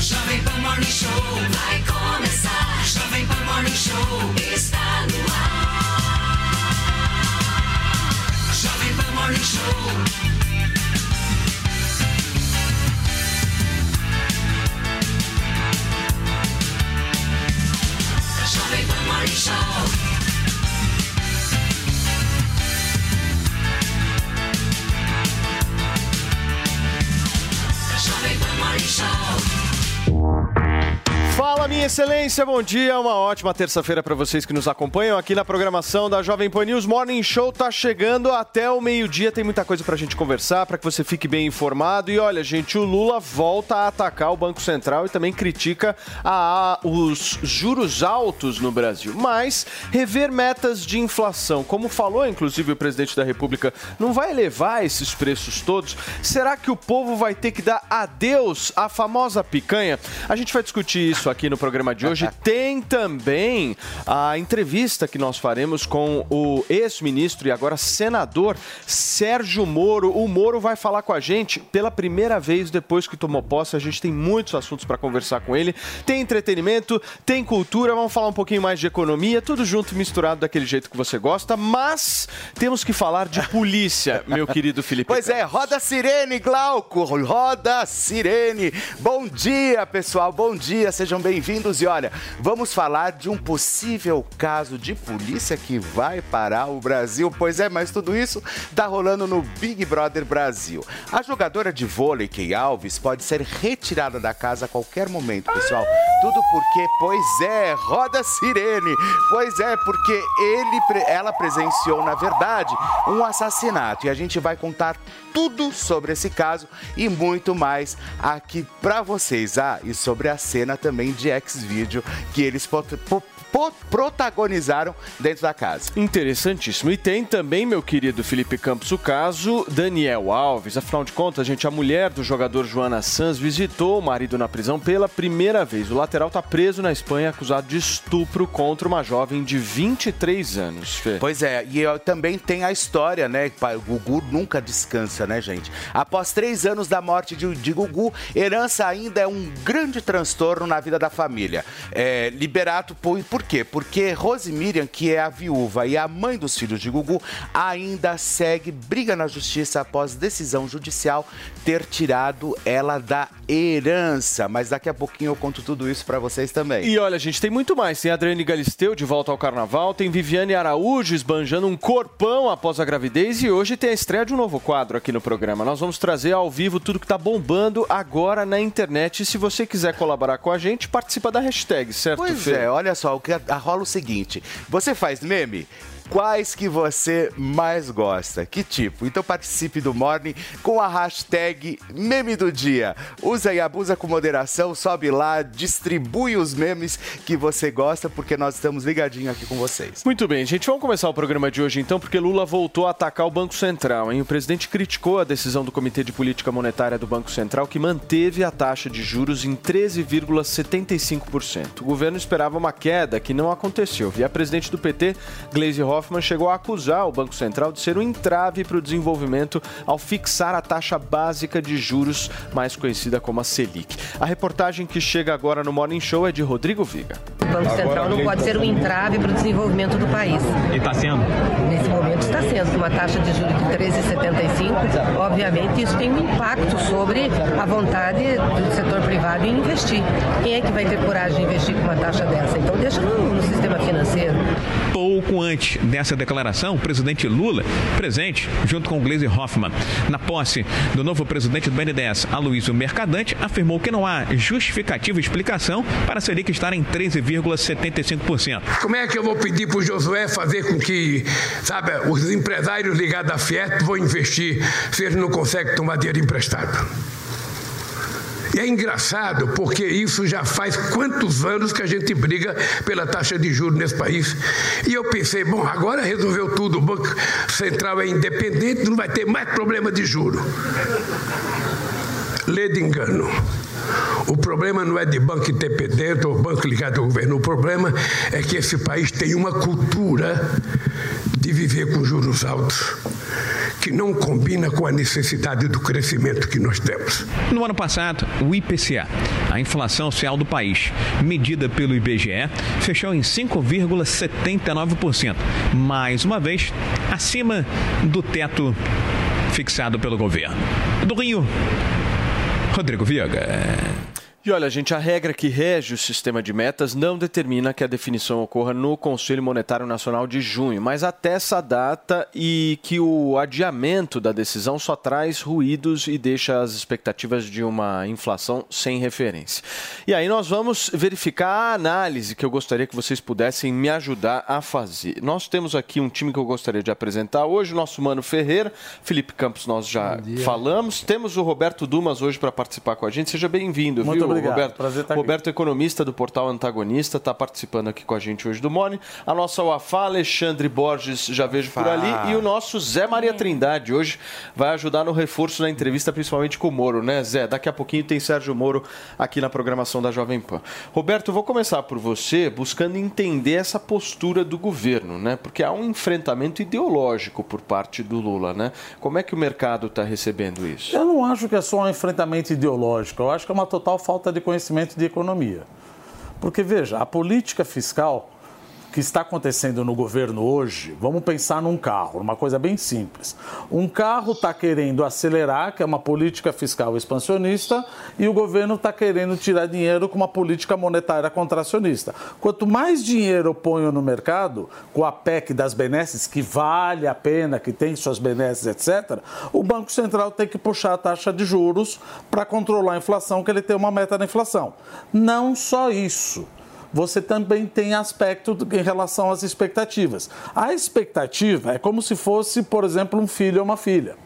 Jovem Pan Morning Show vai começar. Jovem Pan Morning Show está no ar. Jovem Pan Morning Show. Jovem Pan Morning Show. Jovem Pan Morning Show. more. Fala, minha excelência, bom dia. Uma ótima terça-feira para vocês que nos acompanham aqui na programação da Jovem Pan News. Morning Show tá chegando até o meio-dia. Tem muita coisa pra gente conversar, para que você fique bem informado. E olha, gente, o Lula volta a atacar o Banco Central e também critica a, a- os juros altos no Brasil. Mas rever metas de inflação, como falou inclusive o presidente da República, não vai elevar esses preços todos? Será que o povo vai ter que dar adeus à famosa picanha? A gente vai discutir isso aqui no programa de hoje. Tem também a entrevista que nós faremos com o ex-ministro e agora senador Sérgio Moro. O Moro vai falar com a gente pela primeira vez depois que tomou posse. A gente tem muitos assuntos para conversar com ele. Tem entretenimento, tem cultura, vamos falar um pouquinho mais de economia, tudo junto misturado daquele jeito que você gosta, mas temos que falar de polícia, meu querido Felipe. Pois é, roda a sirene, Glauco, roda a sirene. Bom dia, pessoal, bom dia, sejam bem-vindos. E olha, vamos falar de um possível caso de polícia que vai parar o Brasil. Pois é, mas tudo isso tá rolando no Big Brother Brasil. A jogadora de vôlei, Key Alves, pode ser retirada da casa a qualquer momento, pessoal. Tudo porque, pois é, roda sirene. Pois é, porque ele, ela presenciou, na verdade, um assassinato. E a gente vai contar tudo sobre esse caso e muito mais aqui pra vocês. Ah, e sobre a cena também de X-Video que eles protagonizaram dentro da casa. Interessantíssimo. E tem também, meu querido Felipe Campos, o caso Daniel Alves. Afinal de contas, gente, a mulher do jogador Joana Sanz visitou o marido na prisão pela primeira vez. O lateral está preso na Espanha acusado de estupro contra uma jovem de 23 anos. Fê. Pois é, e também tem a história, né? O Gugu nunca descansa, né, gente? Após três anos da morte de, de Gugu, herança ainda é um grande transtorno na vida da família. É, Liberato, por, por quê? Porque Rose Miriam, que é a viúva e a mãe dos filhos de Gugu, ainda segue briga na justiça após decisão judicial ter tirado ela da herança. Mas daqui a pouquinho eu conto tudo isso pra vocês também. E olha, gente, tem muito mais. Tem Adriane Galisteu de volta ao carnaval, tem Viviane Araújo esbanjando um corpão após a gravidez e hoje tem a estreia de um novo quadro aqui no programa. Nós vamos trazer ao vivo tudo que tá bombando agora na internet. E se você quiser colaborar com a gente, participa da hashtag, certo, Pois Fê? é, olha só, o que rola o seguinte: você faz meme? Quais que você mais gosta? Que tipo? Então participe do Morning com a hashtag meme do dia. Usa e abusa com moderação, sobe lá, distribui os memes que você gosta, porque nós estamos ligadinhos aqui com vocês. Muito bem, gente, vamos começar o programa de hoje então, porque Lula voltou a atacar o Banco Central, hein? O presidente criticou a decisão do Comitê de Política Monetária do Banco Central, que manteve a taxa de juros em 13,75%. O governo esperava uma queda, que não aconteceu. E a presidente do PT, Gleisi Hoffmann, chegou a acusar o Banco Central de ser um entrave para o desenvolvimento ao fixar a taxa básica de juros, mais conhecida como a Selic. A reportagem que chega agora no Morning Show é de Rodrigo Viga. O Banco Central não pode ser um entrave para o desenvolvimento do país. E está sendo? Nesse momento está sendo, com uma taxa de juros de 13,75, obviamente isso tem um impacto sobre a vontade do setor privado em investir. Quem é que vai ter coragem de investir com uma taxa dessa? Então deixa no, no sistema financeiro. Pouco antes dessa declaração, o presidente Lula, presente junto com Gleisi Hoffmann, na posse do novo presidente do BNDES, Aloysio Mercadante, afirmou que não há justificativa e explicação para a Selic estar em 13,75%. Como é que eu vou pedir para o Josué fazer com que, sabe, os empresários ligados à Fiat vão investir se eles não conseguem tomar dinheiro emprestado? E é engraçado porque isso já faz quantos anos que a gente briga pela taxa de juros nesse país. E eu pensei, bom, agora resolveu tudo, o Banco Central é independente, não vai ter mais problema de juro. Lê de engano. O problema não é de banco independente ou banco ligado ao governo. O problema é que esse país tem uma cultura de viver com juros altos que não combina com a necessidade do crescimento que nós temos. No ano passado, o IPCA, a inflação oficial do país, medida pelo IBGE, fechou em 5,79%, mais uma vez acima do teto fixado pelo governo. Do Rio, Rodrigo Viega. E olha, gente, a regra que rege o sistema de metas não determina que a definição ocorra no Conselho Monetário Nacional de junho, mas até essa data e que o adiamento da decisão só traz ruídos e deixa as expectativas de uma inflação sem referência. E aí nós vamos verificar a análise que eu gostaria que vocês pudessem me ajudar a fazer. Nós temos aqui um time que eu gostaria de apresentar hoje, o nosso Mano Ferreira, Felipe Campos nós já falamos, temos o Roberto Dumas hoje para participar com a gente. Seja bem-vindo, viu? obrigado. Roberto. Prazer estar aqui. Roberto, economista do portal Antagonista, está participando aqui com a gente hoje do Mone. A nossa Wafá, Alexandre Borges, já vejo por ali. E o nosso Zé Maria Trindade, hoje vai ajudar no reforço na entrevista, principalmente com o Moro, né, Zé? Daqui a pouquinho tem Sérgio Moro aqui na programação da Jovem Pan. Roberto, vou começar por você, buscando entender essa postura do governo, né? Porque há um enfrentamento ideológico por parte do Lula, né? Como é que o mercado está recebendo isso? Eu não acho que é só um enfrentamento ideológico, eu acho que é uma total falta de conhecimento de economia. Porque, veja, a política fiscal que está acontecendo no governo hoje, vamos pensar num carro, uma coisa bem simples. Um carro está querendo acelerar, que é uma política fiscal expansionista, e o governo está querendo tirar dinheiro com uma política monetária contracionista. Quanto mais dinheiro eu ponho no mercado, com a PEC das benesses, que vale a pena, que tem suas benesses, etc., o Banco Central tem que puxar a taxa de juros para controlar a inflação, que ele tem uma meta da inflação. Não só isso você também tem aspecto em relação às expectativas. A expectativa é como se fosse, por exemplo, um filho ou uma filha.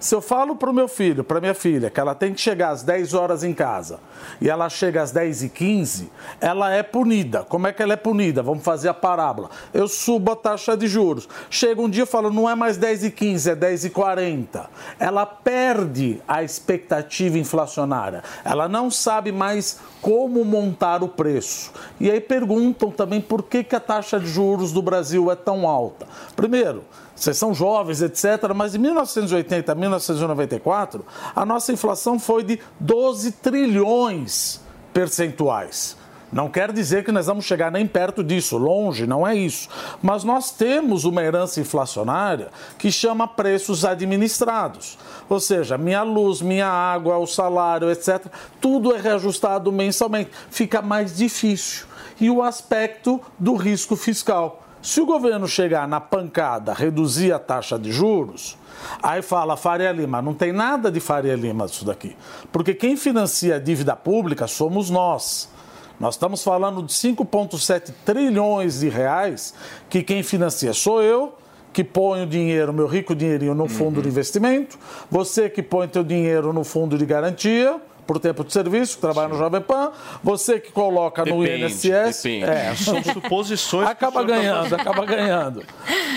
Se eu falo para o meu filho, para minha filha, que ela tem que chegar às 10 horas em casa e ela chega às 10 e 15, ela é punida. Como é que ela é punida? Vamos fazer a parábola. Eu subo a taxa de juros. Chega um dia e falo, não é mais 10 e 15, é 10 e 40. Ela perde a expectativa inflacionária. Ela não sabe mais como montar o preço. E aí perguntam também por que, que a taxa de juros do Brasil é tão alta. Primeiro, vocês são jovens, etc., mas de 1980 a 1994, a nossa inflação foi de 12 trilhões percentuais. Não quer dizer que nós vamos chegar nem perto disso, longe, não é isso. Mas nós temos uma herança inflacionária que chama preços administrados. Ou seja, minha luz, minha água, o salário, etc., tudo é reajustado mensalmente. Fica mais difícil. E o aspecto do risco fiscal. Se o governo chegar na pancada, reduzir a taxa de juros, aí fala Faria Lima, não tem nada de Faria Lima isso daqui. Porque quem financia a dívida pública somos nós. Nós estamos falando de 5,7 trilhões de reais que quem financia sou eu, que põe o dinheiro, meu rico dinheirinho, no fundo de investimento, você que põe teu dinheiro no fundo de garantia por tempo de serviço, que trabalha no Jovem Pan, você que coloca no Depende, INSS. depende. É, São suposições que acaba tá ganhando, acaba ganhando.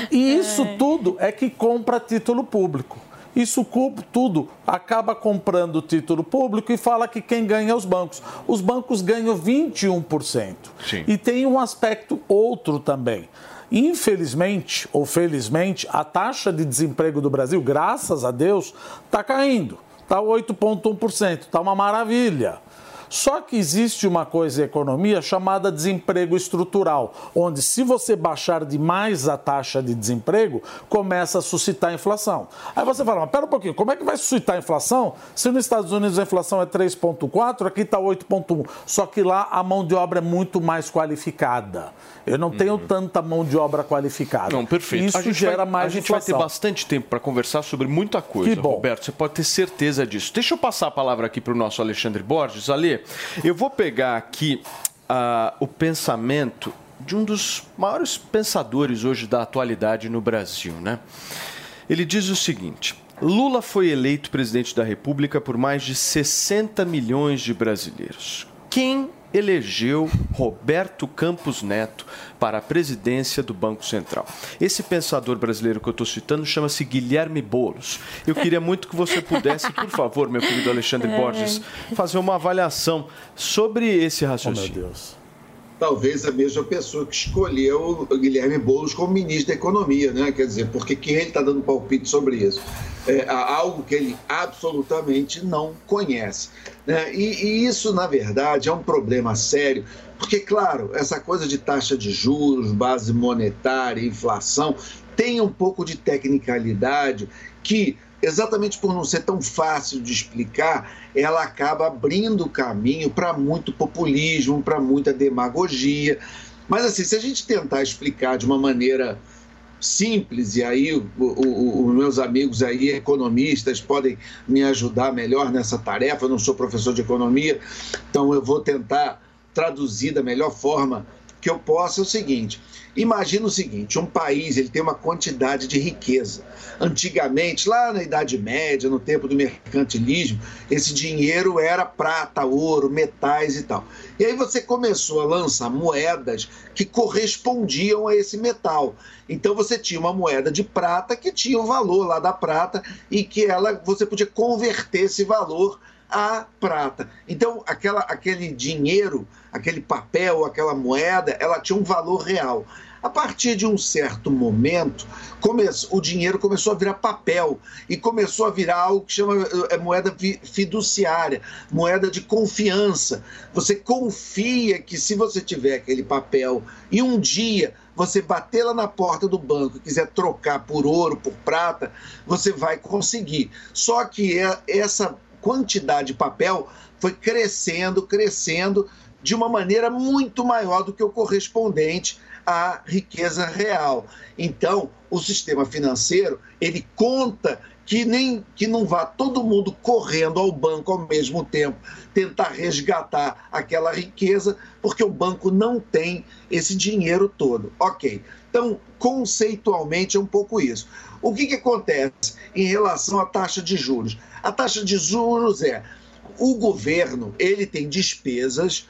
E isso tudo é que compra título público. Isso tudo acaba comprando título público e fala que quem ganha é os bancos. Os bancos ganham 21%. Sim. E tem um aspecto outro também. Infelizmente, ou felizmente, a taxa de desemprego do Brasil, graças a Deus, está caindo. Está 8,1%. Está uma maravilha. Só que existe uma coisa em economia chamada desemprego estrutural, onde se você baixar demais a taxa de desemprego, começa a suscitar inflação. Aí você fala, mas pera um pouquinho, como é que vai suscitar inflação se nos Estados Unidos a inflação é 3,4, aqui está 8,1? Só que lá a mão de obra é muito mais qualificada. Eu não tenho tanta mão de obra qualificada. Uhum. Não, perfeito. Isso gera vai, mais A gente vai inflação. ter bastante tempo para conversar sobre muita coisa, Que bom. Roberto. Você pode ter certeza disso. Deixa eu passar a palavra aqui para o nosso Alexandre Borges. Ali, eu vou pegar aqui ah, o pensamento de um dos maiores pensadores hoje da atualidade no Brasil, né? Ele diz o seguinte: Lula foi eleito presidente da República por mais de 60 milhões de brasileiros. Quem elegeu Roberto Campos Neto para a presidência do Banco Central. Esse pensador brasileiro que eu estou citando chama-se Guilherme Boulos. Eu queria muito que você pudesse, por favor, meu querido Alexandre É. Borges, fazer uma avaliação sobre esse raciocínio. Talvez a mesma pessoa que escolheu Guilherme Boulos como ministro da Economia, né? Quer dizer, porque quem ele está dando palpite sobre isso? É algo que ele absolutamente não conhece. Né? E, e isso, na verdade, é um problema sério, porque, claro, essa coisa de taxa de juros, base monetária, inflação, tem um pouco de tecnicalidade que exatamente por não ser tão fácil de explicar, ela acaba abrindo caminho para muito populismo, para muita demagogia. Mas assim, se a gente tentar explicar de uma maneira simples, e aí os meus amigos aí, economistas, podem me ajudar melhor nessa tarefa, eu não sou professor de economia, então eu vou tentar traduzir da melhor forma que eu possa é o seguinte. Imagina o seguinte, um país ele tem uma quantidade de riqueza. Antigamente, lá na Idade Média, no tempo do mercantilismo, esse dinheiro era prata, ouro, metais e tal. E aí você começou a lançar moedas que correspondiam a esse metal. Então você tinha uma moeda de prata que tinha o valor lá da prata e que ela você podia converter esse valor a prata. Então, aquela, aquele dinheiro, aquele papel, aquela moeda, ela tinha um valor real. A partir de um certo momento, o dinheiro começou a virar papel e começou a virar algo que chama eh, moeda fi- fiduciária, moeda de confiança. Você confia que se você tiver aquele papel e um dia você bater lá na porta do banco e quiser trocar por ouro, por prata, você vai conseguir. Só que é- essa quantidade de papel foi crescendo, crescendo de uma maneira muito maior do que o correspondente à riqueza real. Então, o sistema financeiro, ele conta que nem que não vá todo mundo correndo ao banco ao mesmo tempo tentar resgatar aquela riqueza, porque o banco não tem esse dinheiro todo. OK. Então, conceitualmente é um pouco isso. O que, que acontece em relação à taxa de juros? A taxa de juros é o governo ele tem despesas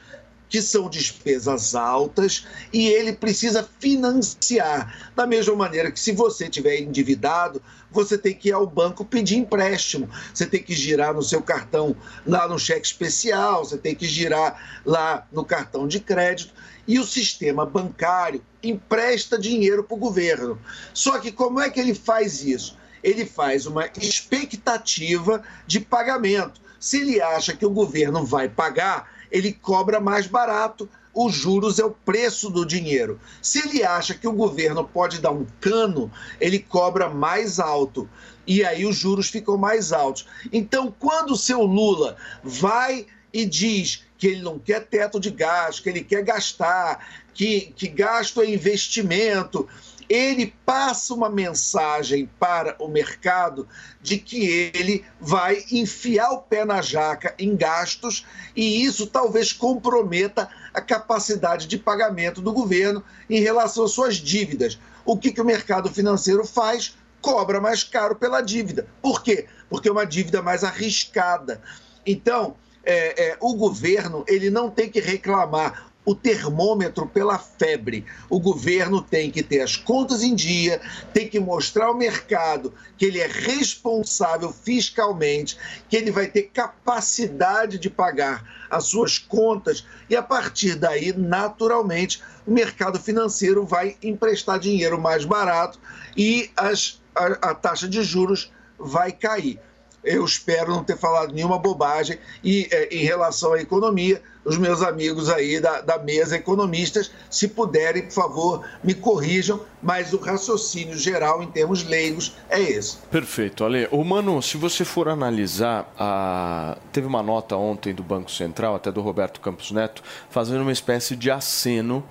que são despesas altas e ele precisa financiar. Da mesma maneira que se você tiver endividado, você tem que ir ao banco pedir empréstimo. Você tem que girar no seu cartão lá no cheque especial, você tem que girar lá no cartão de crédito. E o sistema bancário empresta dinheiro para o governo. Só que como é que ele faz isso? Ele faz uma expectativa de pagamento. Se ele acha que o governo vai pagar, ele cobra mais barato. Os juros é o preço do dinheiro. Se ele acha que o governo pode dar um cano, ele cobra mais alto. E aí os juros ficam mais altos. Então, quando o seu Lula vai e diz que ele não quer teto de gasto, que ele quer gastar, que, que gasto é investimento, ele passa uma mensagem para o mercado de que ele vai enfiar o pé na jaca em gastos e isso talvez comprometa a capacidade de pagamento do governo em relação às suas dívidas. O que, que o mercado financeiro faz? Cobra mais caro pela dívida. Por quê? Porque é uma dívida mais arriscada. Então, é, é, o governo ele não tem que reclamar o termômetro pela febre. O governo tem que ter as contas em dia, tem que mostrar ao mercado que ele é responsável fiscalmente, que ele vai ter capacidade de pagar as suas contas e a partir daí, naturalmente, o mercado financeiro vai emprestar dinheiro mais barato e as, a, a taxa de juros vai cair. Eu espero não ter falado nenhuma bobagem. E é, em relação à economia, os meus amigos aí da, da mesa economistas, se puderem, por favor, me corrijam, mas o raciocínio geral, em termos leigos, é esse. Perfeito, Ale. Ô, Mano, se você for analisar, a... teve uma nota ontem do Banco Central, até do Roberto Campos Neto, fazendo uma espécie de aceno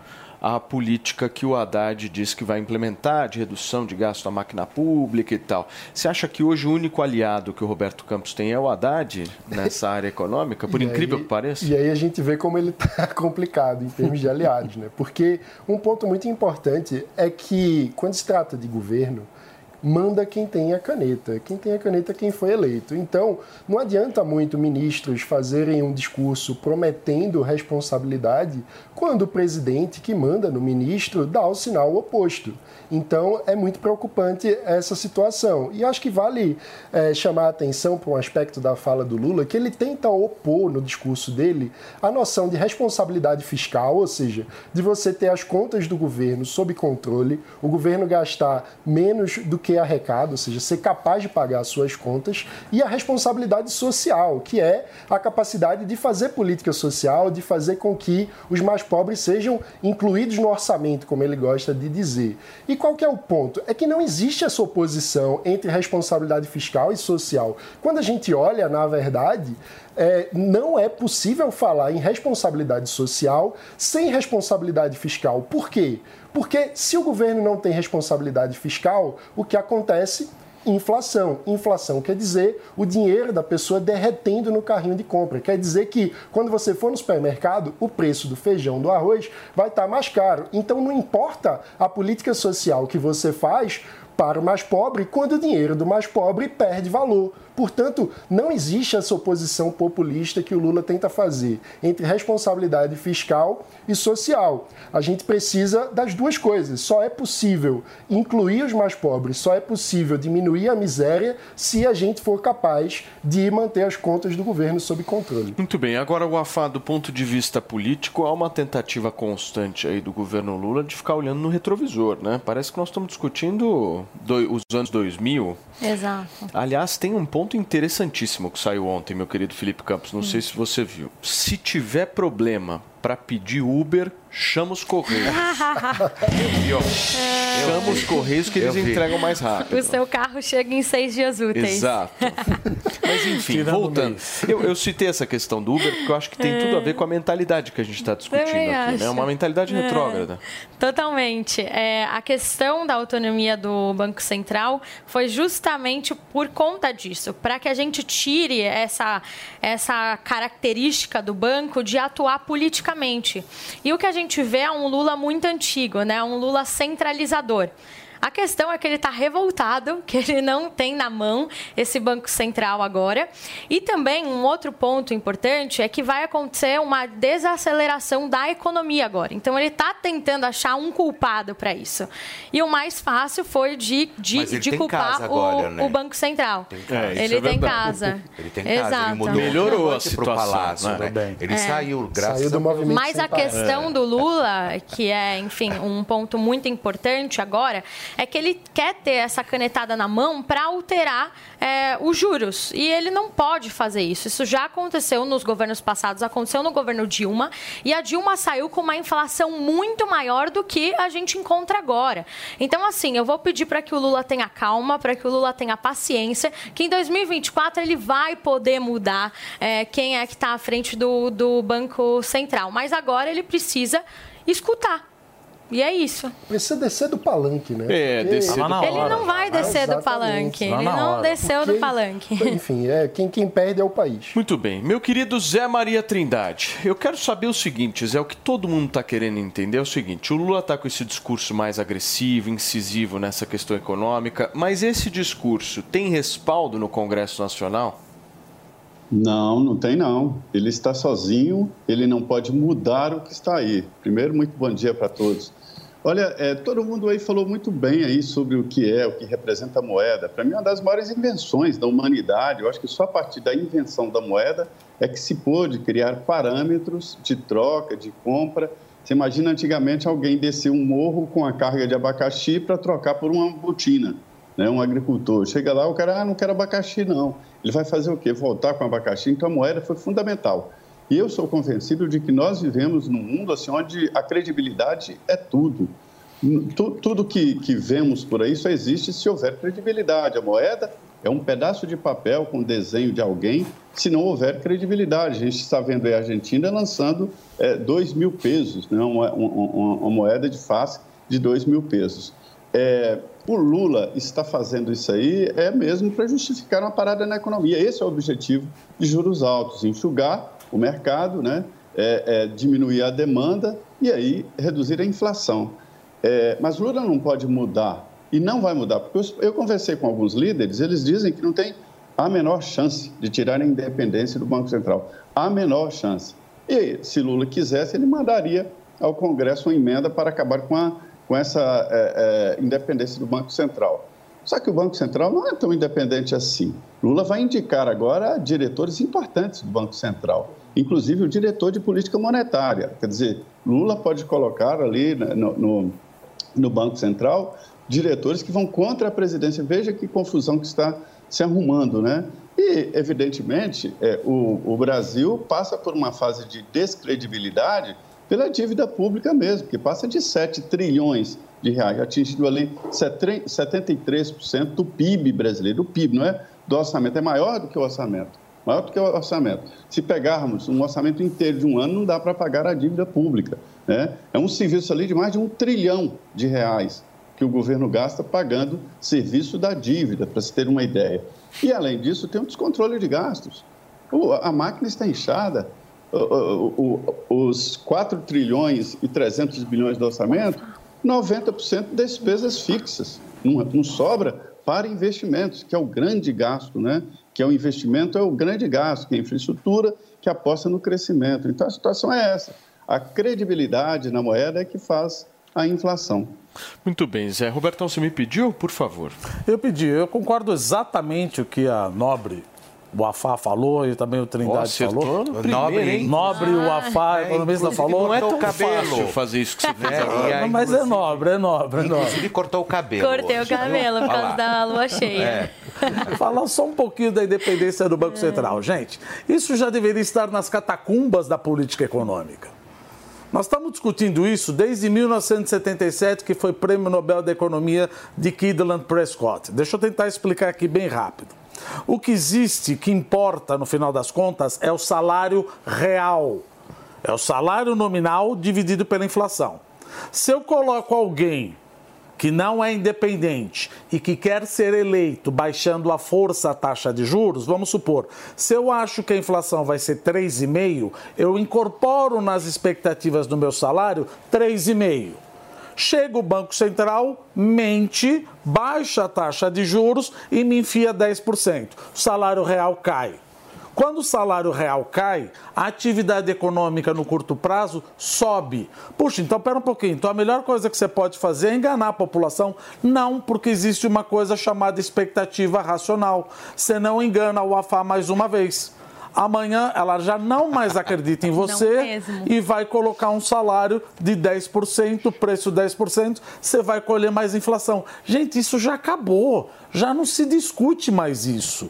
à política que o Haddad diz que vai implementar de redução de gasto da máquina pública e tal. Você acha que hoje o único aliado que o Roberto Campos tem é o Haddad nessa área econômica, por E incrível aí- que pareça? E aí a gente vê como ele está complicado em termos de aliados, né? Porque um ponto muito importante é que quando se trata de governo, manda quem tem a caneta. Quem tem a caneta é quem foi eleito. Então, não adianta muito ministros fazerem um discurso prometendo responsabilidade quando o presidente que manda no ministro dá o sinal oposto. Então, é muito preocupante essa situação. E acho que vale é, chamar a atenção para um aspecto da fala do Lula, que ele tenta opor no discurso dele a noção de responsabilidade fiscal, ou seja, de você ter as contas do governo sob controle, o governo gastar menos do que arrecada, ou seja, ser capaz de pagar as suas contas, e a responsabilidade social, que é a capacidade de fazer política social, de fazer com que os mais pobres sejam incluídos no orçamento, como ele gosta de dizer. E qual que é o ponto? É que não existe essa oposição entre responsabilidade fiscal e social. Quando a gente olha, na verdade, é, não é possível falar em responsabilidade social sem responsabilidade fiscal. Por quê? Porque se o governo não tem responsabilidade fiscal, o que acontece inflação. Inflação quer dizer o dinheiro da pessoa derretendo no carrinho de compra. Quer dizer que quando você for no supermercado, o preço do feijão, do arroz vai estar mais caro. Então não importa a política social que você faz para o mais pobre quando o dinheiro do mais pobre perde valor. Portanto, não existe essa oposição populista que o Lula tenta fazer entre responsabilidade fiscal e social. A gente precisa das duas coisas. Só é possível incluir os mais pobres, só é possível diminuir a miséria se a gente for capaz de manter as contas do governo sob controle. Muito bem, agora o Afá, do ponto de vista político, há uma tentativa constante aí do governo Lula de ficar olhando no retrovisor, né? Parece que nós estamos discutindo do, os anos 2000. Exato. Aliás, tem um ponto interessantíssimo que saiu ontem, meu querido Felipe Campos. Não Hum. sei se você viu. Se tiver problema para pedir Uber, chama os Correios. E, ó, chama os Correios que eles Eu entregam mais rápido. O seu carro chega em seis dias úteis. Exato. Mas enfim, Tirando voltando. Eu, eu citei essa questão do Uber porque eu acho que tem tudo a ver com a mentalidade que a gente está discutindo Também aqui, né? acho. Uma mentalidade É. retrógrada. Totalmente. É, a questão da autonomia do Banco Central foi justamente por conta disso, para que a gente tire essa, essa característica do banco de atuar politicamente. E o que a gente vê é um Lula muito antigo, né? um Lula centralizador. A questão é que ele está revoltado, que ele não tem na mão esse Banco Central agora. E também um outro ponto importante é que vai acontecer uma desaceleração da economia agora. Então ele está tentando achar um culpado para isso. E o mais fácil foi de, de, de culpar casa agora, o, né? o Banco Central. Tem casa. É, ele é tem casa. Ele tem casa, Exato. ele mudou Melhorou a situação, palácio, né? né? Ele É. saiu, graças Saiu do a Deus. movimento Mas a questão do Lula, que é, enfim, um ponto muito importante agora, é que ele quer ter essa canetada na mão para alterar é, os juros. E ele não pode fazer isso. Isso já aconteceu nos governos passados, aconteceu no governo Dilma, e a Dilma saiu com uma inflação muito maior do que a gente encontra agora. Então, assim, eu vou pedir para que o Lula tenha calma, para que o Lula tenha paciência, que em 2024 ele vai poder mudar é, quem é que está à frente do, do Banco Central. Mas agora ele precisa escutar. E é isso. Precisa descer do palanque, né? É, Porque- descer Tá na Ele não vai descer do Exatamente. palanque. Ele não desceu do Porque- palanque. Enfim, é, quem, quem perde é o país. Muito bem. Meu querido Zé Maria Trindade, eu quero saber o seguinte, Zé, o que todo mundo está querendo entender é o seguinte, o Lula está com esse discurso mais agressivo, incisivo nessa questão econômica, mas esse discurso tem respaldo no Congresso Nacional? Não, não tem não. Ele está sozinho, ele não pode mudar o que está aí. Primeiro, muito bom dia para todos. Olha, é, todo mundo aí falou muito bem aí sobre o que é, o que representa a moeda. Para mim, é uma das maiores invenções da humanidade. Eu acho que só a partir da invenção da moeda é que se pôde criar parâmetros de troca, de compra. Você imagina antigamente alguém descer um morro com a carga de abacaxi para trocar por uma botina, né? um agricultor. Chega lá, o cara, ah, não quero abacaxi não. Ele vai fazer o quê? Voltar com abacaxi? Então a moeda foi fundamental. E eu sou convencido de que nós vivemos num mundo assim, onde a credibilidade é tudo. Tu- Tudo que, que vemos por aí só existe se houver credibilidade. A moeda é um pedaço de papel com desenho de alguém, se não houver credibilidade. A gente está vendo aí a Argentina lançando é, 2 mil pesos, né? uma, uma- uma moeda de face de 2 mil pesos. É, o Lula está fazendo isso aí é mesmo para justificar uma parada na economia. Esse é o objetivo de juros altos, enxugar o mercado, né? É, é, diminuir a demanda e aí reduzir a inflação. É, mas Lula não pode mudar E não vai mudar, porque eu, eu conversei com alguns líderes, eles dizem que não tem a menor chance de tirar a independência do Banco Central. A menor chance. E se Lula quisesse, ele mandaria ao Congresso uma emenda para acabar com, a, com essa é, é, independência do Banco Central. Só que o Banco Central não é tão independente assim. Lula vai indicar agora diretores importantes do Banco Central, inclusive o diretor de política monetária. Quer dizer, Lula pode colocar ali no, no, no Banco Central diretores que vão contra a presidência. Veja que confusão que está se arrumando, né? E, evidentemente, é, o, o Brasil passa por uma fase de descredibilidade pela dívida pública mesmo, que passa de 7 trilhões de reais, atingindo ali 73% do PIB brasileiro. O PIB, não é do orçamento, é maior do que o orçamento. Maior do que o orçamento. Se pegarmos um orçamento inteiro de um ano, não dá para pagar a dívida pública. Né? É um serviço ali de mais de um trilhão de reais que o governo gasta pagando serviço da dívida, para se ter uma ideia. E, além disso, tem um descontrole de gastos. A máquina está inchada. Os 4 trilhões e 300 bilhões do orçamento, 90% despesas fixas. Não, sobra para investimentos, que é o grande gasto, né? Que é o investimento, é o grande gasto, que é a infraestrutura, que aposta no crescimento. Então, a situação é essa. A credibilidade na moeda é que faz a inflação. Muito bem, Zé. Robertão, você me pediu, por favor? Eu pedi, eu concordo exatamente o que a nobre o Afá falou e também o Trindade oh, falou. No nobre, hein? Nobre, ah, o Afá, é, economista falou. Não é tão cabelo. fácil fazer isso que você fez é. Aí, mas é nobre, é nobre, é nobre. Inclusive cortou o cabelo. Cortei hoje. o cabelo por causa da lua cheia. É. Falar só um pouquinho da independência do Banco Central. Gente, isso já deveria estar nas catacumbas da política econômica. Nós estamos discutindo isso desde 1977, que foi Prêmio Nobel da Economia de Kidland Prescott. Deixa eu tentar explicar aqui bem rápido. O que existe, que importa no final das contas, é o salário real. É o salário nominal dividido pela inflação. Se eu coloco alguém que não é independente e que quer ser eleito baixando a força a taxa de juros, vamos supor, se eu acho que a inflação vai ser 3,5, eu incorporo nas expectativas do meu salário 3,5. Chega o Banco Central, mente, baixa a taxa de juros e me enfia 10%. O salário real cai. Quando o salário real cai, a atividade econômica no curto prazo sobe. Puxa, então pera um pouquinho. Então a melhor coisa que você pode fazer é enganar a população? Não, porque existe uma coisa chamada expectativa racional. Você não engana o AFA mais uma vez amanhã ela já não mais acredita em você e vai colocar um salário de 10%, preço 10%, você vai colher mais inflação. Gente, isso já acabou, já não se discute mais isso.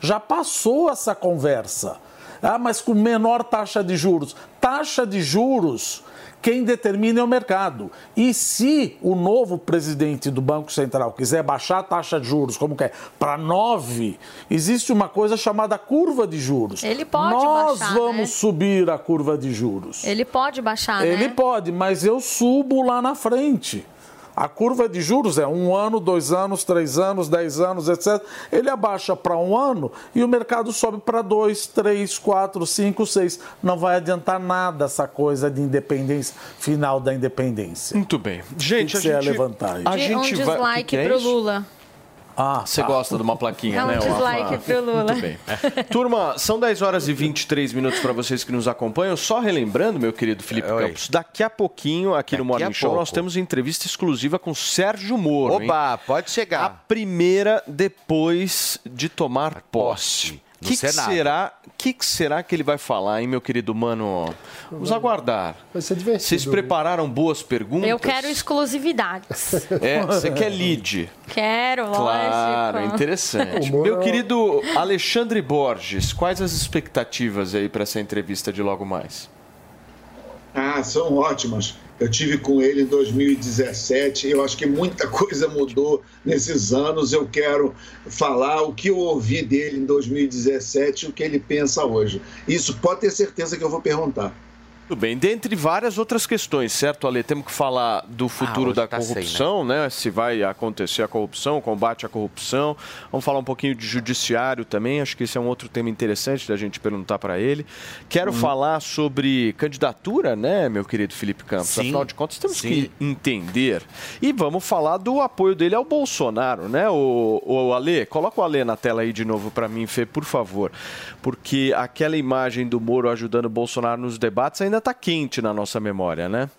Já passou essa conversa. Ah, mas com menor taxa de juros. Taxa de juros, quem determina é o mercado. E se o novo presidente do Banco Central quiser baixar a taxa de juros, como quer, para 9, existe uma coisa chamada curva de juros. Ele pode Nós baixar, vamos né? subir a curva de juros. Ele pode baixar, Ele né? pode, mas eu subo lá na frente. A curva de juros é um ano, dois anos, três anos, dez anos, etc. Ele abaixa para um ano e o mercado sobe para dois, três, quatro, cinco, seis. Não vai adiantar nada essa coisa de independência, final da independência. Muito bem. Gente, que a gente... levantar aí? A gente um vai... dislike que é pro? Lula. Ah, Você tá. gosta de uma plaquinha, É um né? dislike pro Lula. Muito bem. Turma, são 10 horas e 23 minutos para vocês que nos acompanham. Só relembrando, meu querido Felipe Oi. Campos, daqui a pouquinho, aqui no Daqui Morning a Show, pouco. nós temos entrevista exclusiva com Sérgio Moro. hein? Oba, pode A chegar. primeira depois de tomar posse. O no que, que será, que, que será que ele vai falar, hein, meu querido mano? Vamos aguardar. Vai ser divertido. Vocês prepararam boas perguntas? Eu quero exclusividades. É, você quer lead. quero, Claro, lógico. interessante. O Moro- Meu querido Alexandre Borges, quais as expectativas aí para essa entrevista de logo mais? Ah, são ótimas. Eu tive com ele em 2017. Eu acho que muita coisa mudou nesses anos. Eu quero falar o que eu ouvi dele em 2017 e o que ele pensa hoje. Isso pode ter certeza que eu vou perguntar. Tudo bem, dentre várias outras questões, certo, Ale? Temos que falar do futuro hoje da tá sem, corrupção, né? Se vai acontecer a corrupção, o combate à corrupção. Vamos falar um pouquinho de judiciário também, acho que esse é um outro tema interessante da gente perguntar para ele. Quero Uhum. falar sobre candidatura, né, meu querido Felipe Campos? Sim. Afinal de contas, temos Sim. que entender. E vamos falar do apoio dele ao Bolsonaro, né, o, o Ale? Coloca o Ale na tela aí de novo para mim, Fê, por favor. Porque aquela imagem do Moro ajudando o Bolsonaro nos debates ainda está quente na nossa memória, né?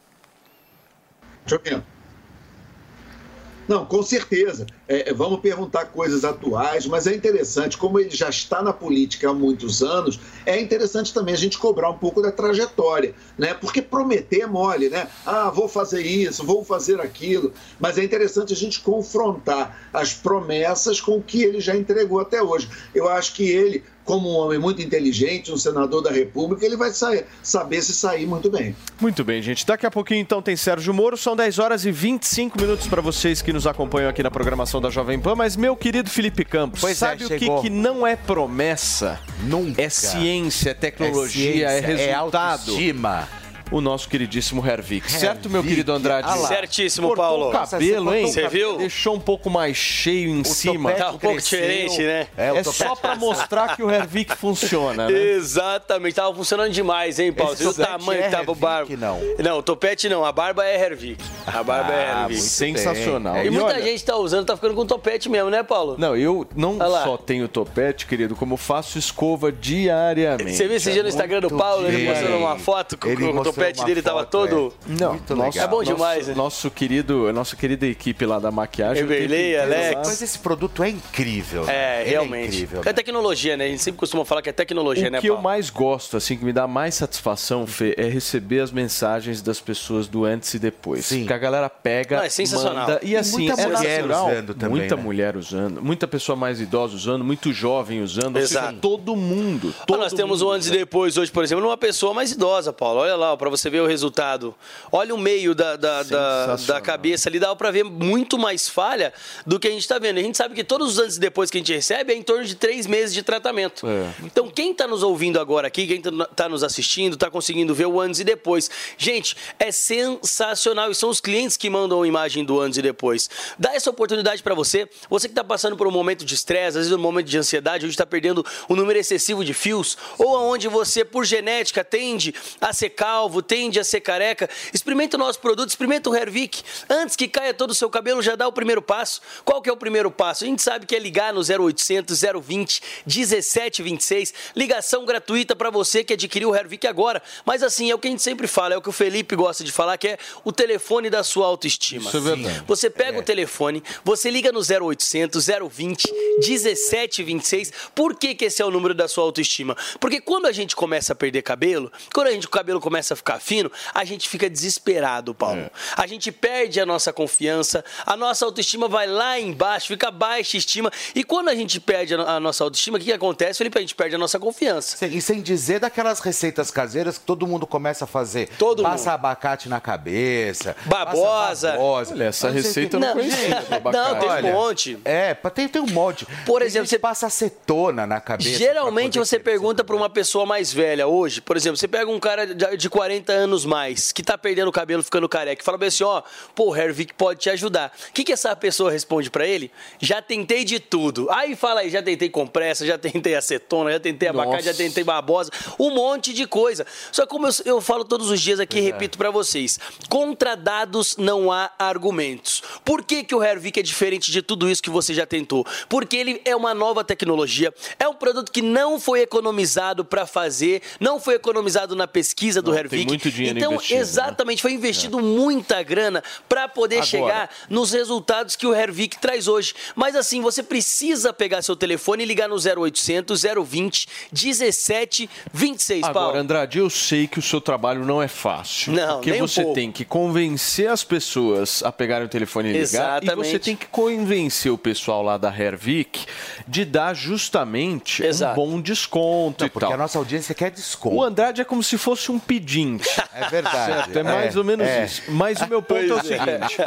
Não, com certeza. É, vamos perguntar coisas atuais, mas é interessante, como ele já está na política há muitos anos, é interessante também a gente cobrar um pouco da trajetória, né? Porque prometer é mole, né? Ah, vou fazer isso, vou fazer aquilo, mas é interessante a gente confrontar as promessas com o que ele já entregou até hoje. Eu acho que ele, como um homem muito inteligente, um senador da República, ele vai sair, saber se sair muito bem. Muito bem, gente. Daqui a pouquinho então tem Sérgio Moro. São 10 horas e 25 minutos para vocês que nos acompanham aqui na programação da Jovem Pan. Mas, meu querido Felipe Campos, Pois é, sabe o que, que não é promessa? Nunca. É ciência, é tecnologia, É é, ciência, é resultado. autoestima. O nosso queridíssimo Hervik. Certo, meu querido Andrade? Ah lá. Certíssimo, Cortou Paulo. O cabelo, hein? Você viu? Deixou um pouco mais cheio em cima. topete Tá um pouco cresceu. diferente, né? É, É, o só pra mostrar que o Hervik funciona, né? Exatamente, tava funcionando demais, hein, Paulo? Esse o tamanho é que tava o barba? não. Não, o topete não, a barba é Hervik. A barba é Ah, Hervik. muito Sensacional. E E muita olha- gente tá usando, tá ficando com topete mesmo, né, Paulo? Não, eu não Olha lá. só tenho topete, querido, como faço escova diariamente. Você viu esse dia no Instagram do Paulo, ele mostrando uma foto com, Ele com o topete uma dele tava todo. Não, nosso- É bom nosso- demais, né? Nosso querido, nossa querida equipe lá da maquiagem. Everley, o Alex. Mas esse produto é incrível. É, Ele realmente. incrível. É tecnologia, né? A gente sempre costuma falar que é tecnologia, O né, que eu Paulo? mais gosto, assim, que me dá mais satisfação, Fê, é receber as mensagens das pessoas do antes e depois. Sim. Que a galera pega, Não, é sensacional. manda, e E assim, muita é mulher natural. usando também, Muita né? mulher usando, muita pessoa mais idosa usando, muito jovem usando, Exato. seja, todo mundo. Ah, Todo nós temos mundo o antes e depois hoje, por exemplo, numa pessoa mais idosa, Paulo. Olha lá, para você ver o resultado. Olha o meio da, da, da, da cabeça ali, dá para ver muito mais falha do que a gente está vendo. A gente sabe que todos os antes e depois que a gente recebe é em torno de três meses de tratamento. É. Então, quem está nos ouvindo agora aqui, quem está nos assistindo, está conseguindo ver o antes e depois. Gente, é sensacional. E são os clientes que mandam a imagem do antes e depois. Dá essa oportunidade para você. Você que está passando por um momento de estresse, às vezes um momento de ansiedade, onde está perdendo um número excessivo de fios, ou aonde você, por genética, tende a ser calvo, tende a ser careca, experimenta o nosso produto, experimenta o Hervik. Antes que caia todo o seu cabelo, já dá o primeiro passo. Qual que é o primeiro passo? A gente sabe que é ligar no 0800 020 1726, ligação gratuita para você que adquiriu o Hervik agora. Mas assim, é o que a gente sempre fala, é o que o Felipe gosta de falar, que é o telefone da sua autoestima. Isso é verdade. Você pega o telefone, você liga no 0800 020 1726. Por que, que esse é o número da sua autoestima? Porque quando a gente começa a perder cabelo, quando a gente, o cabelo começa a ficar fino, a gente fica desesperado, Paulo. A gente perde a nossa confiança, a nossa autoestima vai lá embaixo, fica baixa estima. E quando a gente perde a, no- a nossa autoestima, o que, que acontece, Felipe? A gente perde a nossa confiança. E sem dizer daquelas receitas caseiras que todo mundo começa a fazer. Todo passa mundo. abacate na cabeça. Babosa. babosa. Olha, essa Não receita eu que- não conhecia. Não, tem um monte. É, tem, tem um monte. Por exemplo, que passa acetona na cabeça. Geralmente você pergunta para uma pessoa mais velha hoje, por exemplo, você pega um cara de de 40 anos mais, que tá perdendo o cabelo, ficando careca, e fala bem assim, ó, pô, o Hervik pode te ajudar. O que, que essa pessoa responde para ele? Já tentei de tudo. Aí fala aí, já tentei compressa, já tentei acetona, já tentei abacate, já tentei babosa, um monte de coisa. Só que como eu, eu falo todos os dias aqui, e repito para vocês, contra dados não há argumentos. Por que, que o Hervik é diferente de tudo isso que você já tentou? Porque ele é uma nova tecnologia, é um produto que não foi economizado para fazer, não foi economizado na pesquisa do Hervik. Muito dinheiro então, investido, né? exatamente, foi investido muita grana para poder Agora. chegar nos resultados que o Hervik traz hoje. Mas assim, você precisa pegar seu telefone e ligar no 0800 020 1726, Paulo. Agora, Andrade, eu sei que o seu trabalho não é fácil. Não, porque nem um você pouco. tem que convencer as pessoas a pegarem o telefone e ligar. E Exatamente. você tem que convencer o pessoal lá da Hervik de dar justamente Exato. um bom desconto Não, e porque tal. a nossa audiência quer desconto. O Andrade é como se fosse um pedinte. Seguinte. É verdade. Certo, é mais É, ou menos é. isso. Mas o meu ponto é o é. seguinte: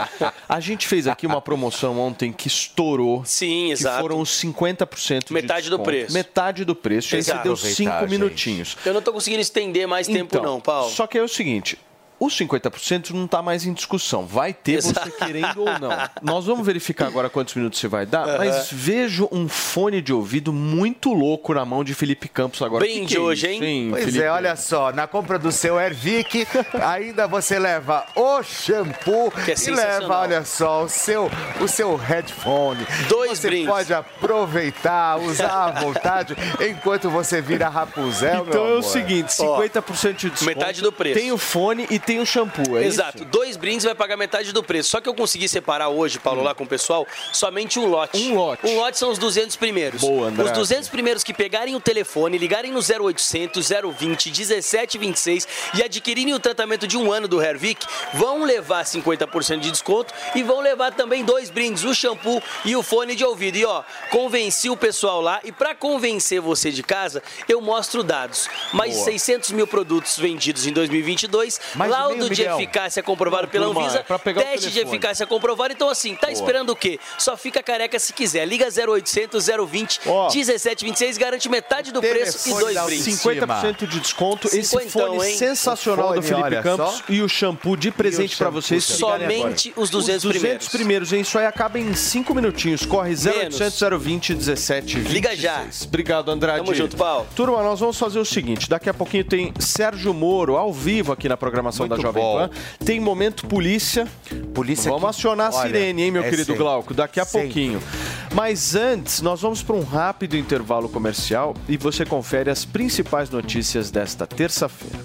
a gente fez aqui uma promoção ontem que estourou. Sim, que exato. foram os 50% de Metade do preço. Metade do preço. E aí você Exato. deu cinco minutinhos. Eu não tô conseguindo estender mais tempo, Então, não, Paulo. Só que é o seguinte. Os 50% não está mais em discussão. Vai ter Exato. você querendo ou não. Nós vamos verificar agora quantos minutos você vai dar, Aham. mas vejo um fone de ouvido muito louco na mão de Felipe Campos agora. Bem Que de que é hoje, isso, hein? Pois Felipe? é, olha só, na compra do seu Ervic, ainda você leva o shampoo Que é e leva, olha só, o seu, o seu headphone. Dois Você brindes. pode aproveitar, usar à vontade, enquanto você vira Rapunzel, Então meu é o seguinte, 50% de desconto. Metade do preço. Tem o fone e tem o shampoo, é Exato, dois brindes vai pagar metade do preço. Só que eu consegui separar hoje, Paulo, lá com o pessoal, somente um lote. Um lote. Um lote são os 200 primeiros. Boa, André. Os 200 primeiros que pegarem o telefone, ligarem no 0800 020 1726 e adquirirem o tratamento de um ano do Hervik, vão levar 50% de desconto e vão levar também dois brindes, o shampoo e o fone de ouvido. E ó, convenci o pessoal lá e para convencer você de casa, eu mostro dados. Mais de Boa. 600 mil produtos vendidos em 2022, Mais de laudo de eficácia comprovado pela Anvisa, é pra teste de eficácia comprovado. Então assim, tá Boa. esperando o quê? Só fica careca se quiser. Liga 0800 020 Ó. 1726, garante metade do preço e dois brindes. 50% de desconto. Esse fone hein? sensacional O do fone, Felipe olha Campos só. e o shampoo de presente para shampoo vocês. Somente agora. os 200 os 200 primeiros. primeiros, hein? Isso aí acaba em 5 minutinhos. Corre 0800 020 17 Liga já. Obrigado, Andrade. Tamo junto, Paulo. Turma, nós vamos fazer o seguinte: daqui a pouquinho tem Sérgio Moro ao vivo aqui na programação Muito da Jovem bom. Pan. Tem momento polícia. Polícia Vamos que- acionar a olha, sirene, hein, meu é querido sempre. Glauco? Daqui a Sempre. pouquinho. Mas antes, nós vamos para um rápido intervalo comercial e você confere as principais notícias desta terça-feira.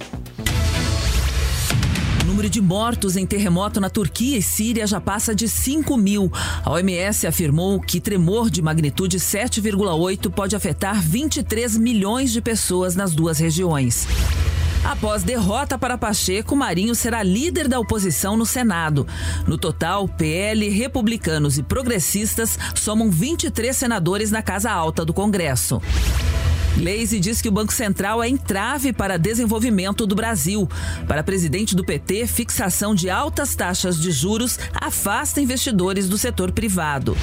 O número de mortos em terremoto na Turquia e Síria já passa de 5 mil. A OMS afirmou que tremor de magnitude 7,8 pode afetar 23 milhões de pessoas nas duas regiões. Após derrota para Pacheco, Marinho será líder da oposição no Senado. No total, PL, republicanos e progressistas somam 23 senadores na Casa Alta do Congresso. Gleisi diz que o Banco Central é entrave para desenvolvimento do Brasil. Para presidente do PT, fixação de altas taxas de juros afasta investidores do setor privado.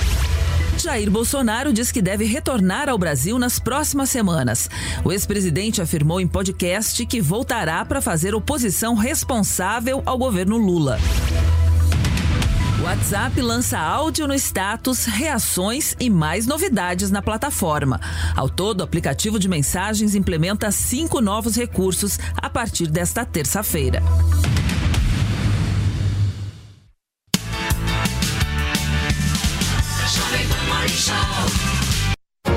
Jair Bolsonaro diz que deve retornar ao Brasil nas próximas semanas. O ex-presidente afirmou em podcast que voltará para fazer oposição responsável ao governo Lula. WhatsApp lança áudio no status, reações e mais novidades na plataforma. Ao todo, o aplicativo de mensagens implementa cinco novos recursos a partir desta terça-feira.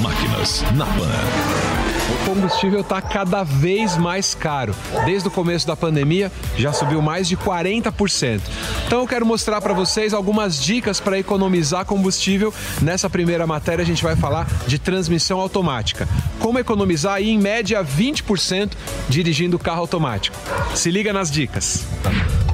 Máquinas na Pan. O combustível está cada vez mais caro. Desde o começo da pandemia, já subiu mais de 40%. Então eu quero mostrar para vocês algumas dicas para economizar combustível. Nessa primeira matéria a gente vai falar de transmissão automática. Como economizar aí em média 20% dirigindo carro automático. Se liga nas dicas.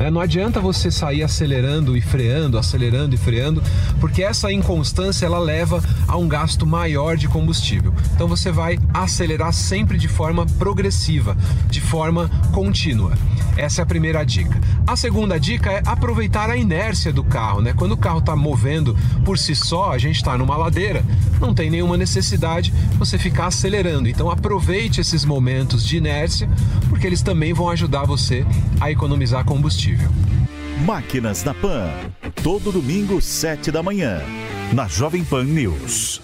É, não adianta você sair acelerando e freando, acelerando e freando, porque essa inconstância ela leva a um gasto maior de combustível. Então você vai acelerar sempre de forma progressiva, de forma contínua. Essa é a primeira dica. A segunda dica é aproveitar a inércia do carro, né? Quando o carro está movendo por si só, a gente está numa ladeira, não tem nenhuma necessidade você ficar acelerando. Então aproveite esses momentos de inércia, porque eles também vão ajudar você a economizar combustível. Máquinas na Pan. Todo domingo, 7 da manhã. Na Jovem Pan News.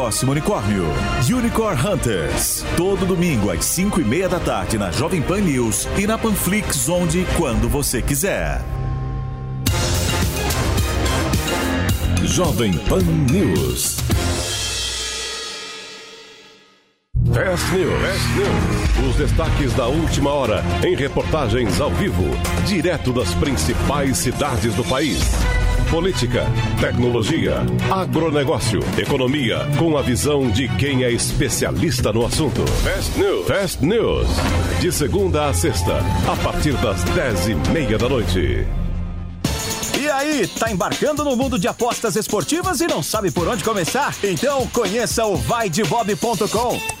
unicórnio. Unicorn Hunters. Todo domingo às 5 e meia da tarde na Jovem Pan News e na Panflix, onde quando você quiser. Jovem Pan News. Fast News. Fast News. Os destaques da última hora em reportagens ao vivo, direto das principais cidades do país. Política, tecnologia, agronegócio, economia, com a visão de quem é especialista no assunto. Fast News. Fast News. De segunda a sexta, a partir das dez e meia da noite. E aí, tá embarcando no mundo de apostas esportivas e não sabe por onde começar? Então conheça o vaidebob.com.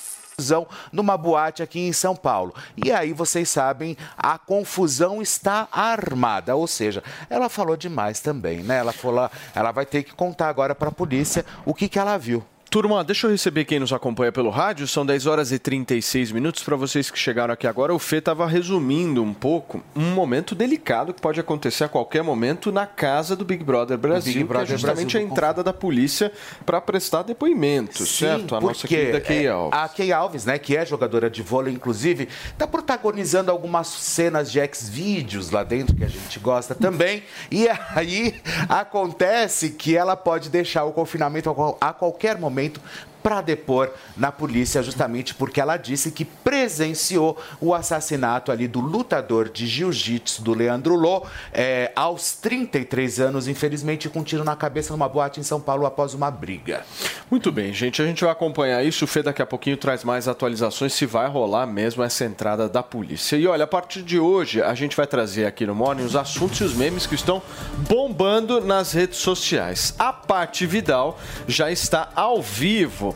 confusão numa boate aqui em São Paulo. E aí vocês sabem, a confusão está armada, ou seja, ela falou demais também, né? Ela falou, ela vai ter que contar agora para a polícia o que, que ela viu. Turma, deixa eu receber quem nos acompanha pelo rádio. São 10 horas e 36 minutos. Para vocês que chegaram aqui agora, o Fê estava resumindo um pouco um momento delicado que pode acontecer a qualquer momento na casa do Big Brother Brasil, Big Brother que é justamente Brasil, a entrada da polícia para prestar depoimentos, certo? A nossa querida Key é, Alves. A Key Alves, né, que é jogadora de vôlei, inclusive, está protagonizando algumas cenas de ex-vídeos lá dentro, que a gente gosta também. E aí acontece que ela pode deixar o confinamento a qualquer momento momento para depor na polícia, justamente porque ela disse que presenciou o assassinato ali do lutador de jiu-jitsu do Leandro Lô é, aos 33 anos, infelizmente com um tiro na cabeça numa boate em São Paulo após uma briga. Muito bem, gente. A gente vai acompanhar isso. O Fê daqui a pouquinho traz mais atualizações se vai rolar mesmo essa entrada da polícia. E olha, a partir de hoje a gente vai trazer aqui no Morning os assuntos e os memes que estão bombando nas redes sociais. A Paty Vidal já está ao vivo,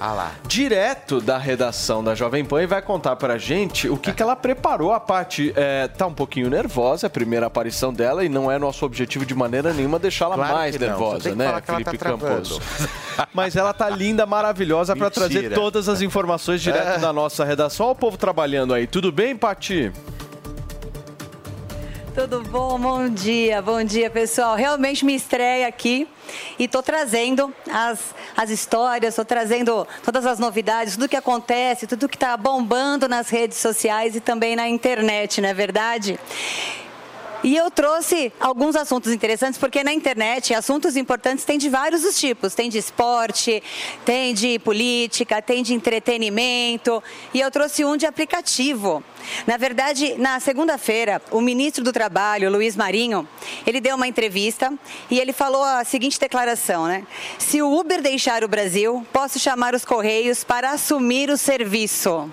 direto da redação da Jovem Pan e vai contar pra gente o que, que ela preparou. A Paty é, tá um pouquinho nervosa, é a primeira aparição dela e não é nosso objetivo de maneira nenhuma deixá-la Claro mais nervosa, né, tá Felipe travando. Campos? Mas ela tá linda, maravilhosa para trazer todas as informações direto da nossa redação. Olha o povo trabalhando aí. Tudo bem, Pati? Tudo bom? Bom dia, bom dia, pessoal. Realmente me estreia aqui e tô trazendo as, as histórias, tô trazendo todas as novidades, tudo que acontece, tudo que está bombando nas redes sociais e também na internet, não é verdade? E eu trouxe alguns assuntos interessantes, porque na internet assuntos importantes tem de vários os tipos. Tem de esporte, tem de política, tem de entretenimento. E eu trouxe um de aplicativo. Na verdade, na segunda-feira, o ministro do Trabalho, Luiz Marinho, ele deu uma entrevista e ele falou a seguinte declaração, né? Se o Uber deixar o Brasil, posso chamar os Correios para assumir o serviço.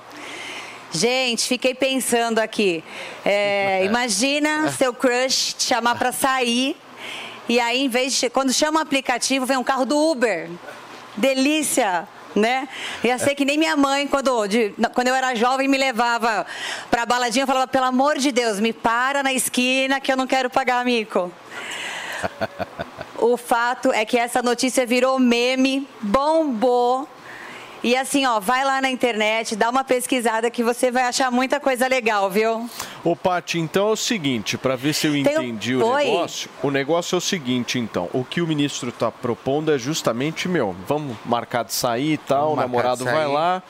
Gente, fiquei pensando aqui. É, imagina seu crush te chamar para sair e aí, em vez de quando chama o aplicativo, vem um carro do Uber. Delícia, né? Ia ser que nem minha mãe quando, de- quando eu era jovem me levava para baladinha, eu falava pelo amor de Deus, me para na esquina que eu não quero pagar mico. O fato é que essa notícia virou meme, bombou. E assim, ó, vai lá na internet, dá uma pesquisada que você vai achar muita coisa legal, viu? Ô, Paty, então é o seguinte, para ver se eu Tem um- entendi o Oi? negócio, o negócio é o seguinte, então, o que o ministro está propondo é justamente, meu, vamos marcar de sair e tal, o Vamos marcar namorado vai lá,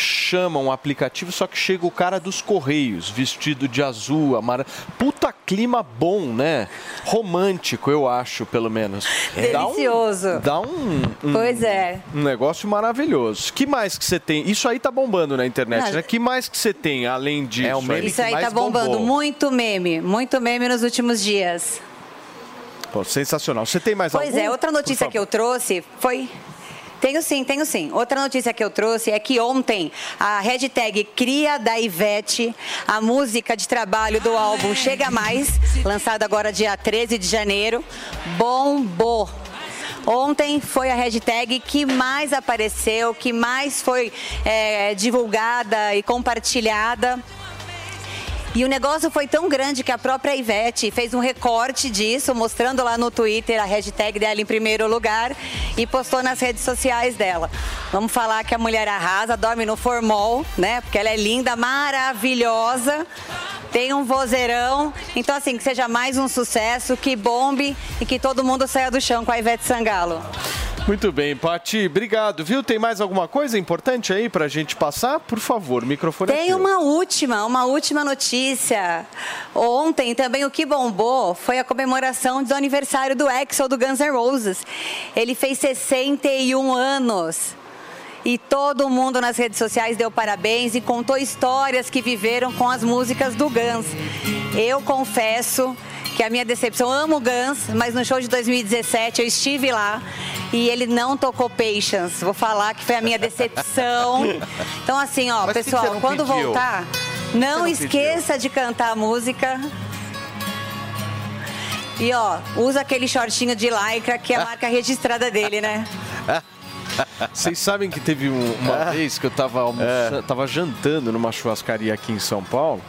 chama um aplicativo, só que chega o cara dos Correios, vestido de azul, amarelo. Puta clima bom, né? Romântico, eu acho, pelo menos. Dá um- Delicioso. Dá um, um- Pois é. um negócio maravilhoso. Que mais que você tem? Isso aí tá bombando na internet, Não, né? Que mais que você tem além disso? É o Isso aí tá bombando. Muito meme, muito meme nos últimos dias. Pô, sensacional. Você tem mais Pois algum? é, outra notícia que eu trouxe foi. Tenho sim, tenho sim. Outra notícia que eu trouxe é que ontem a hashtag Cria da Ivete, a música de trabalho do álbum Chega Mais, lançado agora dia 13 de janeiro, bombou. Ontem foi a hashtag que mais apareceu, que mais foi é, divulgada e compartilhada. E o negócio foi tão grande que a própria Ivete fez um recorte disso, mostrando lá no Twitter a hashtag dela em primeiro lugar e postou nas redes sociais dela. Vamos falar que a mulher arrasa, dorme no formol, né? Porque ela é linda, maravilhosa, tem um vozeirão. Então, assim, que seja mais um sucesso, que bombe e que todo mundo saia do chão com a Ivete Sangalo. Muito bem, Pati, obrigado, viu? Tem mais alguma coisa importante aí pra gente passar? Por favor, o microfone é Tem teu. uma última, uma última notícia. Ontem também o que bombou foi a comemoração do aniversário do Axel do Guns N' Roses. Ele fez 61 anos. E todo mundo nas redes sociais deu parabéns e contou histórias que viveram com as músicas do Guns. Eu confesso que a minha decepção, eu amo o Guns, mas no show de 2017 eu estive lá e ele não tocou Patience. Vou falar que foi a minha decepção. Então assim, ó, Mas pessoal, quando pediu? voltar, não não esqueça de cantar a música. E ó, usa aquele shortinho de lycra que é a marca registrada dele, né? Vocês sabem que teve um- uma vez que eu tava, almoçando, tava jantando numa churrascaria aqui em São Paulo.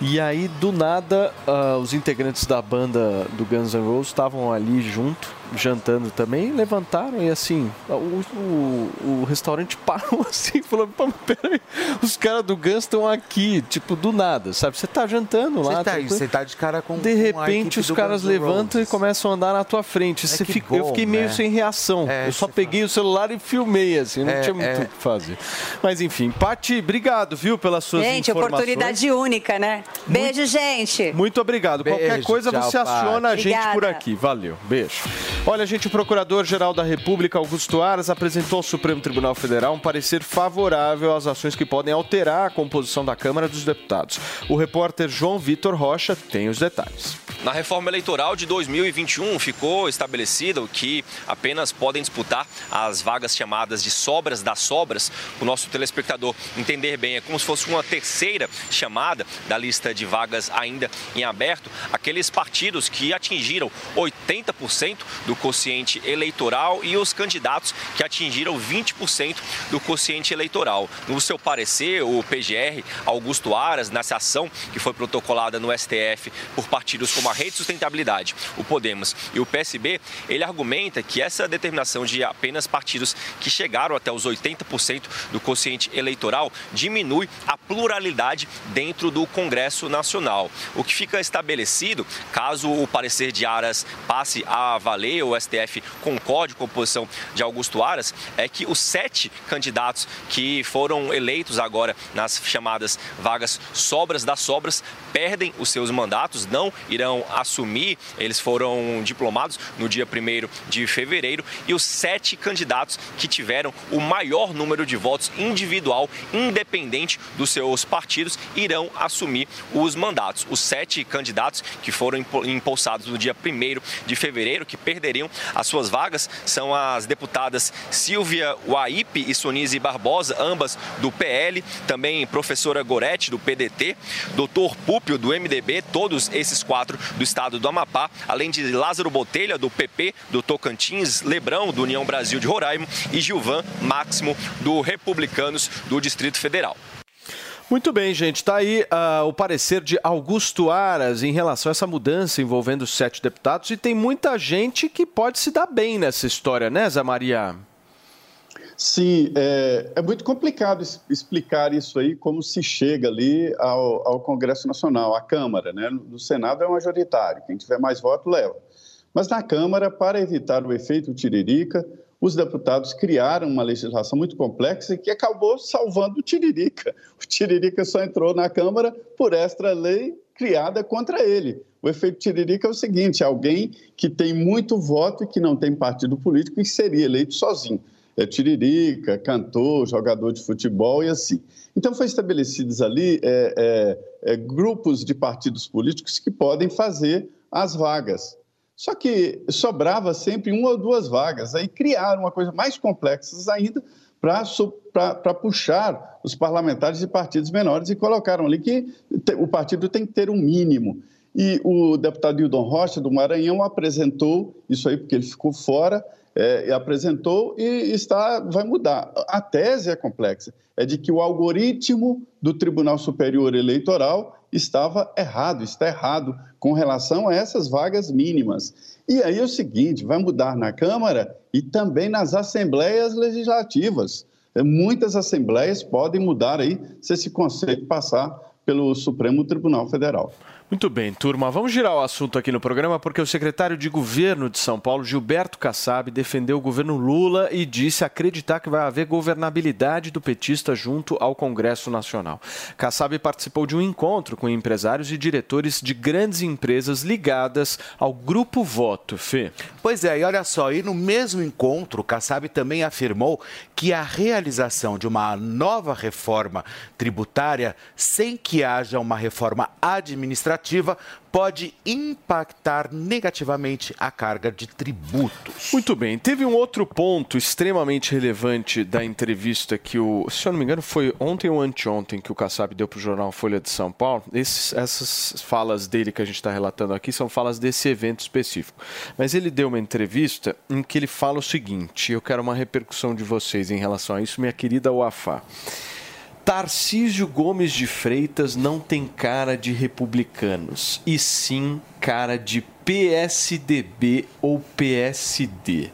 E aí, do nada, ah, os integrantes da banda do Guns N' Roses estavam ali junto, jantando também, levantaram e assim, o, o- o restaurante parou assim, falou, "Pô, peraí, os caras do Guns estão aqui, tipo, do nada, sabe? Você tá jantando lá. Você tá, você tá de cara com De com a repente equipe os caras levantam e começam a andar na tua frente. Você que fica- eu bom, fiquei meio né? sem reação. É, eu só peguei o celular e filmei, assim, não É, tinha muito é. o que fazer. Mas enfim, Pati, obrigado, viu, pelas suas Gente, informações. oportunidade única, né? Beijo, gente. Muito obrigado. Qualquer Beijo, coisa tchau, você aciona a gente por Obrigada. aqui. Valeu. Beijo. Olha, gente, o Procurador-Geral da República, Augusto Aras, apresentou ao Supremo Tribunal Federal um parecer favorável às ações que podem alterar a composição da Câmara dos Deputados. O repórter João Vitor Rocha tem os detalhes. Na reforma eleitoral de 2021 ficou estabelecido que apenas podem disputar as vagas chamadas de sobras das sobras. O nosso telespectador entender bem, é como se fosse uma terceira chamada da lista de vagas ainda em aberto, aqueles partidos que atingiram 80% do quociente eleitoral e os candidatos que atingiram 20% do quociente eleitoral. No seu parecer, o PGR, Augusto Aras, nessa ação que foi protocolada no STF por partidos como a Rede Sustentabilidade, o Podemos e o PSB, ele argumenta que essa determinação de apenas partidos que chegaram até os 80% do quociente eleitoral diminui a pluralidade dentro do Congresso Nacional. O que fica estabelecido, caso o parecer de Aras passe a valer, o STF concorde com a posição de Augusto Aras, é que os sete candidatos que foram eleitos agora nas chamadas vagas sobras das sobras perdem os seus mandatos, não irão assumir, eles foram diplomados no dia 1 de fevereiro, e os sete candidatos que tiveram o maior número de votos individual, independente dos seus partidos, irão assumir os mandatos. Os sete candidatos que foram impulsados no dia 1 de fevereiro, que perderiam as suas vagas, são as deputadas Silvia Waipe e Sonise Barbosa, ambas do PL, também professora Gorete, do PDT, doutor Púpio, do MDB, todos esses quatro do estado do Amapá, além de Lázaro Botelha, do PP, do Tocantins, Lebrão, do União Brasil de Roraima e Gilvan Máximo, do Republicanos do Distrito Federal. Muito bem, gente. Tá aí ah, o parecer de Augusto Aras em relação a essa mudança envolvendo os sete deputados. E tem muita gente que pode se dar bem nessa história, né, Zé Maria? Sim, é, é muito complicado explicar isso aí, como se chega ali ao, ao Congresso Nacional, à Câmara. Né? No Senado é majoritário, quem tiver mais voto leva. Mas na Câmara, para evitar o efeito tiririca, os deputados criaram uma legislação muito complexa que acabou salvando o tiririca. O tiririca só entrou na Câmara por extra lei criada contra ele. O efeito tiririca é o seguinte: alguém que tem muito voto e que não tem partido político e seria eleito sozinho. É tiririca, cantor, jogador de futebol e assim. Então, foi estabelecidos ali é, é, é, grupos de partidos políticos que podem fazer as vagas. Só que sobrava sempre uma ou duas vagas. Aí criaram uma coisa mais complexa ainda para puxar os parlamentares de partidos menores e colocaram ali que o partido tem que ter um mínimo. E o deputado Hildon Rocha, do Maranhão, apresentou isso aí, porque ele ficou fora, é, apresentou e está, vai mudar. A tese é complexa, é de que o algoritmo do Tribunal Superior Eleitoral estava errado, está errado com relação a essas vagas mínimas. E aí é o seguinte, vai mudar na Câmara e também nas assembleias legislativas. É, Muitas assembleias podem mudar aí se esse conceito passar pelo Supremo Tribunal Federal. Muito bem, turma. Vamos girar o assunto aqui no programa porque o secretário de governo de São Paulo, Gilberto Kassab, defendeu o governo Lula e disse acreditar que vai haver governabilidade do petista junto ao Congresso Nacional. Kassab participou de um encontro com empresários e diretores de grandes empresas ligadas ao Grupo Voto, Fê. Pois é, e olha só, e no mesmo encontro, Kassab também afirmou que a realização de uma nova reforma tributária, sem que haja uma reforma administrativa, pode impactar negativamente a carga de tributos. Muito bem. Teve um outro ponto extremamente relevante da entrevista que o, se eu não me engano, foi ontem ou anteontem que o Kassab deu para o jornal Folha de São Paulo. Esses- essas falas dele que a gente está relatando aqui são falas desse evento específico. Mas ele deu uma entrevista em que ele fala o seguinte: eu quero uma repercussão de vocês em relação a isso, minha querida Wafá. Tarcísio Gomes de Freitas não tem cara de republicanos, e sim cara de PSDB ou PSD.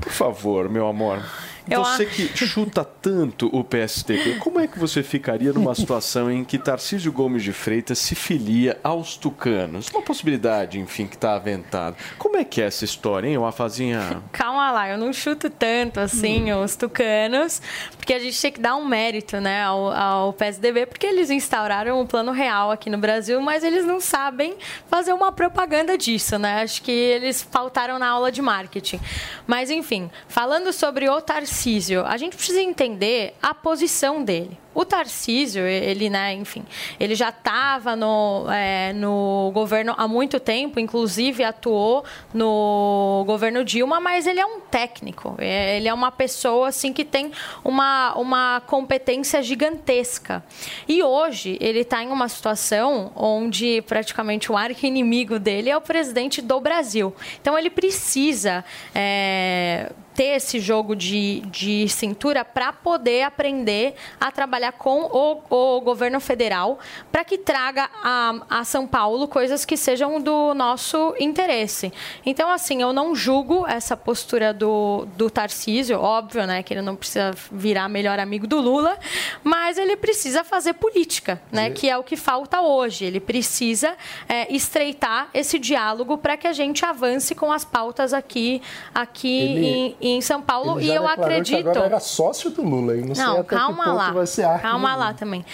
Por favor, meu amor. Eu Você que chuta tanto o PSDB, como é que você ficaria numa situação em que Tarcísio Gomes de Freitas se filia aos tucanos? Uma possibilidade, enfim, que está aventada. Como é que é essa história, hein, Wafazinha? Calma lá, eu não chuto tanto assim os tucanos, porque a gente tem que dar um mérito né, ao, ao PSDB, porque eles instauraram um plano real aqui no Brasil, mas eles não sabem fazer uma propaganda disso, né? Acho que eles faltaram na aula de marketing. Mas, enfim, falando sobre o Tarcísio, a gente precisa entender a posição dele. O Tarcísio, ele, né, enfim, ele já estava no, é, no governo há muito tempo, inclusive atuou no governo Dilma, mas ele é um técnico. É, Ele é uma pessoa assim que tem uma, uma competência gigantesca. E hoje ele está em uma situação onde praticamente o arqui-inimigo dele é o presidente do Brasil. Então ele precisa é, ter esse jogo de, de cintura para poder aprender a trabalhar com o, o governo federal para que traga a, a São Paulo coisas que sejam do nosso interesse. Então, assim, eu não julgo essa postura do, do Tarcísio, óbvio, né, que ele não precisa virar melhor amigo do Lula, mas ele precisa fazer política, né, que é o que falta hoje. Ele precisa é, estreitar esse diálogo para que a gente avance com as pautas aqui, aqui Ele- em, em São Paulo. Ele E já eu declarou acredito. Que agora era sócio do Lula, hein? Não, sei Não, até calma que ponto lá. vai ser Calma lá também.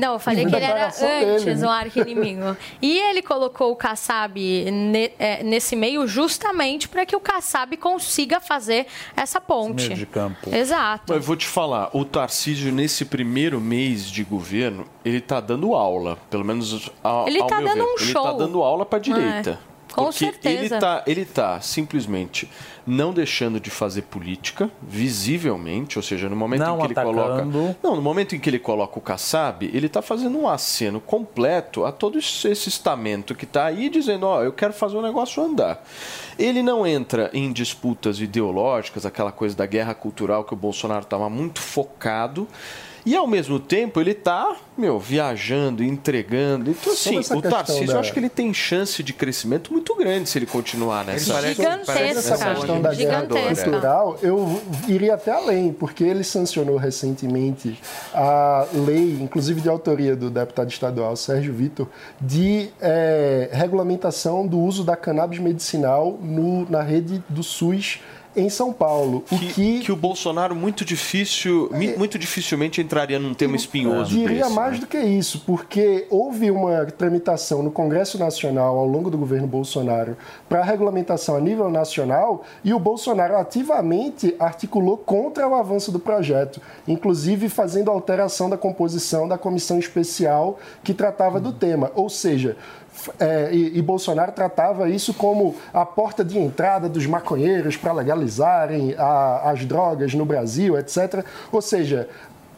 Não, eu falei que ele era dele, antes né? um arqui-inimigo. E ele colocou o Kassab ne- é, nesse meio justamente para que o Kassab consiga fazer essa ponte. meio de campo. Exato. Mas eu vou te falar, o Tarcísio, nesse primeiro mês de governo, ele tá dando aula, pelo menos ao, Ele ao tá meu dando ver. um Ele tá show. dando aula pra direita. É, com porque certeza. Ele tá, ele tá simplesmente não deixando de fazer política, visivelmente, ou seja, no momento Não em que ele atacando. coloca. Não, no momento em que ele coloca o Kassab, ele tá fazendo um aceno completo a todo esse estamento que tá aí dizendo, ó, eu quero fazer o negócio andar. Ele não entra em disputas ideológicas, aquela coisa da guerra cultural que o Bolsonaro estava muito focado. E ao mesmo tempo ele tá, meu, viajando, entregando. Então, assim, o Tarcísio, da- eu acho que ele tem chance de crescimento muito grande se ele continuar nessa. Sobre essa questão da guerra cultural, eu iria até além, porque ele sancionou recentemente a lei, inclusive de autoria do deputado estadual Sérgio Vitor, de eh, regulamentação do uso da cannabis medicinal no- na rede do SUS em São Paulo. O que, que o Bolsonaro muito difícil, mi- muito dificilmente entraria num tema espinhoso Diria desse, mais né? do que isso, porque houve uma tramitação no Congresso Nacional ao longo do governo Bolsonaro para a regulamentação a nível nacional e o Bolsonaro ativamente articulou contra o avanço do projeto, inclusive fazendo alteração da composição da comissão especial que tratava do tema. Ou seja, é, e, e Bolsonaro tratava isso como a porta de entrada dos maconheiros para legalizarem a- as drogas no Brasil, etc. Ou seja,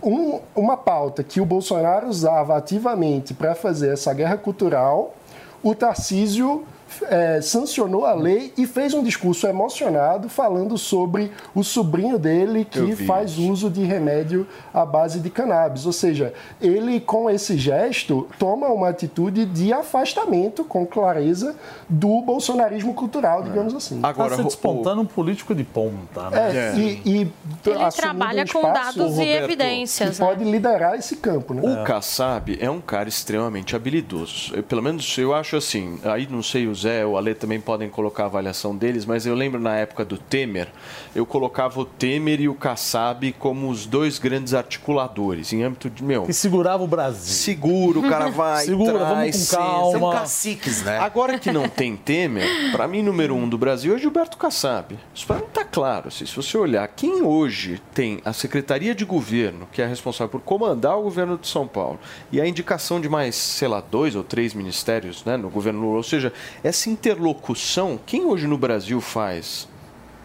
um- uma pauta que o Bolsonaro usava ativamente para fazer essa guerra cultural, o Tarcísio eh, sancionou a lei e fez um discurso emocionado falando sobre o sobrinho dele que faz uso de remédio à base de cannabis. Ou seja, ele com esse gesto toma uma atitude de afastamento com clareza do bolsonarismo cultural, digamos assim. Agora, Tá se despontando um político de ponta, né? É, e, e Ele trabalha um com dados e Roberto, evidências, que né? pode liderar esse campo, né? O Kassab é um cara extremamente habilidoso. Eu, pelo menos eu acho assim. Aí não sei, o Zé ou o Ale também podem colocar a avaliação deles, mas eu lembro na época do Temer, eu colocava o Temer e o Kassab como os dois grandes articuladores, em âmbito de, meu... Que segurava o Brasil. Segura, o cara vai, Segura, traz, vamos com calma. São caciques, né? Agora que não tem Temer, para mim, número um do Brasil é Gilberto Kassab. Isso para mim tá claro. assim, se você olhar, quem hoje tem a Secretaria de Governo, que é responsável por comandar o governo de São Paulo, e a indicação de mais, sei lá, dois ou três ministérios né, no governo Lula, ou seja, essa interlocução, quem hoje no Brasil faz?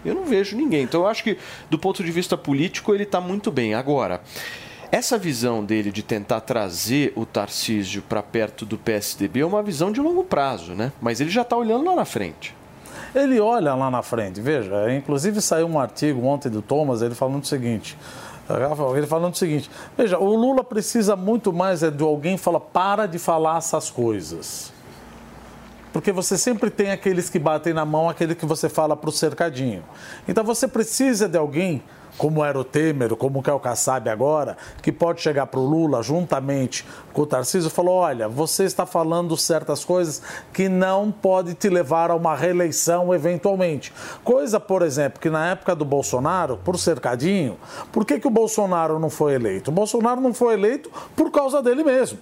Eu não vejo ninguém. Então eu acho que, do ponto de vista político, ele está muito bem. Agora, essa visão dele de tentar trazer o Tarcísio para perto do PSDB é uma visão de longo prazo, né? Mas ele já está olhando lá na frente. Ele olha lá na frente, veja, inclusive saiu um artigo ontem do Thomas, ele falando o seguinte, ele falando o seguinte, veja, o Lula precisa muito mais é de alguém que fala, para de falar essas coisas. Porque você sempre tem aqueles que batem na mão, aquele que você fala para o cercadinho. Então você precisa de alguém, como era o Temer, como é o Kassab agora, que pode chegar para o Lula juntamente com o Tarcísio e falar: olha, você está falando certas coisas que não pode te levar a uma reeleição eventualmente. Coisa, por exemplo, que na época do Bolsonaro, por cercadinho, por que, que o Bolsonaro não foi eleito? O Bolsonaro não foi eleito por causa dele mesmo.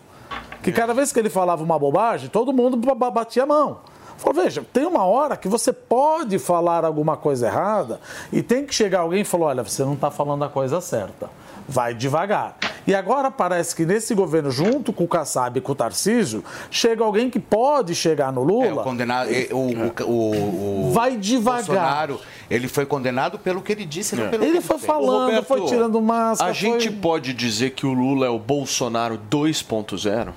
Que cada vez que ele falava uma bobagem, todo mundo ba- ba- batia a mão. Falou, veja, tem uma hora que você pode falar alguma coisa errada e tem que chegar alguém e falar, olha, você não está falando a coisa certa. Vai devagar. E agora parece que nesse governo, junto com o Kassab e com o Tarcísio, chega alguém que pode chegar no Lula. É, o condenado, é, o, o, o- o Vai devagar. Bolsonaro, ele foi condenado pelo que ele disse, não pelo que Ele foi fez. falando, foi tirando máscara. A gente foi- pode dizer que o Lula é o Bolsonaro 2.0?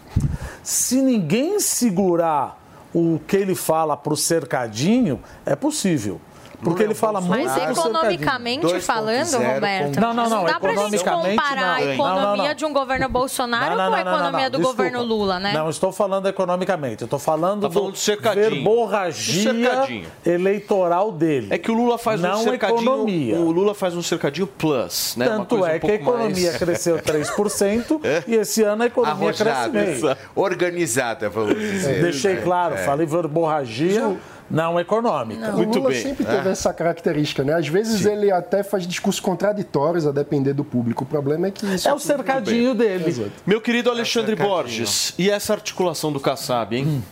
Se ninguém segurar o que ele fala pro cercadinho, é possível. Porque ele fala muito Mas economicamente falando, Roberto, Não, não, não. dá pra gente economicamente, comparar a economia Não, não, não. de um governo Bolsonaro Não, não, com a não, não, não, economia do desculpa. governo Lula, né? Não, estou falando economicamente. Eu estou falando, Tá falando do verborragia eleitoral dele. É que o Lula faz não um cercadinho. economia. O Lula faz um cercadinho plus, né? Uma Tanto coisa é um que a economia cresceu 3% e esse ano a economia cresce meio. organizada, vamos dizer. Deixei claro, É. falei verborragia não econômica. o Lula sempre teve essa característica, né? Às vezes ele até faz discursos contraditórios a depender do público. O problema é que isso É o cercadinho dele. Exato. Meu querido Alexandre cercadinho. Borges, e essa articulação do Kassab, hein?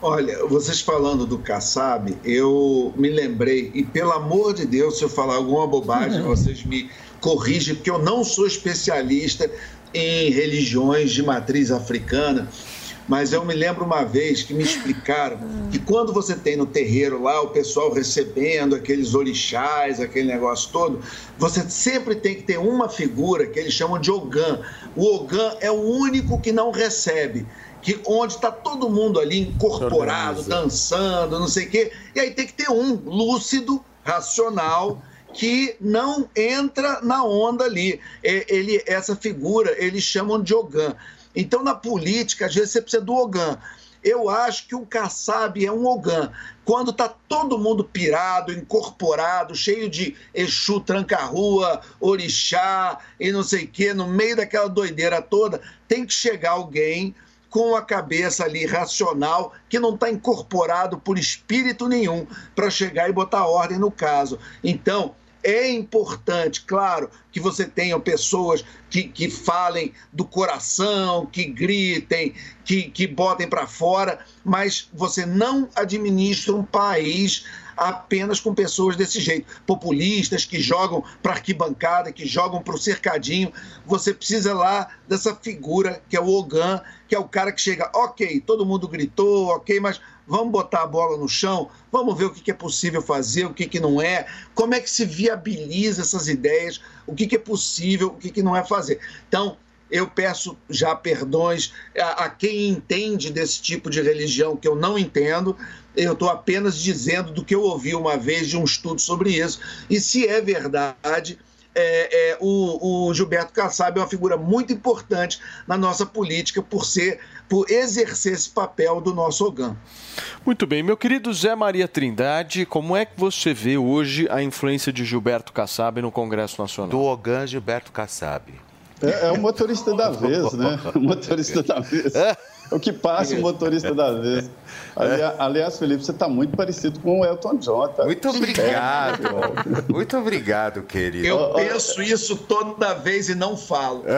Olha, vocês falando do Kassab, eu me lembrei, e pelo amor de Deus, se eu falar alguma bobagem, vocês me corrigem, porque eu não sou especialista em religiões de matriz africana, mas eu me lembro uma vez que me explicaram que quando você tem no terreiro lá o pessoal recebendo aqueles orixás, aquele negócio todo, você sempre tem que ter uma figura que eles chamam de Ogã. O Ogã é o único que não recebe que onde está todo mundo ali incorporado, dançando, não sei o quê. E aí tem que ter um lúcido, racional, que não entra na onda ali. É, Ele, essa figura, eles chamam de Ogan. Então, na política, às vezes você precisa do Ogan. Eu acho que o Kassab é um Ogan. Quando está todo mundo pirado, incorporado, cheio de Exu, tranca-rua, orixá e não sei o quê, no meio daquela doideira toda, tem que chegar alguém com a cabeça ali racional, que não está incorporado por espírito nenhum, para chegar e botar ordem no caso. Então, é importante, claro, que você tenha pessoas que, que falem do coração, que gritem, que, que botem para fora, mas você não administra um país apenas com pessoas desse jeito, populistas que jogam para arquibancada, que jogam para o cercadinho. Você precisa lá dessa figura que é o Ogan, que é o cara que chega, ok, todo mundo gritou, ok, mas vamos botar a bola no chão, vamos ver o que é possível fazer, o que, não é, como é que se viabiliza essas ideias, o que, é possível, o que, que não é fazer. Então, eu peço já perdões a, a quem entende desse tipo de religião que eu não entendo. Eu estou apenas dizendo do que eu ouvi uma vez de um estudo sobre isso. E se é verdade, é, é, o, o Gilberto Kassab é uma figura muito importante na nossa política por ser, por exercer esse papel do nosso Ogan. Muito bem, meu querido Zé Maria Trindade, como é que você vê hoje a influência de Gilberto Kassab no Congresso Nacional? Do Ogan Gilberto Kassab. É, é o motorista da vez, né? O motorista da vez. É o que passa o motorista da vez. Aliás, aliás Felipe, você está muito parecido com o Elton John. Tá? Muito obrigado. muito obrigado, querido. Eu penso isso toda vez e não falo.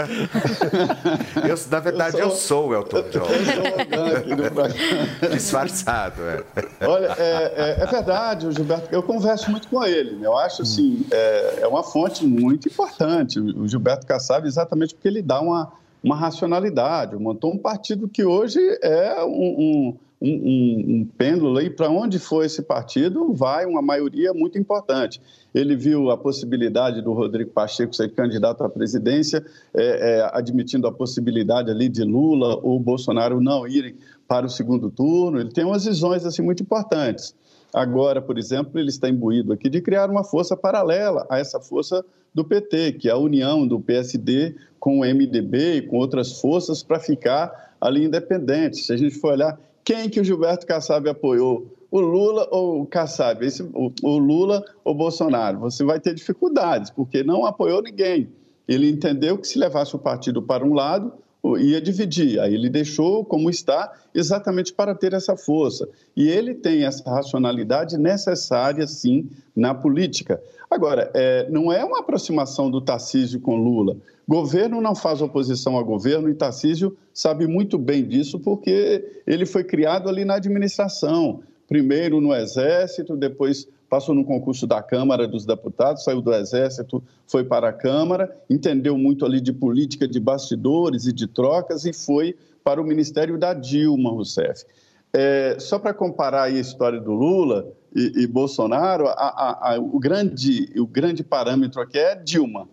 Eu, na verdade, eu sou, o Elton John. Disfarçado, é. Olha, é, é, é, verdade, o Gilberto, eu converso muito com ele. Né? Eu acho assim, é, é uma fonte muito importante. O Gilberto Kassab, exatamente porque ele dá uma uma racionalidade, montou um partido que hoje é um, um, um, um pêndulo e para onde for esse partido vai uma maioria muito importante. Ele viu a possibilidade do Rodrigo Pacheco ser candidato à presidência, é, é, admitindo a possibilidade ali de Lula ou Bolsonaro não irem para o segundo turno. Ele tem umas visões assim muito importantes. Agora, por exemplo, ele está imbuído aqui de criar uma força paralela a essa força do PT, que é a união do PSD com o MDB e com outras forças para ficar ali independente. Se a gente for olhar, quem que o Gilberto Kassab apoiou? O Lula ou o Kassab? Esse, o, o Lula ou Bolsonaro? Você vai ter dificuldades, porque não apoiou ninguém. Ele entendeu que se levasse o partido para um lado, ia dividir. Aí ele deixou como está, exatamente para ter essa força. E ele tem essa racionalidade necessária, sim, na política. Agora, é, não é uma aproximação do Tarcísio com Lula. Governo não faz oposição a governo e Tarcísio sabe muito bem disso porque ele foi criado ali na administração. Primeiro no Exército, depois passou no concurso da Câmara dos Deputados, saiu do Exército, foi para a Câmara, entendeu muito ali de política de bastidores e de trocas e foi para o Ministério da Dilma Rousseff. É, só para comparar a história do Lula e, e Bolsonaro, a, a, a, o, grande, o grande parâmetro aqui é Dilma.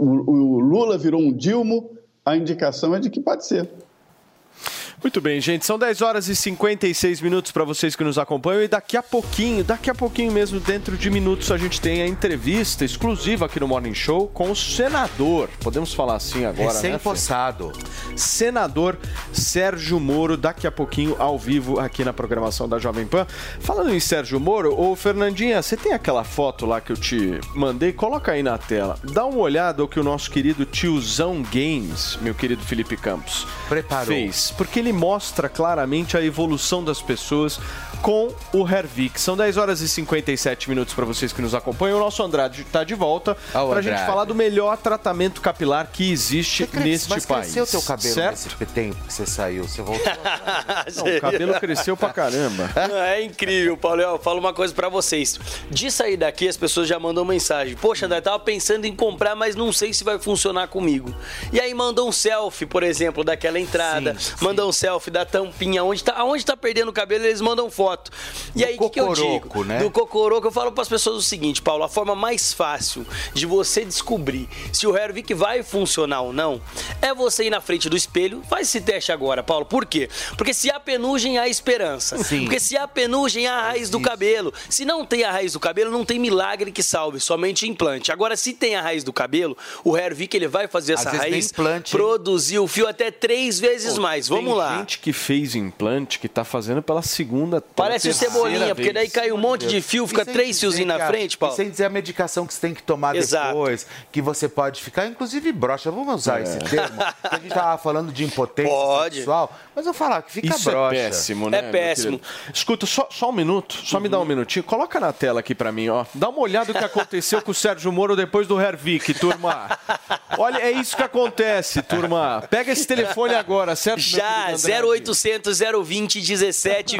O, o Lula virou um Dilmo, a indicação é de que pode ser. Muito bem, gente. São 10 horas e 56 minutos para vocês que nos acompanham. E daqui a pouquinho, daqui a pouquinho mesmo, dentro de minutos, a gente tem a entrevista exclusiva aqui no Morning Show com o senador. Podemos falar assim agora, né? possado. Senador Sérgio Moro, daqui a pouquinho, ao vivo, aqui na programação da Jovem Pan. Falando em Sérgio Moro, ô Fernandinha, você tem aquela foto lá que eu te mandei? Coloca aí na tela. Dá uma olhada ao que o nosso querido tiozão Games, meu querido Felipe Campos, Preparou. fez. Porque ele mostra claramente a evolução das pessoas com o Hervik. São 10 horas e 57 minutos para vocês que nos acompanham. O nosso Andrade está de volta Ó, para a gente falar do melhor tratamento capilar que existe neste Mas país. cresceu o teu cabelo certo? nesse tempo que você saiu? Você voltou? Não, o cabelo cresceu pra caramba. É incrível, Paulo. Eu falo uma coisa pra vocês. De sair daqui, as pessoas já mandam mensagem. Poxa, André, tava pensando em comprar, mas não sei se vai funcionar comigo. E aí mandam um selfie, por exemplo, daquela entrada. mandam um selfie da tampinha. Onde tá, aonde tá perdendo o cabelo, eles mandam foto. Foto. E aí, o que, eu digo? né? Do cocoroco, eu falo para as pessoas o seguinte, Paulo, a forma mais fácil de você descobrir se o Hervik vai funcionar ou não é você ir na frente do espelho, faz esse teste agora, Paulo. Por quê? Porque se há penugem, há esperança. Sim. Porque se há penugem, há a raiz do cabelo. Se não tem a raiz do cabelo, não tem milagre que salve, somente implante. Agora, se tem a raiz do cabelo, o Hervik ele vai fazer Às essa nem raiz implante, hein? produzir o fio até três vezes Pô, mais. tem Vamos lá. gente que fez implante que tá fazendo pela segunda, Parece o cebolinha, porque daí vez. cai um monte de fio, fica três fiozinhos na a- frente, Paulo. E sem dizer a medicação que você tem que tomar Exato. depois, que você pode ficar, inclusive broxa. Vamos usar É. esse termo? a gente tava falando de impotência Pode. sexual, mas eu vou falar que fica Isso broxa. é péssimo, né? É péssimo. Escuta, só, só um minuto, só me dá um minutinho. Coloca na tela aqui pra mim, ó. Dá uma olhada no que aconteceu com o Sérgio Moro depois do Hervik, turma. Olha, é isso que acontece, turma. Pega esse telefone agora, certo? Já, querido André? 0800 020 17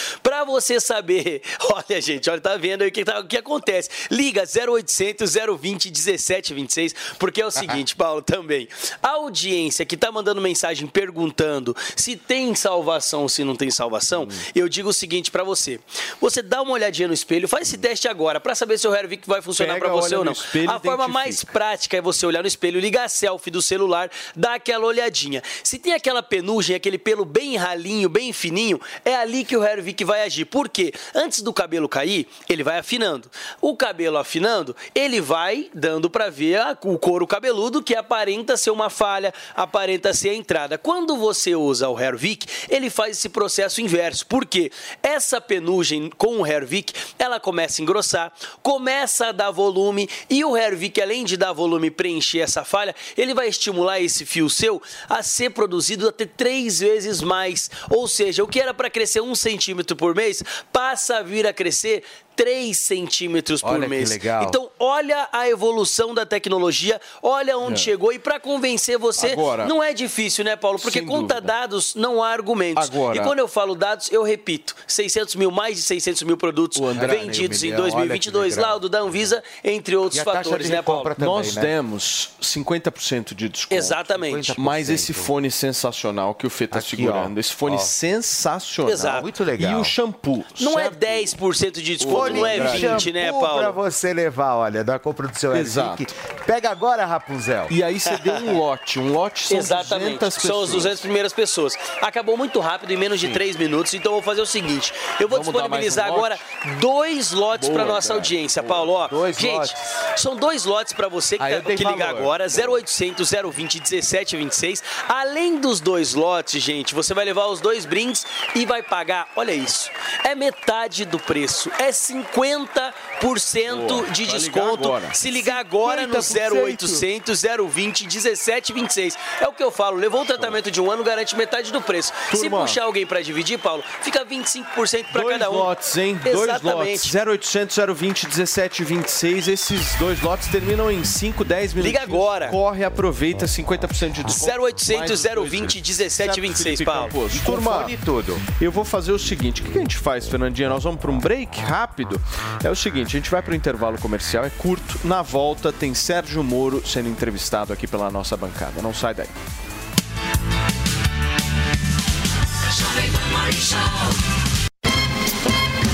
26. Pra você saber, olha gente, olha, tá vendo aí o que, tá- o que acontece. Liga 0800 020 17 26, porque é o seguinte, Paulo, também. A audiência que tá mandando mensagem perguntando se tem salvação ou se não tem salvação, eu digo o seguinte pra você. Você dá uma olhadinha no espelho, faz esse teste agora pra saber se o Hervik vai funcionar Pega, pra você ou não. espelho A forma mais prática é você olhar no espelho, ligar a selfie do celular, dar aquela olhadinha. Se tem aquela penugem, aquele pelo bem ralinho, bem fininho, é ali que o Hervik vai agir. Por quê? Antes do cabelo cair, ele vai afinando. O cabelo afinando, ele vai dando pra ver a- o couro cabeludo que aparenta ser uma falha, aparenta ser a entrada. Quando você usa o Hervik, ele faz esse processo inverso. Por quê? Essa penugem com o Hervik, ela começa a engrossar, começa a dar volume e o Hervik, além de dar volume e preencher essa falha, ele vai estimular esse fio seu a ser produzido até três vezes mais. Ou seja, o que era para crescer um centímetro por mês, passa a vir a crescer 3 centímetros por Olha que mês. legal. Então, olha a evolução da tecnologia, olha onde É. chegou. E para convencer você, Agora- não é difícil, né, Paulo? Porque conta dúvida. dados, não há argumentos. Agora- E quando eu falo dados, eu repito: 600 mil, mais de 600 mil produtos André- vendidos em milhão, olha que 2022, legal. laudo da Anvisa, entre outros E a taxa fatores, de né, Paulo? também, Nós né? demos 50% de desconto. Exatamente. Mas esse fone sensacional que o Fê tá Aqui, segurando, ó. esse fone Ó. sensacional. Exato. Muito legal. E o shampoo. Não é certo? 10% de desconto, não é de 20, né, shampoo pra Paulo? você levar, olha, da compra do seu Exato. Pega agora, Rapunzel. E aí você deu um lote. Um lote são Exatamente, 200 são pessoas. as 200 primeiras pessoas. Acabou muito rápido, em menos de 3 minutos, então eu vou fazer o seguinte: eu vou Vamos disponibilizar um agora dois lotes Boa, para nossa cara. audiência, Paulo. Ó, Dois gente, lotes. são dois lotes para você que, tá- que ligar agora: 0800 020 1726. Além dos dois lotes, gente, você vai levar os dois brindes e vai pagar, olha isso, é metade do preço, é 50% 50 Boa, de ligar desconto. agora. Se ligar agora no 0800 020 1726. É o que eu falo, levou o tratamento de um ano, garante metade do preço. Se Turma. puxar alguém para dividir, Paulo, fica 25% para Dois cada um. lotes, hein? Dois Exatamente. lotes. 0800 020 1726. Esses dois lotes terminam em 5, 10 minutos. Liga agora. Corre, aproveita 50% de desconto. 0800 Mais os dois 020 brindes. 1726, Certo, Paulo. Felipe Camposo? Com Turma, e tudo. eu vou fazer o seguinte: o que que a gente faz, Fernandinha? Nós vamos para um break rápido. É o seguinte: a gente vai para o intervalo comercial, é curto. Na volta tem Sérgio Moro sendo entrevistado aqui pela nossa bancada. Não sai daí.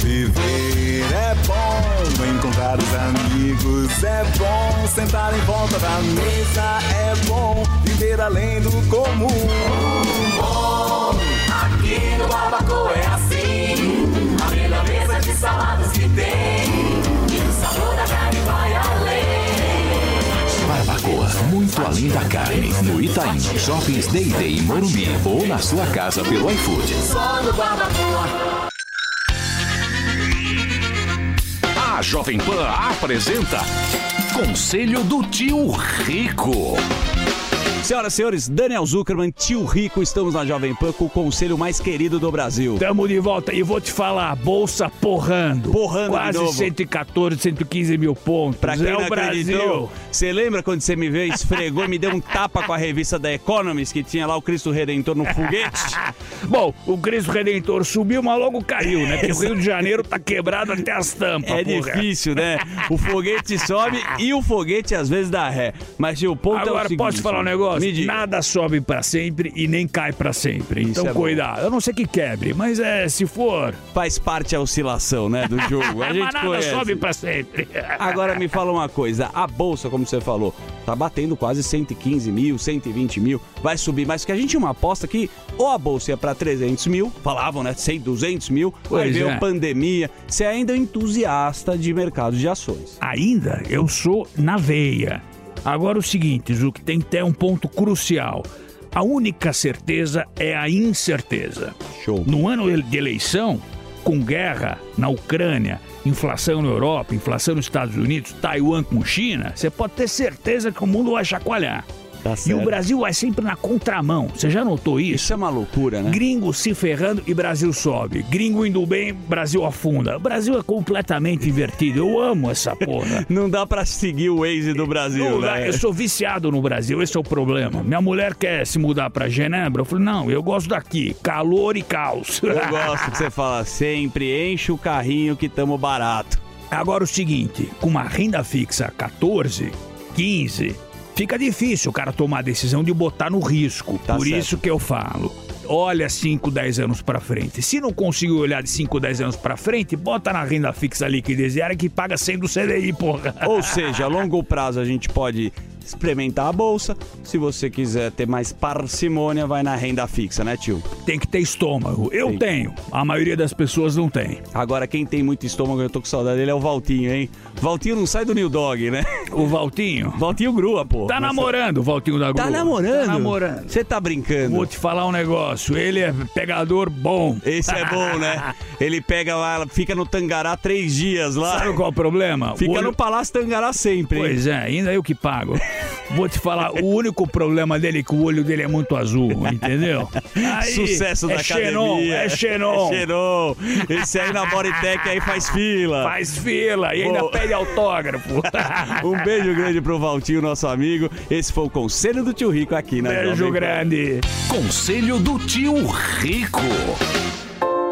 Viver é bom, encontrar os amigos é bom, sentar em volta da mesa é bom, viver além do comum. Aqui no Barbacoa é assim. A melhor mesa de saladas que tem. Muito além da carne. No Itaim, Shoppings Day Day Morumbi ou na sua casa pelo iFood. A Jovem Pan apresenta Conselho do Tio Rico. Senhoras e senhores, Daniel Zuckerman, tio Rico, estamos na Jovem Pan com o conselho mais querido do Brasil. Tamo de volta e vou te falar, bolsa porrando. Porrando de Quase novo. 114, 115 mil pontos. Pra quem é não o Brasil. você lembra quando você me veio, esfregou e me deu um tapa com a revista da Economist que tinha lá o Cristo Redentor no foguete? Bom, o Cristo Redentor subiu, mas logo caiu, né? Porque o Rio de Janeiro tá quebrado até as tampas. É porra. difícil, né? O foguete sobe e o foguete às vezes dá ré. Mas o ponto é o Agora, seguinte... posso te falar um negócio? Diga. nada sobe pra sempre e nem cai pra sempre. Isso Então é cuidado. Eu não sei que quebre, mas é, se for... Faz parte a oscilação, né, do jogo. A Mas gente nada conhece. sobe pra sempre. Agora me fala uma coisa, a bolsa, como você falou, tá batendo quase 115 mil, 120 mil, vai subir mais, porque a gente tinha uma aposta que ou a bolsa ia pra 300 mil, falavam, né, 100, 200 mil, aí Pois veio é. pandemia, você ainda é entusiasta de mercado de ações. Ainda eu sou na veia. Agora o seguinte, tem que ter um ponto crucial. A única certeza é a incerteza. Show. No ano de eleição, com guerra na Ucrânia, inflação na Europa, inflação nos Estados Unidos, Taiwan com China, você pode ter certeza que o mundo vai chacoalhar. Tá E o Brasil vai sempre na contramão. Você já notou isso? Isso é uma loucura, né? Gringo se ferrando e Brasil sobe. Gringo indo bem, Brasil afunda. O Brasil é completamente invertido. Eu amo essa porra. Não dá pra seguir o Waze do Brasil, Não né? Eu sou viciado no Brasil, esse é o problema. Minha mulher quer se mudar pra Genebra. Eu falei, não, eu gosto daqui. Calor e caos. Eu gosto que você fala sempre, enche o carrinho que tamo barato. Agora o seguinte, com uma renda fixa 14, 15, fica difícil o cara tomar a decisão de botar no risco. Tá Por certo. isso que eu falo. Olha 5, 10 anos pra frente. Se não conseguir olhar de 5, 10 anos pra frente, bota na renda fixa liquidez diária que paga 100 do CDI, porra. Ou seja, a longo prazo a gente pode experimentar a bolsa. Se você quiser ter mais parcimônia, vai na renda fixa, né, tio? Tem que ter estômago. Eu Tem. tenho. A maioria das pessoas não tem. Agora, quem tem muito estômago, eu tô com saudade dele, é o Valtinho, hein? Valtinho não sai do New Dog, né? O Valtinho? Valtinho grua, pô. Tá Nossa. namorando o Valtinho da Grua. Tá namorando? Tá namorando. Você tá brincando? Vou te falar um negócio. Ele é pegador bom. Esse é bom, né? Ele pega lá, fica no Tangará três dias lá. Sabe qual é o problema? Fica O no Palácio Tangará sempre. hein? Pois é, ainda eu que pago. Vou te falar, o único problema dele é que o olho dele é muito azul, entendeu? Aí, Sucesso da é Xenon, academia. é Xenon. É Xenon. Esse aí na Bodytech aí faz fila. Faz fila e ainda pede autógrafo. Um beijo grande pro Valtinho, nosso amigo. Esse foi o Conselho do Tio Rico aqui na Beijo grande. Conselho do Tio Rico.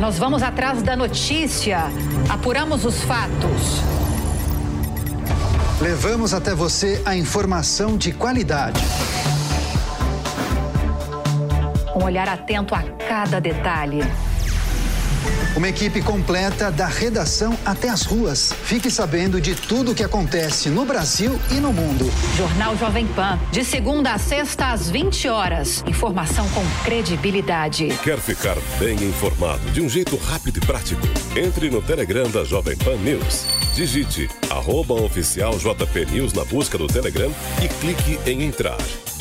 Nós vamos atrás da notícia, apuramos os fatos. Levamos até você a informação de qualidade. Um olhar atento a cada detalhe. Uma equipe completa da redação até as ruas. Fique sabendo de tudo o que acontece no Brasil e no mundo. Jornal Jovem Pan, de segunda a sexta às 20 horas. Informação com credibilidade. Quer ficar bem informado de um jeito rápido e prático? Entre no Telegram da Jovem Pan News. Digite arroba oficial JP News na busca do Telegram e clique em entrar.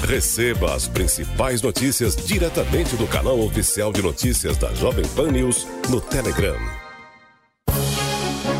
Receba as principais notícias diretamente do canal oficial de notícias da Jovem Pan News no Telegram.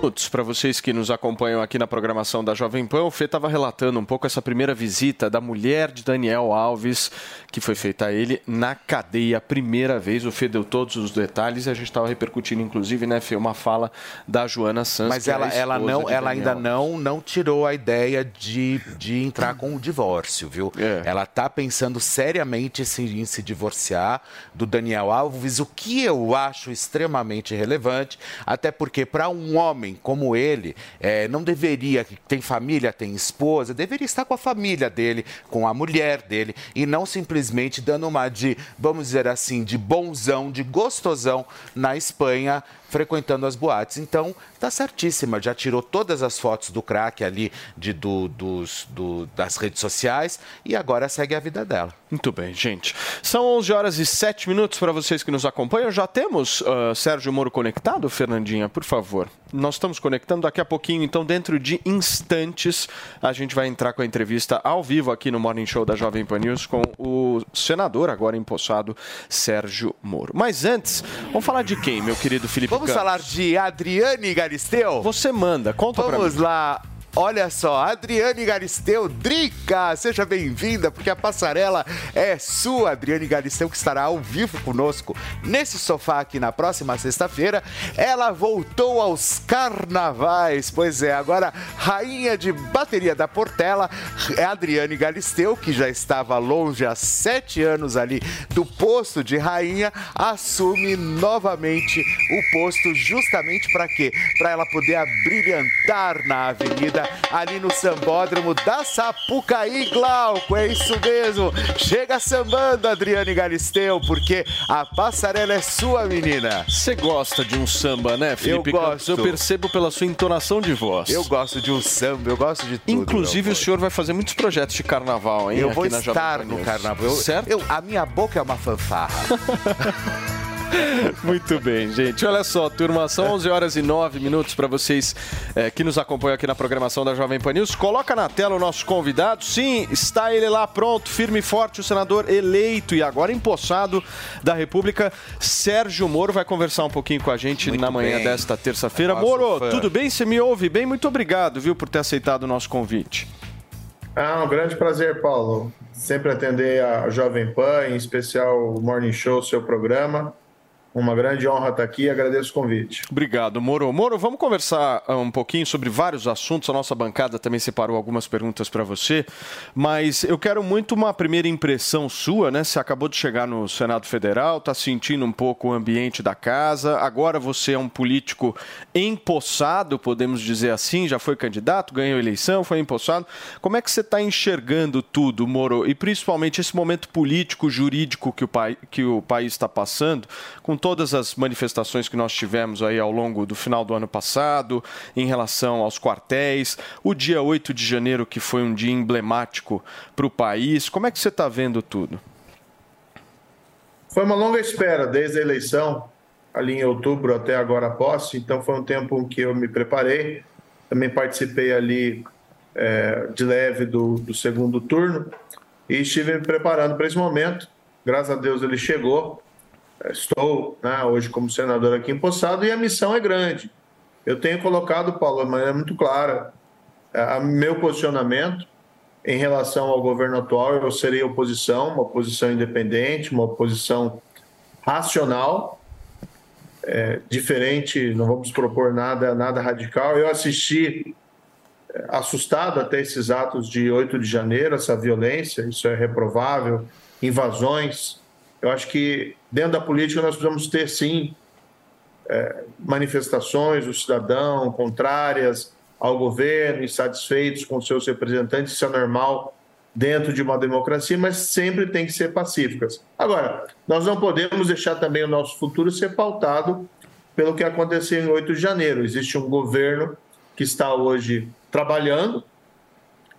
Minutos para vocês que nos acompanham aqui na programação da Jovem Pan. O Fê estava relatando um pouco essa primeira visita da mulher de Daniel Alves, que foi feita a ele na cadeia a primeira vez. O Fê deu todos os detalhes e a gente estava repercutindo, inclusive, né, Fê, uma fala da Joana Santos. Mas é ela, ela, não, ela ainda não, não tirou a ideia de, de entrar com o divórcio, viu? É. Ela tá pensando seriamente se- em se divorciar do Daniel Alves, o que eu acho extremamente relevante, até porque para um homem como ele é, não deveria, tem família, tem esposa, deveria estar com a família dele, com a mulher dele, e não simplesmente dando uma de, vamos dizer assim, de bonzão, de gostosão na Espanha, frequentando as boates. Então, tá certíssima, já tirou todas as fotos do crack ali de, do, dos, do, das redes sociais e agora segue a vida dela. Muito bem, gente. São 11 horas e 7 minutos para vocês que nos acompanham. Já temos uh, Sérgio Moro conectado, Fernandinha, por favor. Nós estamos conectando daqui a pouquinho, então dentro de instantes a gente vai entrar com a entrevista ao vivo aqui no Morning Show da Jovem Pan News com o senador agora empossado Sérgio Moro. Mas antes, vamos falar de quem, meu querido Felipe Vamos falar de Adriane Galisteu? Você manda, conta pra Vamos mim. lá. Olha só, Adriane Galisteu, Drica, seja bem-vinda, porque a passarela é sua, Adriane Galisteu, que estará ao vivo conosco nesse sofá aqui na próxima sexta-feira. Ela voltou aos carnavais, pois é, agora rainha de bateria da Portela, é Adriane Galisteu, que já estava longe há sete anos ali do posto de rainha, assume novamente o posto justamente para quê? Para ela poder abrilhantar na avenida ali no sambódromo da Sapucaí, Glauco. É isso mesmo. Chega sambando, Adriane Galisteu, porque a passarela é sua, menina. Você gosta de um samba, né, Felipe Eu gosto. Eu percebo pela sua entonação de voz. Eu gosto de um samba, eu gosto de tudo. Inclusive, o senhor vai fazer muitos projetos de carnaval, hein? Eu vou estar no carnaval. Eu- certo? eu- a minha boca é uma fanfarra. Muito bem, gente. Olha só, turma, são 11 horas e 9 minutos para vocês eh, que nos acompanham aqui na programação da Jovem Pan News. Coloca na tela o nosso convidado. Sim, está ele lá pronto, firme e forte, o senador eleito e agora empossado da República, Sérgio Moro, vai conversar um pouquinho com a gente na manhã bem. desta terça-feira. Moro, fã. tudo bem? Você me ouve bem? Muito obrigado, viu, por ter aceitado o nosso convite. Ah, um grande prazer, Paulo. Sempre atender a Jovem Pan, em especial o Morning Show, seu programa. Uma grande honra estar aqui e agradeço o convite. Obrigado, Moro. Moro, vamos conversar ah, um pouquinho sobre vários assuntos. A nossa bancada também separou algumas perguntas para você, mas eu quero muito uma primeira impressão sua, né? Você acabou de chegar no Senado Federal, está sentindo um pouco o ambiente da casa. Agora você é um político empossado, podemos dizer assim. Já foi candidato, ganhou eleição, foi empossado. Como é que você está enxergando tudo, Moro? E principalmente esse momento político, jurídico que o, pai, que o país está passando, com todas as manifestações que nós tivemos aí ao longo do final do ano passado, em relação aos quartéis, o dia 8 de janeiro, que foi um dia emblemático para o país. Como é que você está vendo tudo? Foi uma longa espera desde a eleição, ali em outubro até agora a posse, então foi um tempo em que eu me preparei. Também participei ali é, de leve do, do segundo turno e estive me preparando para esse momento. Graças a Deus ele chegou. Estou né, hoje como senador aqui empossado e a missão é grande. Eu tenho colocado, Paulo, de maneira muito clara, a meu posicionamento em relação ao governo atual. Eu serei oposição, uma oposição independente, uma oposição racional, é, diferente, não vamos propor nada, nada radical. Eu assisti é, assustado até esses atos de 8 de janeiro, essa violência, isso é reprovável, invasões. Eu acho que dentro da política nós precisamos ter, sim, é, manifestações do cidadão contrárias ao governo, insatisfeitos com seus representantes, isso é normal dentro de uma democracia, mas sempre tem que ser pacíficas. Agora, nós não podemos deixar também o nosso futuro ser pautado pelo que aconteceu em 8 de janeiro. Existe um governo que está hoje trabalhando,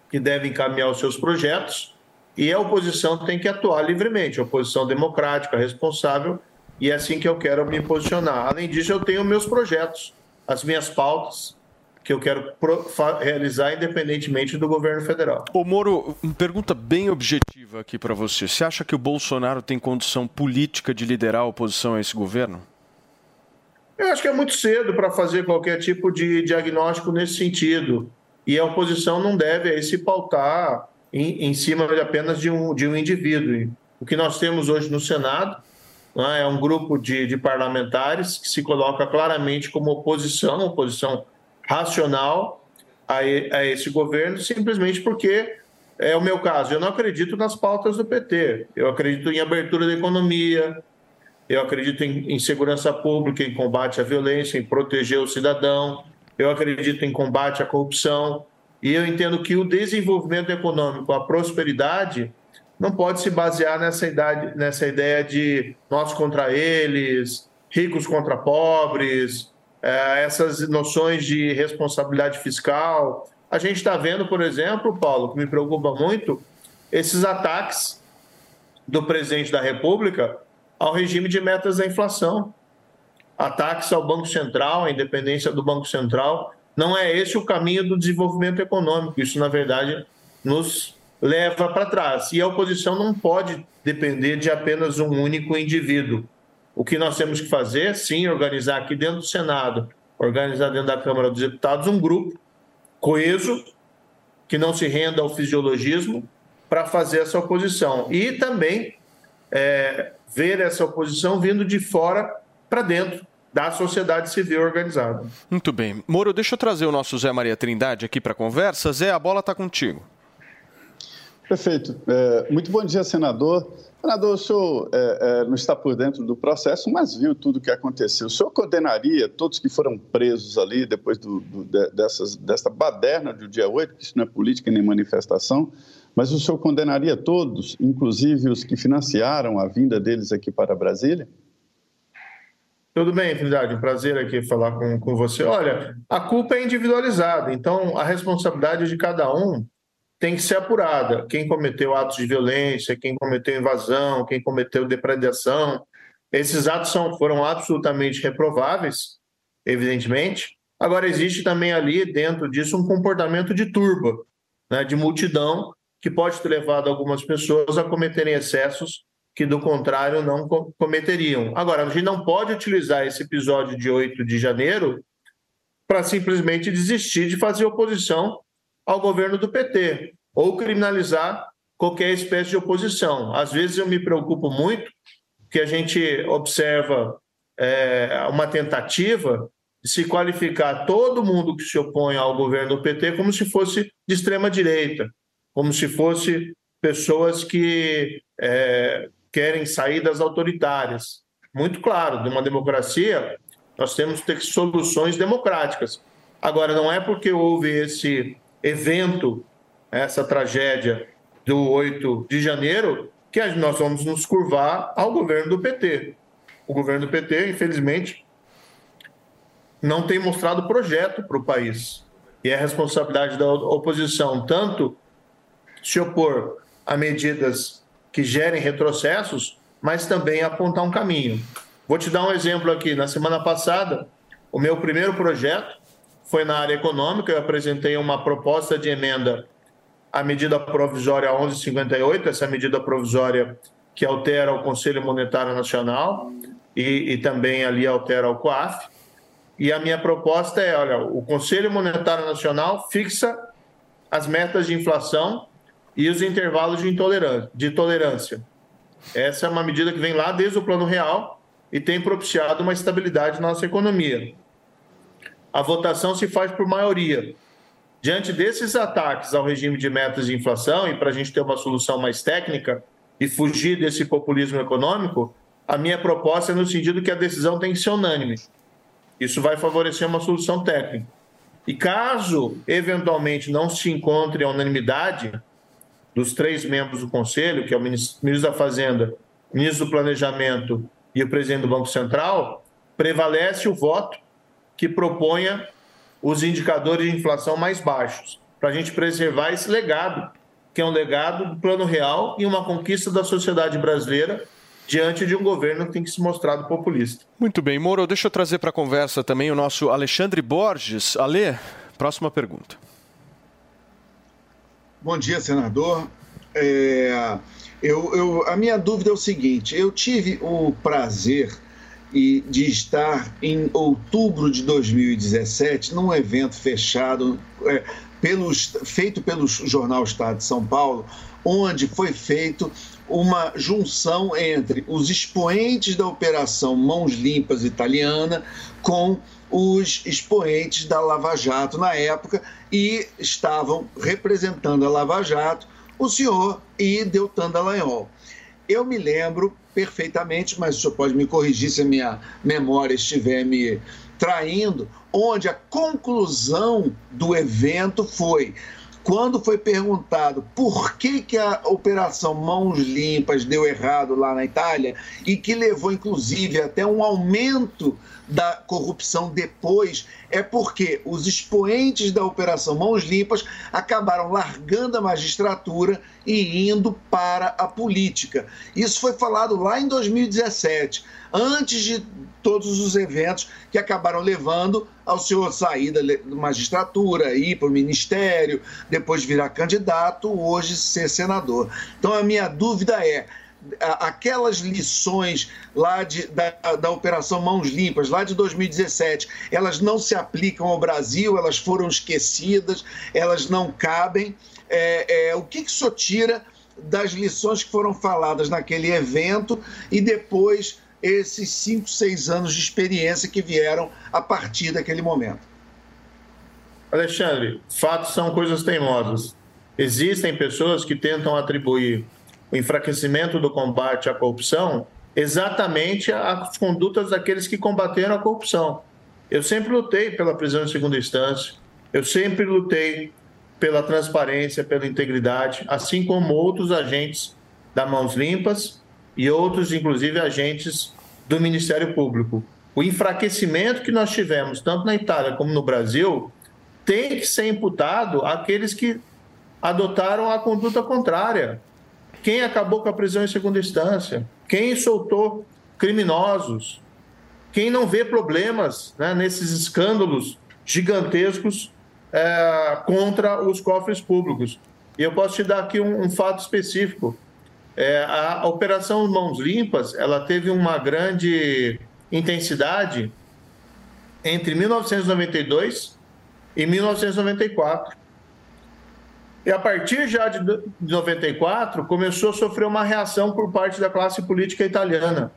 que deve encaminhar os seus projetos, e a oposição tem que atuar livremente, a oposição democrática, responsável, e é assim que eu quero me posicionar. Além disso, eu tenho meus projetos, as minhas pautas, que eu quero realizar independentemente do governo federal. Ô Moro, uma pergunta bem objetiva aqui para você. Você acha que o Bolsonaro tem condição política de liderar a oposição a esse governo? Eu acho que é muito cedo para fazer qualquer tipo de diagnóstico nesse sentido. E a oposição não deve aí se pautar em, em cima de apenas de um, de um indivíduo. O que nós temos hoje no Senado né, é um grupo de, de parlamentares que se coloca claramente como oposição, oposição racional a, a esse governo, simplesmente porque é o meu caso. Eu não acredito nas pautas do PT. Eu acredito em abertura da economia, eu acredito em, em segurança pública, em combate à violência, em proteger o cidadão. eu acredito em combate à corrupção, e eu entendo que o desenvolvimento econômico, a prosperidade, não pode se basear nessa, idade, nessa ideia de nós contra eles, ricos contra pobres, eh, essas noções de responsabilidade fiscal. A gente está vendo, por exemplo, Paulo, que me preocupa muito, esses ataques do presidente da República ao regime de metas da inflação. Ataques ao Banco Central, à independência do Banco Central. Não é esse o caminho do desenvolvimento econômico. Isso, na verdade, nos leva para trás. E a oposição não pode depender de apenas um único indivíduo. O que nós temos que fazer, sim, organizar aqui dentro do Senado, organizar dentro da Câmara dos Deputados um grupo coeso, que não se renda ao fisiologismo, para fazer essa oposição. E também é, ver essa oposição vindo de fora para dentro da sociedade civil organizada. Muito bem. Moro, deixa eu trazer o nosso Zé Maria Trindade aqui para a conversa. Zé, a bola está contigo. Perfeito. É, muito bom dia, senador. Senador, o senhor é, é, não está por dentro do processo, mas viu tudo o que aconteceu. O senhor condenaria todos que foram presos ali depois do, do, dessas, dessa baderna do dia 8, que isso não é política nem manifestação, mas o senhor condenaria todos, inclusive os que financiaram a vinda deles aqui para Brasília? Tudo bem, Trindade, um prazer aqui falar com, com você. Olha, a culpa é individualizada, então a responsabilidade de cada um tem que ser apurada. Quem cometeu atos de violência, quem cometeu invasão, quem cometeu depredação, esses atos são, foram absolutamente reprováveis, evidentemente. Agora, existe também ali dentro disso um comportamento de turba, né, de multidão, que pode ter levado algumas pessoas a cometerem excessos que, do contrário, não cometeriam. Agora, a gente não pode utilizar esse episódio de 8 de janeiro para simplesmente desistir de fazer oposição ao governo do PT ou criminalizar qualquer espécie de oposição. Às vezes eu me preocupo muito que a gente observa é, uma tentativa de se qualificar todo mundo que se opõe ao governo do PT como se fosse de extrema direita, como se fosse pessoas que é, querem saídas autoritárias. Muito claro, de uma democracia, nós temos que ter soluções democráticas. Agora, não é porque houve esse evento, essa tragédia do 8 de janeiro, que nós vamos nos curvar ao governo do PT. O governo do PT, infelizmente, não tem mostrado projeto para o país. E é responsabilidade da oposição tanto se opor a medidas que gerem retrocessos, mas também apontar um caminho. Vou te dar um exemplo aqui. Na semana passada, o meu primeiro projeto foi na área econômica. Eu apresentei uma proposta de emenda à medida provisória 1158, essa medida provisória que altera o Conselho Monetário Nacional e, e também ali altera o COAF. E a minha proposta é, olha, o Conselho Monetário Nacional fixa as metas de inflação e os intervalos de, tolerância. Essa é uma medida que vem lá desde o Plano Real e tem propiciado uma estabilidade na nossa economia a votação se faz por maioria. Diante desses ataques ao regime de metas de inflação, e para a gente ter uma solução mais técnica e fugir desse populismo econômico, a minha proposta é no sentido que a decisão tem que ser unânime. Isso vai favorecer uma solução técnica. E caso, eventualmente, não se encontre a unanimidade dos três membros do Conselho, que é o ministro da Fazenda, ministro do Planejamento e o presidente do Banco Central, prevalece o voto que proponha os indicadores de inflação mais baixos, para a gente preservar esse legado, que é um legado do plano real e uma conquista da sociedade brasileira diante de um governo que tem que se mostrar populista. Muito bem, Moro, deixa eu trazer para a conversa também o nosso Alexandre Borges. Ale, próxima pergunta. Bom dia, senador. É, eu, eu, a minha dúvida é o seguinte: eu tive o prazer e de estar em outubro de 2017 num evento fechado é, pelos, feito pelo jornal Estado de São Paulo, onde foi feito uma junção entre os expoentes da Operação Mãos Limpas italiana com os expoentes da Lava Jato na época e estavam representando a Lava Jato o senhor e Deltan Dallagnol. Eu me lembro perfeitamente, mas o senhor pode me corrigir se a minha memória estiver me traindo, onde a conclusão do evento foi quando foi perguntado por que, que a operação Mãos Limpas deu errado lá na Itália e que levou, inclusive, até um aumento da corrupção depois, é porque os expoentes da Operação Mãos Limpas acabaram largando a magistratura e indo para a política. Isso foi falado lá em 2017, antes de todos os eventos que acabaram levando ao senhor sair da magistratura, ir para o ministério, depois virar candidato, hoje ser senador. Então a minha dúvida é aquelas lições lá de, da, da Operação Mãos Limpas, lá de 2017, elas não se aplicam ao Brasil, elas foram esquecidas, elas não cabem. É, é, o que, que o tira das lições que foram faladas naquele evento e depois esses cinco, seis anos de experiência que vieram a partir daquele momento? Alexandre, fatos são coisas teimosas. Existem pessoas que tentam atribuir o enfraquecimento do combate à corrupção exatamente às condutas daqueles que combateram a corrupção. Eu sempre lutei pela prisão em segunda instância, eu sempre lutei pela transparência, pela integridade, assim como outros agentes da Mãos Limpas e outros, inclusive, agentes do Ministério Público. O enfraquecimento que nós tivemos, tanto na Itália como no Brasil, tem que ser imputado àqueles que adotaram a conduta contrária. Quem acabou com a prisão em segunda instância? Quem soltou criminosos? Quem não vê problemas né, nesses escândalos gigantescos é, contra os cofres públicos? E eu posso te dar aqui um, um fato específico. É, a Operação Mãos Limpas ela teve uma grande intensidade entre 1992 e 1994. E a partir já de 94, começou a sofrer uma reação por parte da classe política italiana.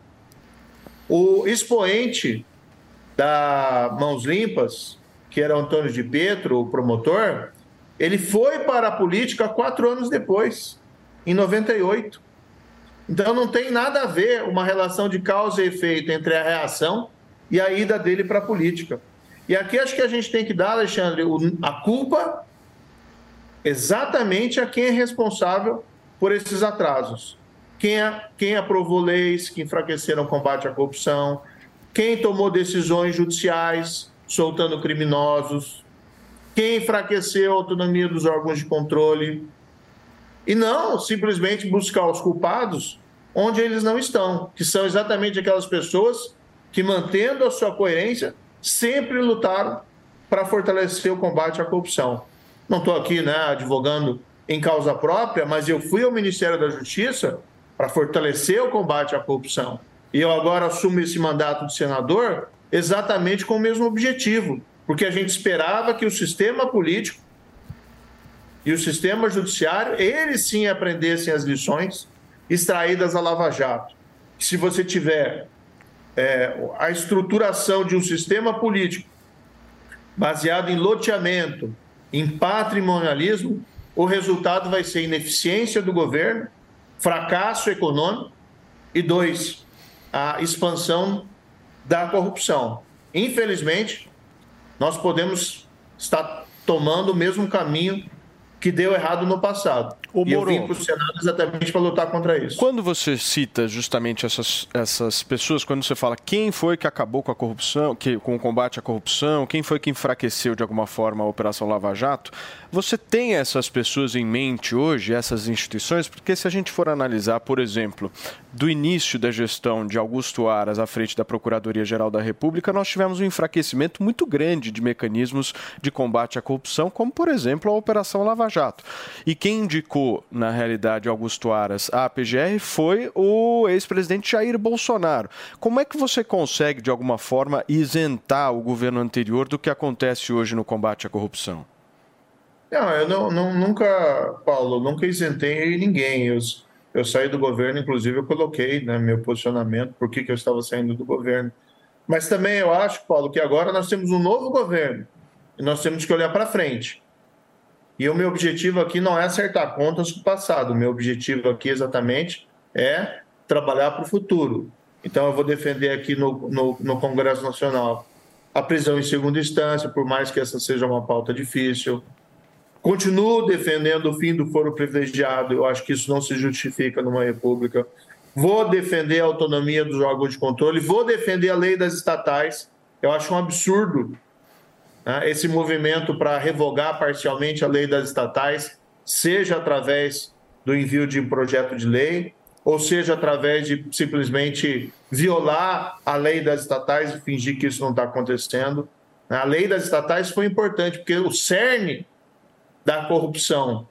O expoente da Mãos Limpas, que era Antônio de Pietro, o promotor, ele foi para a política quatro anos depois, em 98. Então não tem nada a ver uma relação de causa e efeito entre a reação e a ida dele para a política. E aqui acho que a gente tem que dar, Alexandre, a culpa exatamente a quem é responsável por esses atrasos. Quem, quem aprovou leis que enfraqueceram o combate à corrupção, quem tomou decisões judiciais soltando criminosos, quem enfraqueceu a autonomia dos órgãos de controle. E não simplesmente buscar os culpados onde eles não estão, que são exatamente aquelas pessoas que, mantendo a sua coerência, sempre lutaram para fortalecer o combate à corrupção. Não estou aqui né, advogando em causa própria, mas eu fui ao Ministério da Justiça para fortalecer o combate à corrupção. E eu agora assumo esse mandato de senador exatamente com o mesmo objetivo, porque a gente esperava que o sistema político e o sistema judiciário, eles sim aprendessem as lições extraídas da Lava Jato. Se você tiver é, a estruturação de um sistema político baseado em loteamento, em patrimonialismo, o resultado vai ser ineficiência do governo, fracasso econômico e dois, a expansão da corrupção. Infelizmente, nós podemos estar tomando o mesmo caminho que deu errado no passado. Ô, e eu Moro. vim para o Senado exatamente para lutar contra isso. Quando você cita justamente essas, essas pessoas, quando você fala quem foi que acabou com a corrupção, que, com o combate à corrupção, quem foi que enfraqueceu de alguma forma a Operação Lava Jato, você tem essas pessoas em mente hoje, essas instituições? Porque se a gente for analisar, por exemplo, do início da gestão de Augusto Aras à frente da Procuradoria-Geral da República, nós tivemos um enfraquecimento muito grande de mecanismos de combate à corrupção, como, por exemplo, a Operação Lava Jato. E quem indicou, na realidade, Augusto Aras à PGR foi o ex-presidente Jair Bolsonaro. Como é que você consegue, de alguma forma, isentar o governo anterior do que acontece hoje no combate à corrupção? Não, eu não, não- nunca, Paulo, nunca isentei ninguém. Eu, eu saí do governo, inclusive eu coloquei né, meu posicionamento, por que, eu estava saindo do governo. Mas também eu acho, Paulo, que agora nós temos um novo governo e nós temos que olhar para frente. E o meu objetivo aqui não é acertar contas com o passado. O meu objetivo aqui exatamente é trabalhar para o futuro. Então, eu vou defender aqui no, no, no Congresso Nacional a prisão em segunda instância, por mais que essa seja uma pauta difícil. Continuo defendendo o fim do foro privilegiado, eu acho que isso não se justifica numa república. Vou defender a autonomia dos órgãos de controle, vou defender a lei das estatais. Eu acho um absurdo né, esse movimento para revogar parcialmente a lei das estatais, seja através do envio de um projeto de lei, ou seja através de simplesmente violar a lei das estatais e fingir que isso não está acontecendo. A lei das estatais foi importante, porque o cerne da corrupção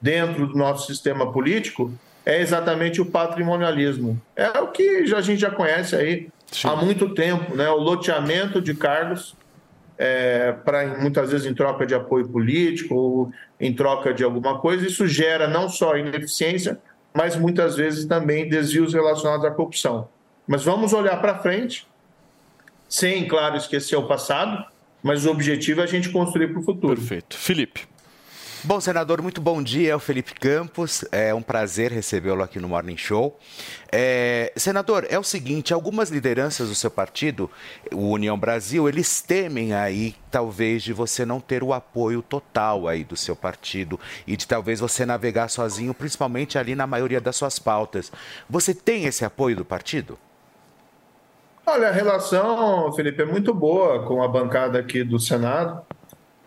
dentro do nosso sistema político é exatamente o patrimonialismo. É o que a gente já conhece aí Sim. há muito tempo, né? o loteamento de cargos, é, para muitas vezes em troca de apoio político ou em troca de alguma coisa. Isso gera não só ineficiência, mas muitas vezes também desvios relacionados à corrupção. Mas vamos olhar para frente, sem, claro, esquecer o passado, mas o objetivo é a gente construir para o futuro. Perfeito. Felipe. Bom, senador, muito bom dia. É o Felipe Campos. É um prazer recebê-lo aqui no Morning Show. É, senador, é o seguinte: algumas lideranças do seu partido, o União Brasil, eles temem aí, talvez, de você não ter o apoio total aí do seu partido e de talvez você navegar sozinho, principalmente ali na maioria das suas pautas. Você tem esse apoio do partido? Olha, a relação, Felipe, é muito boa com a bancada aqui do Senado.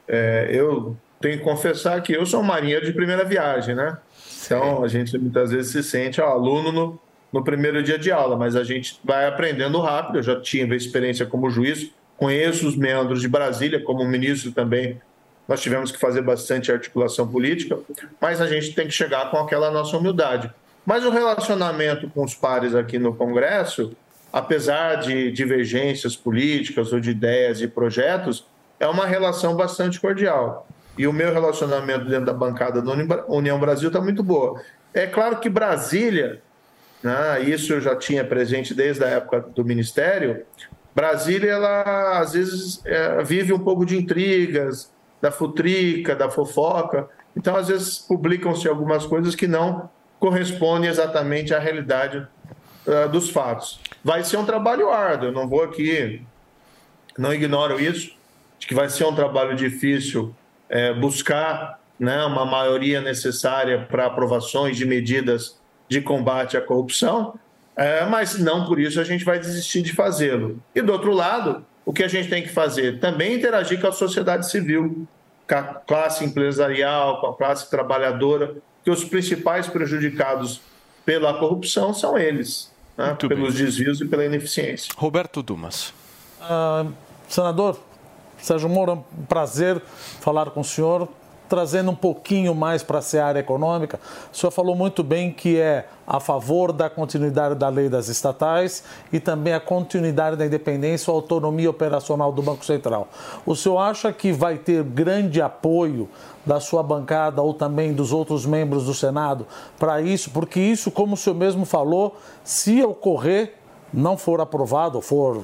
É, eu tenho que confessar que eu sou um marinheiro de primeira viagem, né? Então a gente muitas vezes se sente ó, aluno no, no primeiro dia de aula, mas a gente vai aprendendo rápido. Eu já tive experiência como juiz, conheço os meandros de Brasília, como ministro também. Nós tivemos que fazer bastante articulação política, mas a gente tem que chegar com aquela nossa humildade. Mas o relacionamento com os pares aqui no Congresso, apesar de divergências políticas ou de ideias e projetos, é uma relação bastante cordial e o meu relacionamento dentro da bancada da União Brasil está muito boa. É claro que Brasília, né, isso eu já tinha presente desde a época do Ministério, Brasília, ela às vezes é, vive um pouco de intrigas, da futrica, da fofoca, então às vezes publicam-se algumas coisas que não correspondem exatamente à realidade uh, dos fatos. Vai ser um trabalho árduo, eu não vou aqui, não ignoro isso, de que vai ser um trabalho difícil é, buscar né, uma maioria necessária para aprovações de medidas de combate à corrupção, é, mas não por isso a gente vai desistir de fazê-lo. E do outro lado, o que a gente tem que fazer? Também interagir com a sociedade civil, com a classe empresarial, com a classe trabalhadora, que os principais prejudicados pela corrupção são eles, né, pelos bem. desvios e pela ineficiência. Roberto Dumas. Uh, senador, Sérgio Moro, um prazer falar com o senhor, trazendo um pouquinho mais para a seara econômica. O senhor falou muito bem que é a favor da continuidade da lei das estatais e também a continuidade da independência ou autonomia operacional do Banco Central. O senhor acha que vai ter grande apoio da sua bancada ou também dos outros membros do Senado para isso? Porque isso, como o senhor mesmo falou, se ocorrer, não for aprovado, for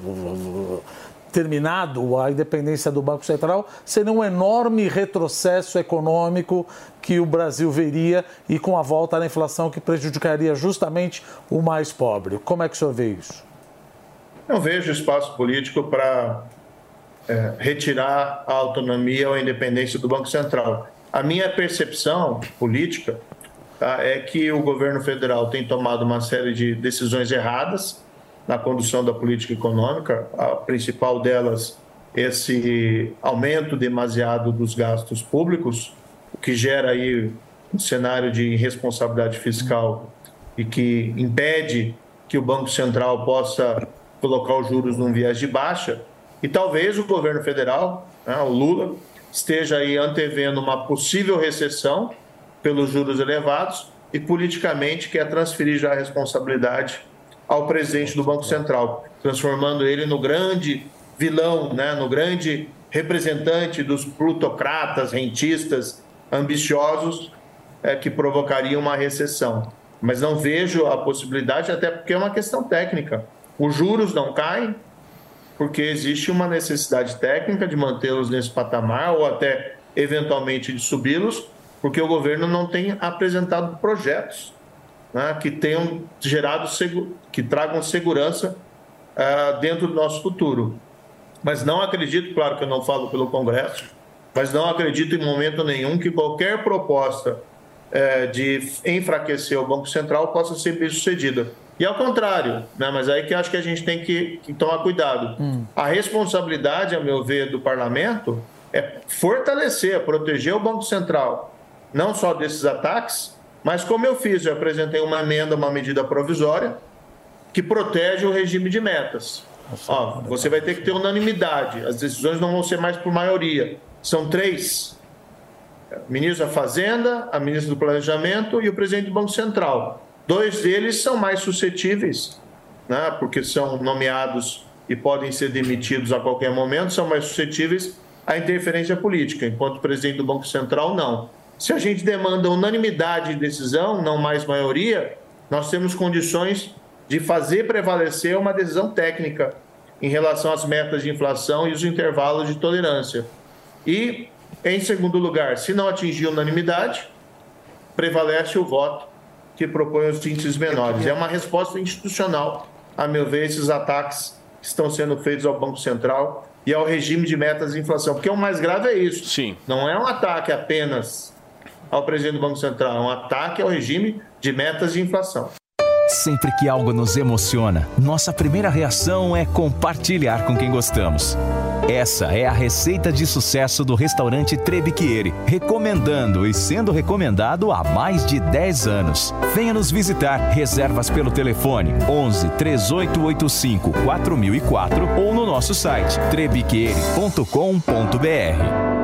terminado a independência do Banco Central, seria um enorme retrocesso econômico que o Brasil veria e com a volta da inflação que prejudicaria justamente o mais pobre. Como é que o senhor vê isso? Não vejo espaço político para é, retirar a autonomia ou a independência do Banco Central. A minha percepção política tá, é que o governo federal tem tomado uma série de decisões erradas na condução da política econômica, a principal delas esse aumento demasiado dos gastos públicos, o que gera aí um cenário de irresponsabilidade fiscal e que impede que o Banco Central possa colocar os juros num viés de baixa. E talvez o governo federal, né, o Lula, esteja aí antevendo uma possível recessão pelos juros elevados e politicamente quer transferir já a responsabilidade ao presidente do Banco Central, transformando ele no grande vilão, né, no grande representante dos plutocratas, rentistas, ambiciosos, é, que provocariam uma recessão. Mas não vejo a possibilidade, até porque é uma questão técnica. Os juros não caem, porque existe uma necessidade técnica de mantê-los nesse patamar ou até eventualmente de subi-los, porque o governo não tem apresentado projetos né, que tenham gerado que tragam segurança ah, dentro do nosso futuro. Mas não acredito, claro que eu não falo pelo Congresso, mas não acredito em momento nenhum que qualquer proposta eh, de enfraquecer o Banco Central possa ser bem sucedida. E ao contrário, né, mas aí que acho que a gente tem que, que tomar cuidado. A responsabilidade, a meu ver, do parlamento é fortalecer, proteger o Banco Central, não só desses ataques, mas como eu fiz, eu apresentei uma emenda, uma medida provisória, que protege o regime de metas. Ó, você vai ter que ter unanimidade, as decisões não vão ser mais por maioria, são três. O ministro da Fazenda, a ministra do Planejamento e o presidente do Banco Central. Dois deles são mais suscetíveis, né, porque são nomeados e podem ser demitidos a qualquer momento, são mais suscetíveis à interferência política, enquanto o presidente do Banco Central não. Se a gente demanda unanimidade de decisão, não mais maioria, nós temos condições de fazer prevalecer uma decisão técnica em relação às metas de inflação e os intervalos de tolerância. E, em segundo lugar, se não atingir unanimidade, prevalece o voto que propõe os índices menores. É uma resposta institucional, a meu ver, esses ataques que estão sendo feitos ao Banco Central e ao regime de metas de inflação. Porque o mais grave é isso. Sim. Não é um ataque apenas ao presidente do Banco Central, é um ataque ao regime de metas de inflação. Sempre que algo nos emociona, nossa primeira reação é compartilhar com quem gostamos. Essa é a receita de sucesso do restaurante Trebiquieri, recomendando e sendo recomendado há mais de 10 anos. Venha nos visitar. Reservas pelo telefone 11 3885 4004 ou no nosso site trebiquieri.com.br.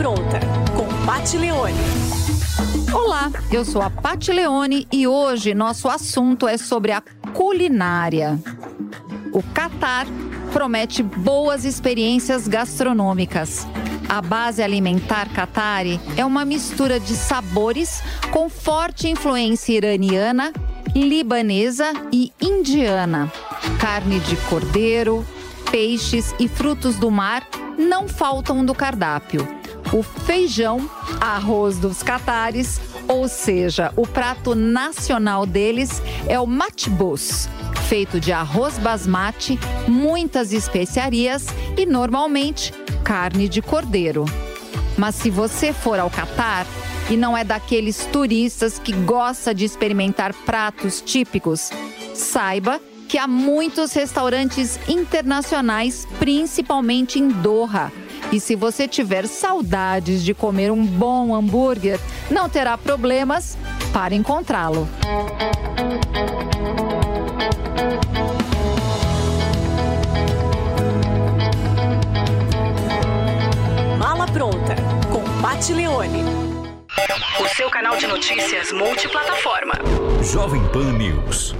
Pronta com Pat Leone. Olá, eu sou a Pati Leone e hoje nosso assunto é sobre a culinária. O Catar promete boas experiências gastronômicas. A base alimentar Qatari é uma mistura de sabores com forte influência iraniana, libanesa e indiana. Carne de cordeiro, peixes e frutos do mar não faltam do cardápio. O feijão, arroz dos catares, ou seja, o prato nacional deles é o matbus, feito de arroz basmati, muitas especiarias e normalmente carne de cordeiro. Mas se você for ao Catar e não é daqueles turistas que gosta de experimentar pratos típicos, saiba que há muitos restaurantes internacionais, principalmente em Doha. E se você tiver saudades de comer um bom hambúrguer, não terá problemas para encontrá-lo. Mala pronta com Pat Leone. O seu canal de notícias multiplataforma. Jovem Pan News.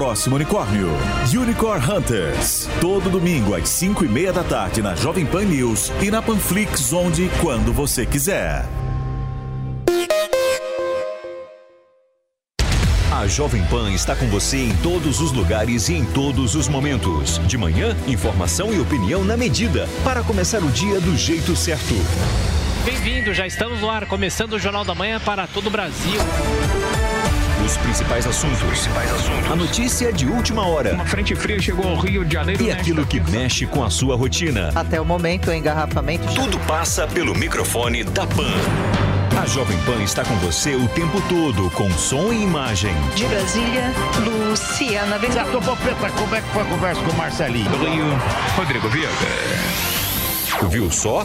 unicórnio. Unicorn Hunters. Todo domingo às 5 e meia da tarde na Jovem Pan News e na Panflix, onde e quando você quiser. A Jovem Pan está com você em todos os lugares e em todos os momentos. De manhã, informação e opinião na medida, para começar o dia do jeito certo. Bem-vindo, já estamos no ar, começando o Jornal da Manhã para todo o Brasil. Os principais assuntos. A notícia de última hora. Uma frente fria chegou ao Rio de Janeiro. E aquilo que mexe com a sua rotina. Até o momento, o engarrafamento. Tudo passa pelo microfone da Pan. A Jovem Pan está com você o tempo todo, com som e imagem. De Brasília, Luciana Ventura. Popeta, como é que foi a conversa com o Marcelinho? Rio, Rodrigo Viega. Viu só?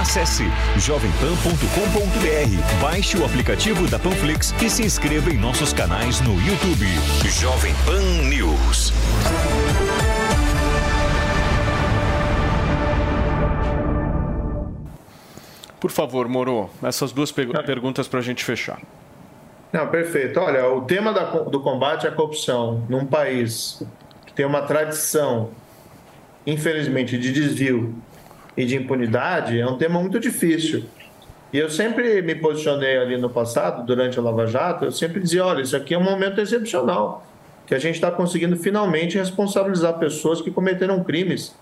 Acesse jovempan.com.br, baixe o aplicativo da Panflix e se inscreva em nossos canais no YouTube. Jovem Pan News. Por favor, Moro, essas duas pe- perguntas para a gente fechar. Não, perfeito. Olha, o tema da do combate à corrupção num país que tem uma tradição, infelizmente, de desvio e de impunidade é um tema muito difícil. E eu sempre me posicionei ali no passado, durante a Lava Jato, eu sempre dizia: olha, isso aqui é um momento excepcional, que a gente está conseguindo finalmente responsabilizar pessoas que cometeram crimes,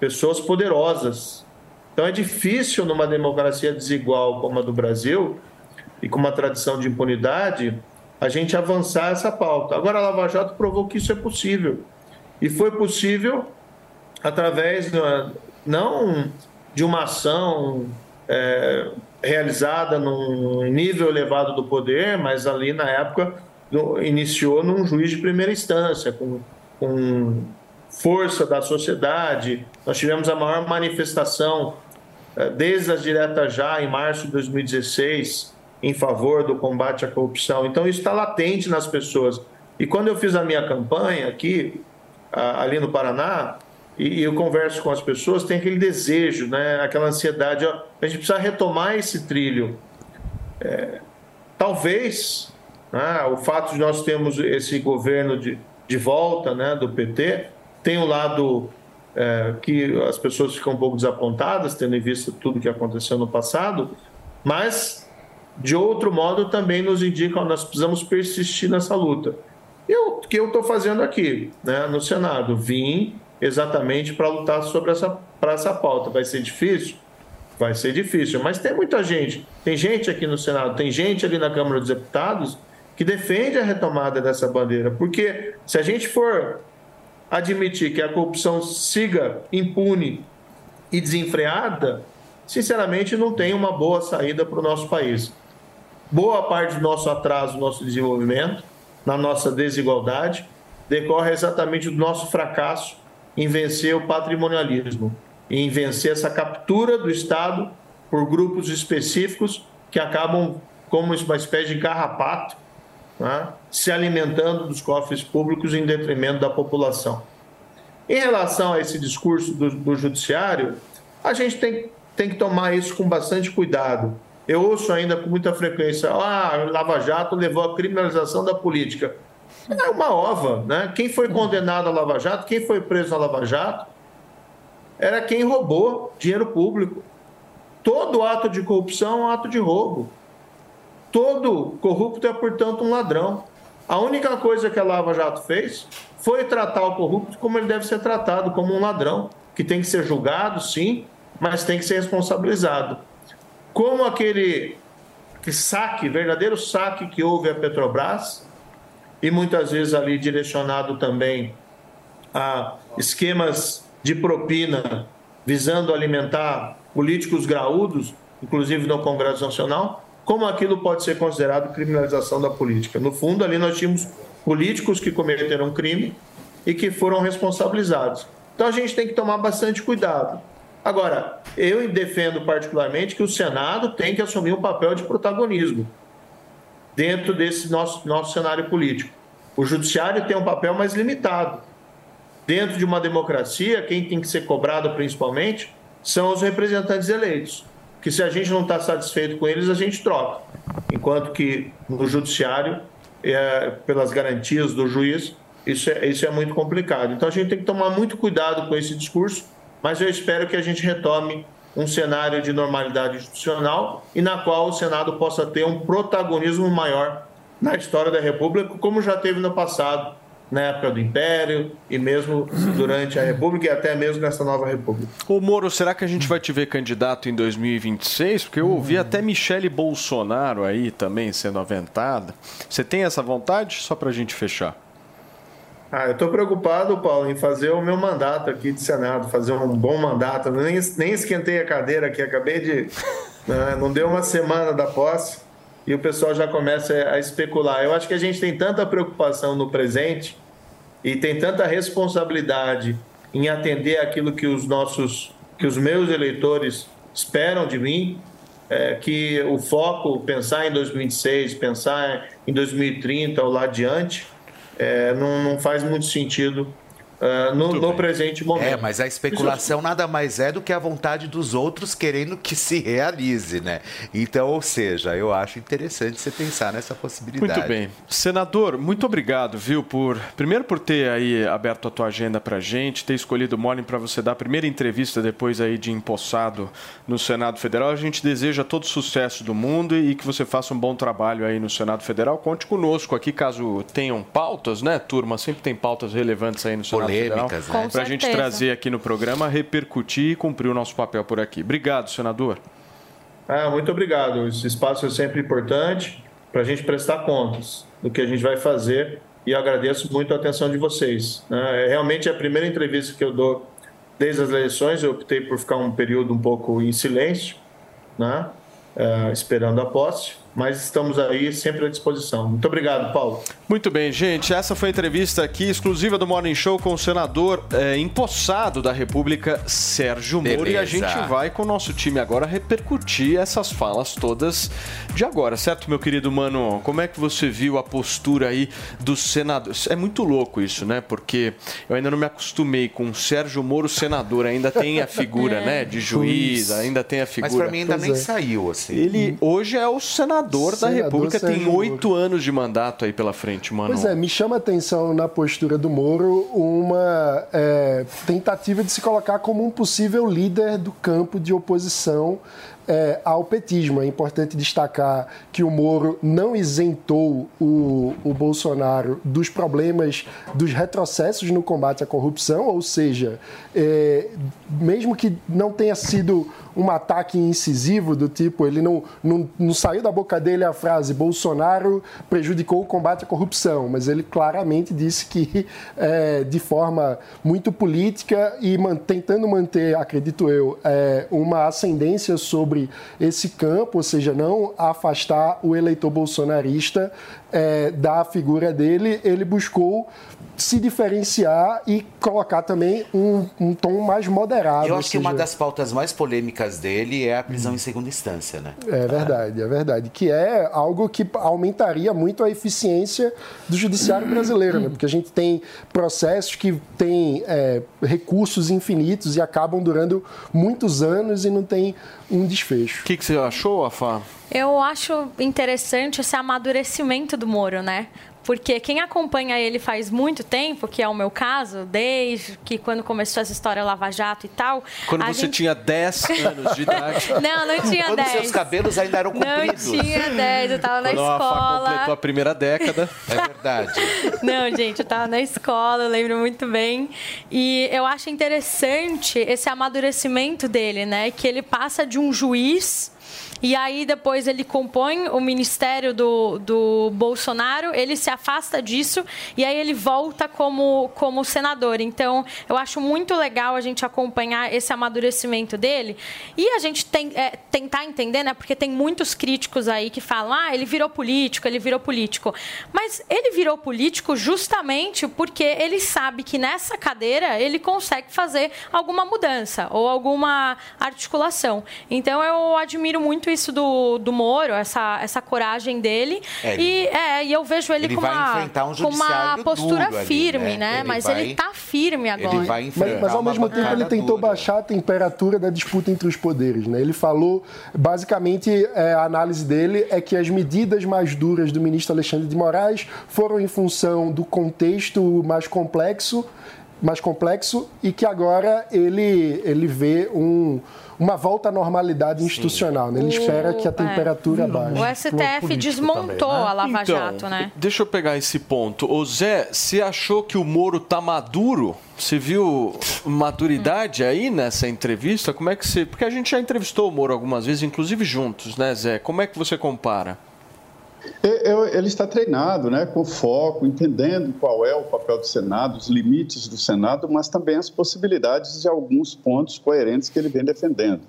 pessoas poderosas. Então é difícil numa democracia desigual como a do Brasil e com uma tradição de impunidade a gente avançar essa pauta. Agora a Lava Jato provou que isso é possível. E foi possível através não de uma ação é, realizada num nível elevado do poder, mas ali na época do- iniciou num juiz de primeira instância, com, com força da sociedade. Nós tivemos a maior manifestação eh, desde as diretas já em março de 2016 em favor do combate à corrupção. Então isso está latente nas pessoas. E quando eu fiz a minha campanha aqui ali no Paraná e, eu converso com as pessoas, tem aquele desejo, né? Aquela ansiedade. Ó, a gente precisa retomar esse trilho. É, talvez né, o fato de nós termos esse governo de, de volta né, do PT tem um lado é, que as pessoas ficam um pouco desapontadas, tendo em vista tudo que aconteceu no passado, mas de outro modo também nos indica que nós precisamos persistir nessa luta. E o que eu estou fazendo aqui, né, no Senado? Vim exatamente para lutar sobre essa, para essa pauta. Vai ser difícil? Vai ser difícil, mas tem muita gente. Tem gente aqui no Senado, tem gente ali na Câmara dos Deputados que defende a retomada dessa bandeira. Porque se a gente for admitir que a corrupção siga impune e desenfreada, sinceramente não tem uma boa saída para o nosso país. Boa parte do nosso atraso, nosso desenvolvimento, na nossa desigualdade, decorre exatamente do nosso fracasso em vencer o patrimonialismo, em vencer essa captura do Estado por grupos específicos que acabam como uma espécie de carrapato, né, se alimentando dos cofres públicos em detrimento da população. Em relação a esse discurso do, do judiciário, a gente tem, tem que tomar isso com bastante cuidado. Eu ouço ainda com muita frequência, ah, Lava Jato levou à criminalização da política. É uma ova, né? Quem foi condenado a Lava Jato, quem foi preso na Lava Jato, era quem roubou dinheiro público. Todo ato de corrupção é um ato de roubo. Todo corrupto é, portanto, um ladrão. A única coisa que a Lava Jato fez foi tratar o corrupto como ele deve ser tratado, como um ladrão, que tem que ser julgado, sim, mas tem que ser responsabilizado. Como aquele que saque, verdadeiro saque que houve a Petrobras, e muitas vezes ali direcionado também a esquemas de propina visando alimentar políticos graúdos, inclusive no Congresso Nacional, como aquilo pode ser considerado criminalização da política. No fundo, ali nós tínhamos políticos que cometeram crime e que foram responsabilizados. Então a gente tem que tomar bastante cuidado. Agora, eu defendo particularmente que o Senado tem que assumir um papel de protagonismo dentro desse nosso, nosso cenário político. O Judiciário tem um papel mais limitado. Dentro de uma democracia, quem tem que ser cobrado principalmente são os representantes eleitos. Que se a gente não está satisfeito com eles, a gente troca. Enquanto que no Judiciário, é, pelas garantias do juiz, isso é, isso é muito complicado. Então a gente tem que tomar muito cuidado com esse discurso, mas eu espero que a gente retome um cenário de normalidade institucional e na qual o Senado possa ter um protagonismo maior na história da República, como já teve no passado, na época do Império e mesmo durante a República e até mesmo nessa nova República. Ô Moro, será que a gente vai te ver candidato em 2026? Porque eu ouvi até Michele Bolsonaro aí também sendo aventada. Você tem essa vontade? Só para a gente fechar. Ah, eu estou preocupado, Paulo, em fazer o meu mandato aqui de Senado, fazer um bom mandato. Nem, nem esquentei a cadeira aqui, acabei de. né, não deu uma semana da posse e o pessoal já começa a especular. Eu acho que a gente tem tanta preocupação no presente e tem tanta responsabilidade em atender aquilo que os nossos, que os meus eleitores esperam de mim, é, que o foco, pensar em 2026, pensar em 2030 ou lá adiante, é, não, não faz muito sentido uh, no, no presente momento. É, mas a especulação nada mais é do que a vontade dos outros querendo que se realize, né? Então, ou seja, eu acho interessante você pensar nessa possibilidade. Muito bem. Senador, muito obrigado, viu, por primeiro por ter aí aberto a tua agenda pra gente, ter escolhido o Morning para você dar a primeira entrevista depois aí de empossado no Senado Federal. A gente deseja todo o sucesso do mundo e que você faça um bom trabalho aí no Senado Federal. Conte conosco aqui caso tenham pautas, né, turma? Sempre tem pautas relevantes aí no Senado Polêmicas, né? Para a gente trazer aqui no programa, repercutir e cumprir o nosso papel por aqui. Obrigado, senador. Ah, muito obrigado. Esse espaço é sempre importante para a gente prestar contas do que a gente vai fazer e eu agradeço muito a atenção de vocês. né? É realmente a primeira entrevista que eu dou desde as eleições. Eu optei por ficar um período um pouco em silêncio, né? Eh, esperando a posse, mas estamos aí sempre à disposição. Muito obrigado, Paulo. Muito bem, gente. Essa foi a entrevista aqui exclusiva do Morning Show com o senador eh, empossado da República, Sérgio Moro. E a Beleza. gente vai com o nosso time agora repercutir essas falas todas de agora, certo, meu querido mano? Como é que você viu a postura aí do senador? É muito louco isso, né? Porque eu ainda não me acostumei com o Sérgio Moro senador. Ainda tem a figura, É. né? De juiz, ainda tem a figura. Mas pra mim ainda Pois nem é. saiu, assim. Ele hoje é o senador, da Senador República, tem Sérgio Moro. oito anos de mandato aí pela frente, mano. Pois é, me chama a atenção na postura do Moro uma é, tentativa de se colocar como um possível líder do campo de oposição é, ao petismo. É importante destacar que o Moro não isentou o, o Bolsonaro dos problemas, dos retrocessos no combate à corrupção, ou seja, é, mesmo que não tenha sido um ataque incisivo do tipo, ele não, não, não saiu da boca dele a frase Bolsonaro prejudicou o combate à corrupção, mas ele claramente disse que é, de forma muito política e man- tentando manter, acredito eu, é, uma ascendência sobre esse campo, ou seja, não afastar o eleitor bolsonarista é, da figura dele, ele buscou se diferenciar e colocar também um, um tom mais moderado. Eu acho que uma das pautas mais polêmicas dele é a prisão em segunda instância, né? É verdade, é verdade. Que é algo que aumentaria muito a eficiência do judiciário brasileiro, né? Porque a gente tem processos que têm é, recursos infinitos e acabam durando muitos anos e não tem um desfecho. O que, que você achou, Afá? Eu acho interessante esse amadurecimento do Moro, né? Porque quem acompanha ele faz muito tempo, que é o meu caso, desde que quando começou essa história Lava Jato e tal. Quando você gente- tinha 10 anos de idade. Não, não tinha Quando 10. seus cabelos ainda eram Não compridos. tinha 10, eu tava na Quando escola. completou a primeira década. É verdade. Não, gente, eu tava na escola, eu lembro muito bem. E eu acho interessante esse amadurecimento dele, né? Que ele passa de um juiz E aí depois ele compõe o ministério do, do Bolsonaro, ele se afasta disso e aí ele volta como, como senador. Então, eu acho muito legal a gente acompanhar esse amadurecimento dele e a gente tem, é, tentar entender, né? Porque tem muitos críticos aí que falam, ah, ele virou político, ele virou político. Mas ele virou político justamente porque ele sabe que nessa cadeira ele consegue fazer alguma mudança ou alguma articulação. Então eu admiro muito isso do, do Moro, essa, essa coragem dele. É, e, é, e eu vejo ele, ele com, vai uma, um com uma postura ali, firme, né? né? Ele Mas vai- ele tá firme agora. Mas, mas ao mesmo tempo ele tentou baixar a temperatura da disputa entre os poderes. Né? Ele falou, basicamente, é, a análise dele é que as medidas mais duras do ministro Alexandre de Moraes foram em função do contexto mais complexo, mais complexo e que agora ele, ele vê um, uma volta à normalidade institucional. Né? Ele O- espera que a é. temperatura baixe. O STF desmontou a Lava Então, Jato, né? Deixa eu pegar esse ponto. Ô Zé, você achou que o Moro tá maduro? Você viu maturidade aí nessa entrevista? Como é que você. Porque a gente já entrevistou o Moro algumas vezes, inclusive juntos, né, Zé? Como é que você compara? E- eu- Ele está treinado, né, com foco, entendendo qual é o papel do Senado, os limites do Senado, mas também as possibilidades de alguns pontos coerentes que ele vem defendendo.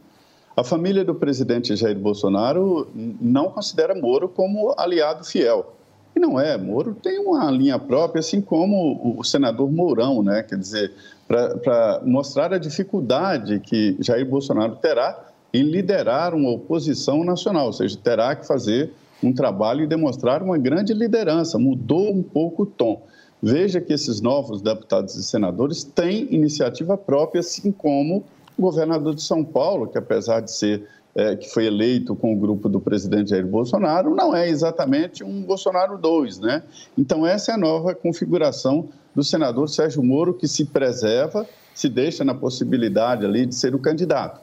A família do presidente Jair Bolsonaro não considera Moro como aliado fiel. E não é, Moro tem uma linha própria, assim como o senador Mourão, né? Quer dizer, para mostrar a dificuldade que Jair Bolsonaro terá em liderar uma oposição nacional, ou seja, terá que fazer um trabalho e demonstrar uma grande liderança, mudou um pouco o tom. Veja que esses novos deputados e senadores têm iniciativa própria, assim como o governador de São Paulo, que apesar de ser eh, que foi eleito com o grupo do presidente Jair Bolsonaro, não é exatamente um Bolsonaro 2, né? Então essa é a nova configuração do senador Sérgio Moro, que se preserva, se deixa na possibilidade ali de ser o candidato.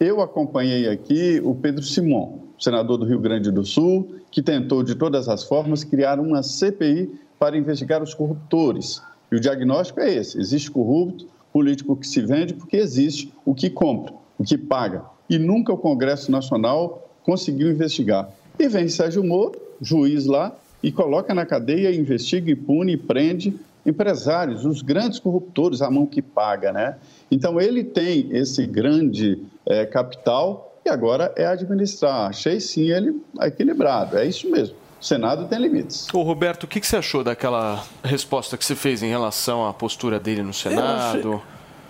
Eu acompanhei aqui o Pedro Simon, senador do Rio Grande do Sul, que tentou de todas as formas criar uma CPI para investigar os corruptores. E o diagnóstico é esse: existe corrupto, político que se vende porque existe o que compra, o que paga. E nunca o Congresso Nacional conseguiu investigar. E vem Sérgio Moro, juiz lá, e coloca na cadeia, investiga pune e prende empresários, os grandes corruptores, a mão que paga, né? Então ele tem esse grande eh, capital e agora é administrar. Achei sim ele equilibrado, é isso mesmo. O Senado tem limites. Ô Roberto, o que, que você achou daquela resposta que você fez em relação à postura dele no Senado?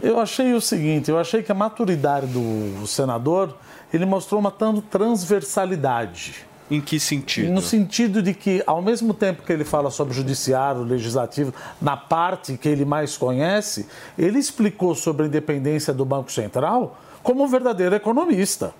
Eu achei o seguinte, eu achei que a maturidade do senador, ele mostrou uma tanto transversalidade. Em que sentido? No sentido de que, ao mesmo tempo que ele fala sobre o judiciário, o legislativo, na parte que ele mais conhece, ele explicou sobre a independência do Banco Central como um verdadeiro economista.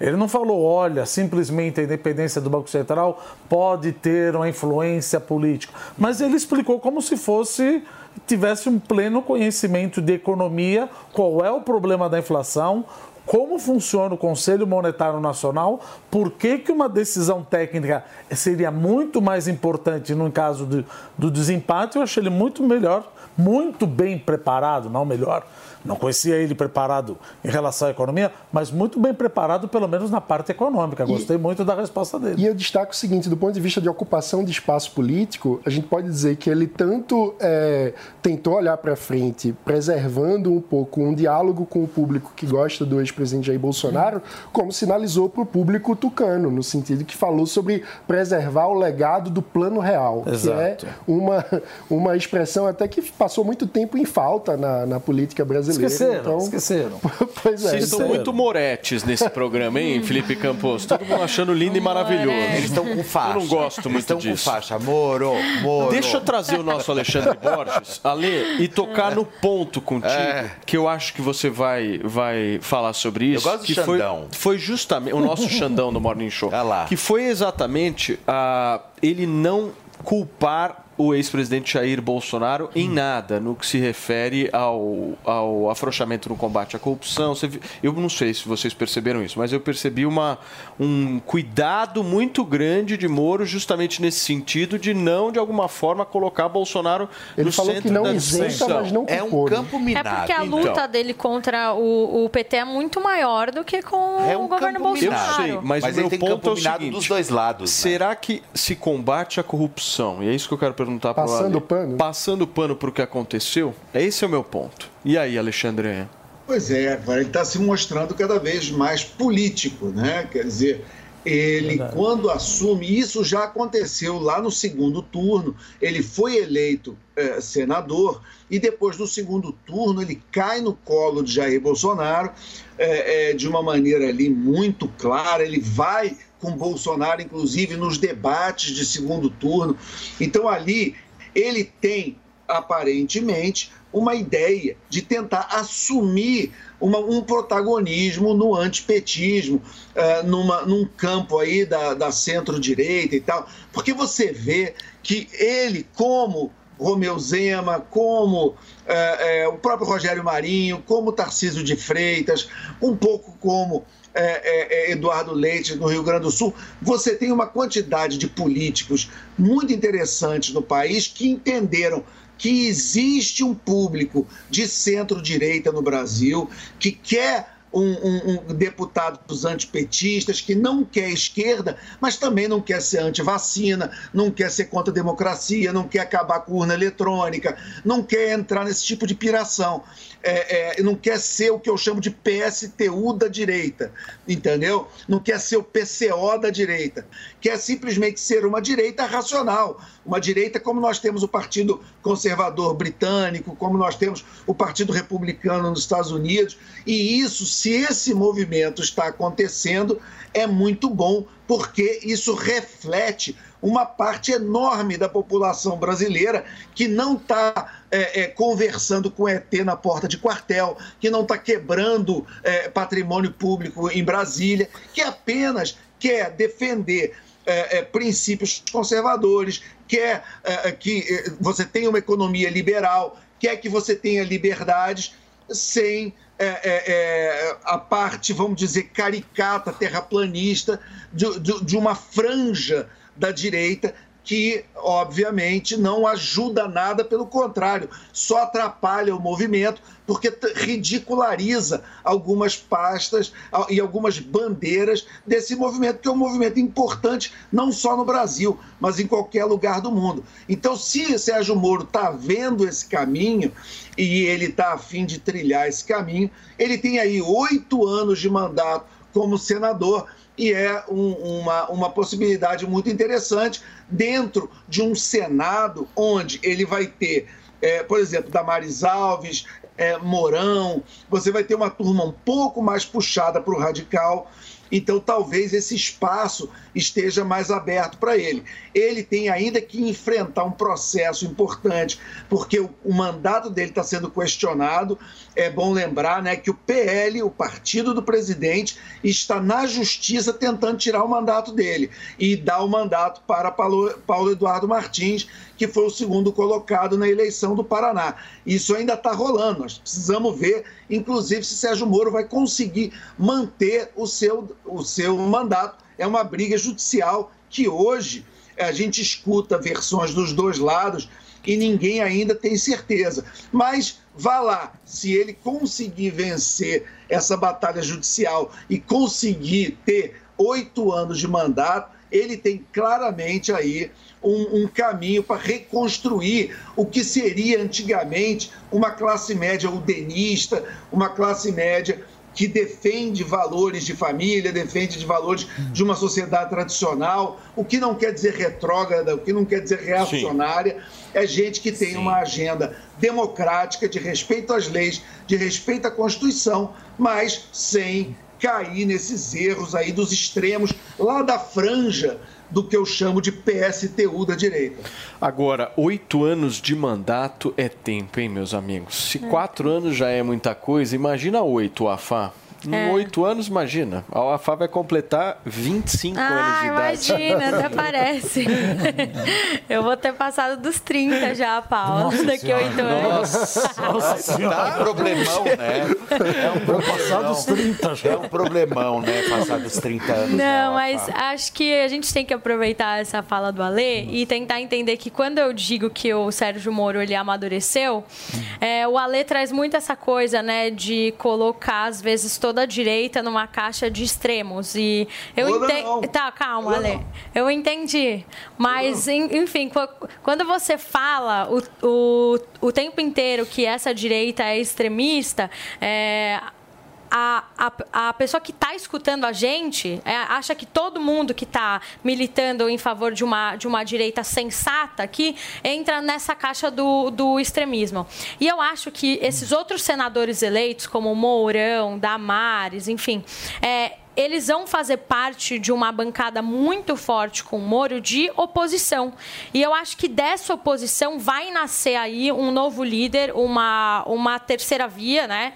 Ele não falou, olha, simplesmente a independência do Banco Central pode ter uma influência política. Mas ele explicou como se fosse tivesse um pleno conhecimento de economia, qual é o problema da inflação, como funciona o Conselho Monetário Nacional, por que, que uma decisão técnica seria muito mais importante no caso do, do desempate. Eu achei ele muito melhor, muito bem preparado, não melhor. Não conhecia ele preparado em relação à economia, mas muito bem preparado, pelo menos na parte econômica. Gostei muito da resposta dele. E eu destaco o seguinte: do ponto de vista de ocupação de espaço político, a gente pode dizer que ele tanto é, tentou olhar para frente, preservando um pouco um diálogo com o público que gosta do ex-presidente Jair Bolsonaro, como sinalizou para o público tucano, no sentido que falou sobre preservar o legado do plano real, Exato. que é uma, uma expressão até que passou muito tempo em falta na, na política brasileira. Esqueceram, então, esqueceram. Pois é. Vocês estão muito moretes nesse programa, hein, Felipe Campos? Todo mundo achando lindo e maravilhoso. Eles estão com faixa. Eu não gosto muito Eles estão disso. com faixa. Moro, moro. Deixa eu trazer o nosso Alexandre Borges, Ale, e tocar no ponto contigo, É. que eu acho que você vai, vai falar sobre isso. Eu gosto do que foi, Xandão. foi justamente o nosso Xandão do Morning Show. lá. Que foi exatamente a, ele não culpar o ex-presidente Jair Bolsonaro em nada no que se refere ao, ao afrouxamento no combate à corrupção. Eu não sei se vocês perceberam isso, mas eu percebi uma, um cuidado muito grande de Moro justamente nesse sentido de não, de alguma forma, colocar Bolsonaro Ele no falou centro que não da isenta, mas não É um né? campo É minado. porque a luta Então. dele contra o, o PT é muito maior do que com É o um governo campo minado. Bolsonaro. Eu sei, mas, Mas o ele meu tem ponto campo é o seguinte, dos dois lados, né? Será que se combate a corrupção, e é isso que eu quero perguntar para Passando pano? Passando pano para o que aconteceu, esse é o meu ponto. E aí, Alexandre? Pois é, ele está se mostrando cada vez mais político, né? Quer dizer, ele, quando assume, isso já aconteceu lá no segundo turno, ele foi eleito eh, senador e depois do segundo turno ele cai no colo de Jair Bolsonaro eh, eh, de uma maneira ali muito clara, ele vai com Bolsonaro, inclusive, nos debates de segundo turno. Então ali ele tem aparentemente, uma ideia de tentar assumir uma- um protagonismo no antipetismo, eh, numa, num campo aí da, da centro-direita e tal, porque você vê que ele, como Romeu Zema, como eh, eh, o próprio Rogério Marinho, como Tarcísio de Freitas, um pouco como é, é, é, Eduardo Leite no Rio Grande do Sul, você tem uma quantidade de políticos muito interessantes no país que entenderam que existe um público de centro-direita no Brasil que quer um, um, um deputado dos antipetistas que não quer esquerda, mas também não quer ser anti-vacina, não quer ser contra a democracia, não quer acabar com urna eletrônica, não quer entrar nesse tipo de piração. É, é, não quer ser o que eu chamo de PSTU da direita, entendeu? Não quer ser o PCO da direita. Quer simplesmente ser uma direita racional, uma direita como nós temos o Partido Conservador Britânico, como nós temos o Partido Republicano nos Estados Unidos. E isso, se esse movimento está acontecendo, é muito bom, porque isso reflete uma parte enorme da população brasileira que não está é, é, conversando com ET na porta de quartel, que não está quebrando é, patrimônio público em Brasília, que apenas quer defender é, é, princípios conservadores, quer é, que é, você tenha uma economia liberal, quer que você tenha liberdades sem é, é, é, a parte, vamos dizer, caricata, terraplanista de, de, de uma franja da direita que, obviamente, não ajuda nada, pelo contrário, só atrapalha o movimento, porque ridiculariza algumas pastas e algumas bandeiras desse movimento, que é um movimento importante não só no Brasil, mas em qualquer lugar do mundo. Então, se Sérgio Moro está vendo esse caminho e ele está a fim de trilhar esse caminho, ele tem aí oito anos de mandato como senador e é um- uma, uma possibilidade muito interessante dentro de um Senado onde ele vai ter, eh, por exemplo, Damares Alves, eh, Mourão, você vai ter uma turma um pouco mais puxada para o radical. Então, talvez esse espaço esteja mais aberto para ele. Ele tem ainda que enfrentar um processo importante, porque o, o mandato dele está sendo questionado. É bom lembrar né, que o PL, o partido do presidente, está na justiça tentando tirar o mandato dele e dar o mandato para Paulo, Paulo Eduardo Martins, que foi o segundo colocado na eleição do Paraná. Isso ainda está rolando. Nós precisamos ver, inclusive, se Sérgio Moro vai conseguir manter o seu, o seu mandato. É uma briga judicial que hoje a gente escuta versões dos dois lados e ninguém ainda tem certeza. Mas vá lá, se ele conseguir vencer essa batalha judicial e conseguir ter oito anos de mandato, ele tem claramente aí um, um caminho para reconstruir o que seria antigamente uma classe média udenista, uma classe média que defende valores de família, defende de valores de uma sociedade tradicional, o que não quer dizer retrógrada, o que não quer dizer reacionária, é gente que tem uma agenda democrática de respeito às leis, de respeito à Constituição, mas sem cair nesses erros aí dos extremos, lá da franja do que eu chamo de PSTU da direita. Agora, oito anos de mandato é tempo, hein, meus amigos? Se quatro anos já é muita coisa, imagina oito, Afá. Em É. oito anos, imagina. A UFA vai completar 25 anos Ah, de idade. imagina, até parece. Eu vou ter passado dos 30 já, Paula, Nossa daqui a oito anos. Nossa Tá um problemão, né? É um problemão. Passar dos 30 já. É um problemão, né? Passar dos 30 anos. Não, mas acho que a gente tem que aproveitar essa fala do Alê e tentar entender que quando eu digo que o Sérgio Moro ele amadureceu, é, o Alê traz muito essa coisa, né, de colocar às vezes toda a direita numa caixa de extremos e eu não. Tá, calma, Toda não. Eu entendi, mas en- enfim, qu- quando você fala o, o, o tempo inteiro que essa direita é extremista, é, a, a, a pessoa que está escutando a gente é, acha que todo mundo que está militando em favor de uma, de uma direita sensata aqui entra nessa caixa do, do extremismo. E eu acho que esses outros senadores eleitos, como Mourão, Damares, enfim, é, eles vão fazer parte de uma bancada muito forte com o Moro de oposição. E eu acho que dessa oposição vai nascer aí um novo líder, uma, uma terceira via, né?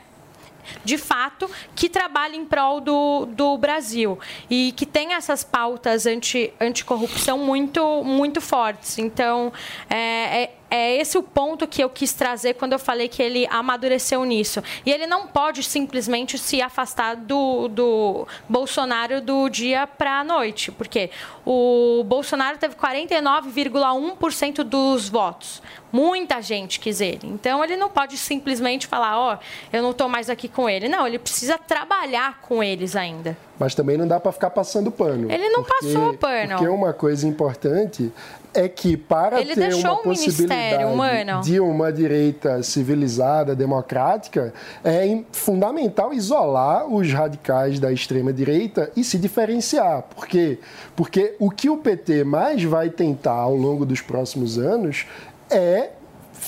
De fato, que trabalhe em prol do, do Brasil e que tem essas pautas anti, anticorrupção muito, muito fortes. Então, é, é, é esse o ponto que eu quis trazer quando eu falei que ele amadureceu nisso. E ele não pode simplesmente se afastar do, do Bolsonaro do dia para a noite, porque o Bolsonaro teve 49,1% dos votos. Muita gente quis ele. Então ele não pode simplesmente falar, ó, eu não estou mais aqui com ele. Não, ele precisa trabalhar com eles ainda. Mas também não dá para ficar passando pano. Ele não Porque- passou pano. Porque uma coisa importante é que para Ele ter uma um possibilidade mano. de uma direita civilizada, democrática, é fundamental isolar os radicais da extrema direita e se diferenciar. Por quê? Porque o que o PT mais vai tentar ao longo dos próximos anos é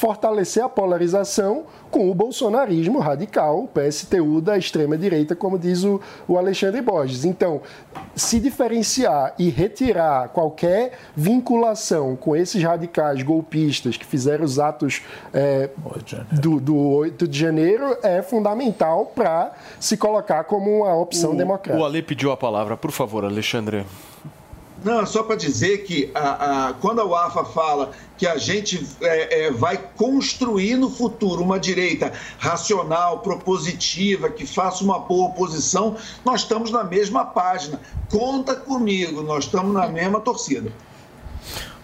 fortalecer a polarização com o bolsonarismo radical, o PSTU da extrema-direita, como diz o, o Alexandre Borges. Então, se diferenciar e retirar qualquer vinculação com esses radicais golpistas que fizeram os atos é, do, do 8 de janeiro é fundamental para se colocar como uma opção O, democrática. o Ale pediu a palavra, por favor, Alexandre. Não, só para dizer que a, a- quando a UAFA fala que a gente é, é, vai construir no futuro uma direita racional, propositiva, que faça uma boa oposição, nós estamos na mesma página. Conta comigo, nós estamos na mesma torcida.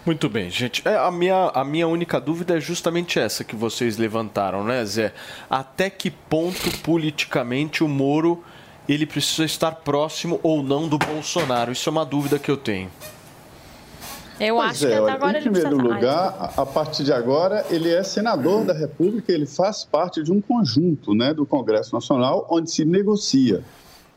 Muito bem, gente. É, a, minha, a minha única dúvida é justamente essa que vocês levantaram, né, Zé? Até que ponto politicamente o Moro ele precisa estar próximo ou não do Bolsonaro? Isso é uma dúvida que eu tenho. Eu Pois acho é, que até olha, agora em ele precisa primeiro falar. lugar, a a partir de agora, ele é senador da República, ele faz parte de um conjunto né, do Congresso Nacional onde se negocia.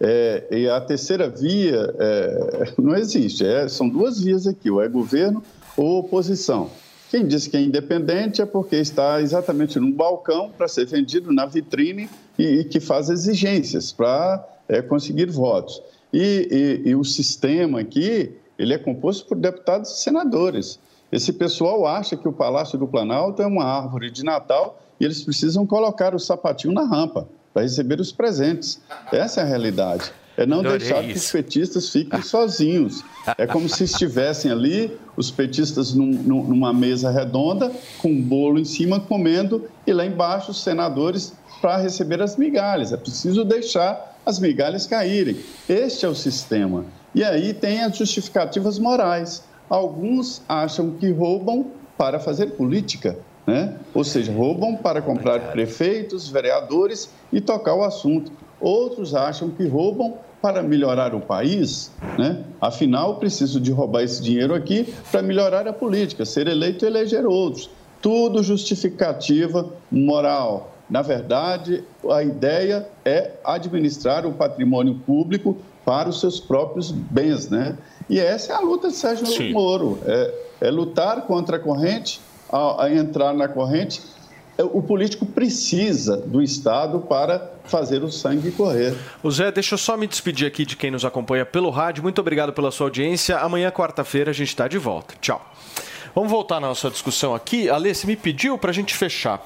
É, e a terceira via é, não existe, é, são duas vias aqui, ou é governo ou oposição. Quem diz que é independente é porque está exatamente num balcão para ser vendido na vitrine e, e que faz exigências para é, conseguir votos. E, e- e o sistema aqui, ele é composto por deputados e senadores. Esse pessoal acha que o Palácio do Planalto é uma árvore de Natal e eles precisam colocar o sapatinho na rampa para receber os presentes. Essa é a realidade. É não Adorei deixar que os isso. petistas fiquem sozinhos. É como se estivessem ali, os petistas num- numa mesa redonda, com um bolo em cima, comendo, e lá embaixo os senadores para receber as migalhas. É preciso deixar as migalhas caírem. Este é o sistema. E aí tem as justificativas morais. Alguns acham que roubam para fazer política, né? ou seja, roubam para comprar prefeitos, vereadores e tocar o assunto. Outros acham que roubam para melhorar o país, né? afinal, preciso de roubar esse dinheiro aqui para melhorar a política, ser eleito e eleger outros. Tudo justificativa moral. Na verdade, a ideia é administrar o patrimônio público para os seus próprios bens, né? E essa é a luta de Sérgio Sim. Moro, é, é lutar contra a corrente, a, a entrar na corrente. É, O político precisa do Estado para fazer o sangue correr. O Zé, deixa eu só me despedir aqui de quem nos acompanha pelo rádio. Muito obrigado pela sua audiência. Amanhã, quarta-feira, a gente está de volta. Tchau. Vamos voltar na nossa discussão aqui. Alê, você me pediu para a gente fechar.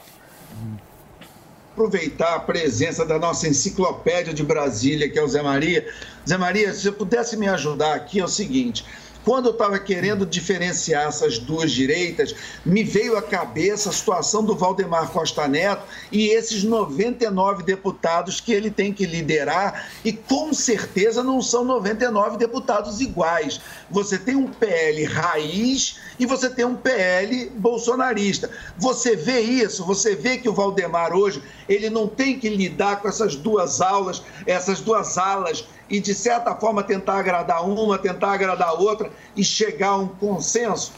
Aproveitar a presença da nossa enciclopédia de Brasília, que é o Zé Maria. Zé Maria, se você pudesse me ajudar aqui, é o seguinte. Quando eu estava querendo diferenciar essas duas direitas, me veio à cabeça a situação do Valdemar Costa Neto e esses 99 deputados que ele tem que liderar, e com certeza não são 99 deputados iguais. Você tem um PL raiz e você tem um PL bolsonarista. Você vê isso, você vê que o Valdemar hoje, ele não tem que lidar com essas duas aulas, essas duas alas e de certa forma tentar agradar uma, tentar agradar a outra e chegar a um consenso.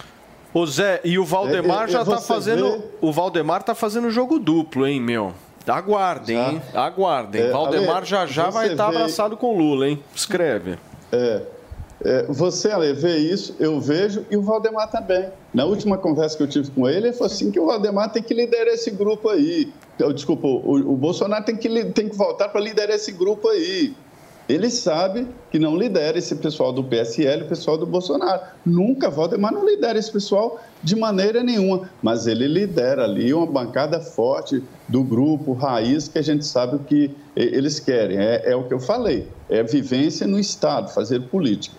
Ô Zé, e o Valdemar É, é, já tá você fazendo. vê- O Valdemar tá fazendo jogo duplo, hein, meu? Aguardem, hein? Aguardem. É, Valdemar Ale, já já vai estar vê- abraçado com Lula, hein? Escreve. É, é, você, Ale, vê isso, eu vejo, e o Valdemar também. Na última conversa que eu tive com ele, ele falou assim que o Valdemar tem que liderar esse grupo aí. Eu, desculpa, o, o Bolsonaro tem que, tem que voltar para liderar esse grupo aí. Ele sabe que não lidera esse pessoal do PSL, o pessoal do Bolsonaro. Nunca, Valdemar não lidera esse pessoal de maneira nenhuma, mas ele lidera ali uma bancada forte do grupo raiz que a gente sabe o que e- eles querem. É, é o que eu falei, é vivência no Estado, fazer política.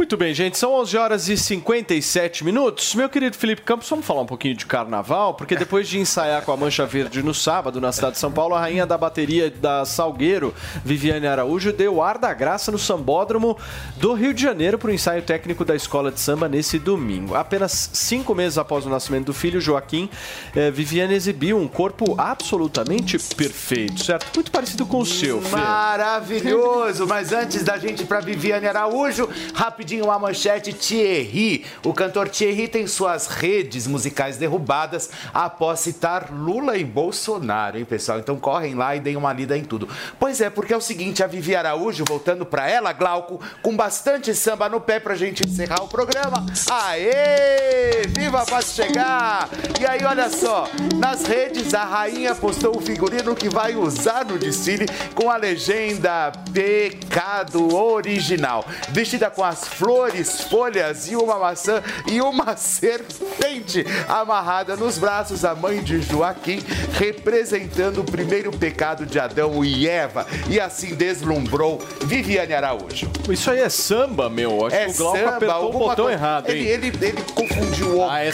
Muito bem, gente, são 11 horas e 57 minutos. Meu querido Felipe Campos, vamos falar um pouquinho de carnaval, porque depois de ensaiar com a Mancha Verde no sábado, na cidade de São Paulo, a rainha da bateria da Salgueiro, Viviane Araújo, deu ar da graça no sambódromo do Rio de Janeiro para o ensaio técnico da escola de samba nesse domingo. Apenas cinco meses após o nascimento do filho, Joaquim, eh, Viviane exibiu um corpo absolutamente perfeito, certo? Muito parecido com o seu, Fê. Maravilhoso! Mas antes da gente pra Viviane Araújo, rapidinho uma manchete Thierry. O cantor Thierry tem suas redes musicais derrubadas após citar Lula e Bolsonaro, hein, pessoal? Então correm lá e deem uma lida em tudo. Pois é, porque é o seguinte, a Vivi Araújo, voltando pra ela, Glauco, com bastante samba no pé pra gente encerrar o programa. Aê! Viva pra chegar! E aí, olha só, nas redes a rainha postou um figurino que vai usar no desfile com a legenda Pecado Original. Vestida com as flores, folhas e uma maçã e uma serpente amarrada nos braços, a mãe de Joaquim, representando o primeiro pecado de Adão e Eva. E assim deslumbrou Viviane Araújo. Isso aí é samba, meu. Acho É que o Glauco samba, apertou o botão coisa- errado, hein? Ele, ele, ele confundiu o Ah, é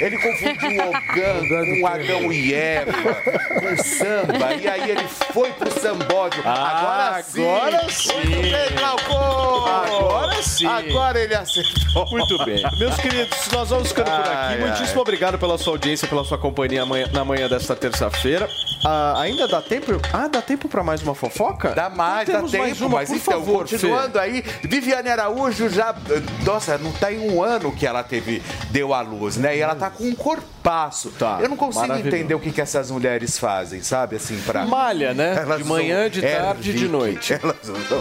ele confundiu o Ogã com Adão e Eva, com samba. E aí ele foi pro sambódromo. Ah, agora sim. agora sim. Muito bem, Glauco. Agora sim. Agora ele acertou. Muito bem. Meus queridos, nós vamos ficando por aqui. Ai, Muitíssimo ai. obrigado pela sua audiência, pela sua companhia na manhã desta terça-feira. Ah, ainda dá tempo? Ah, dá tempo pra mais uma fofoca? Dá mais, dá temos tempo, mais uma, mas por então, favor, continuando Fê. aí, Viviane Araújo já, nossa, não tá em um ano que ela teve, deu à luz, né? E ela tá com um corpaço. Tá, Eu não consigo entender o que, que essas mulheres fazem, sabe, assim, pra... Malha, né? Elas de manhã, de tarde e de noite. Elas usam.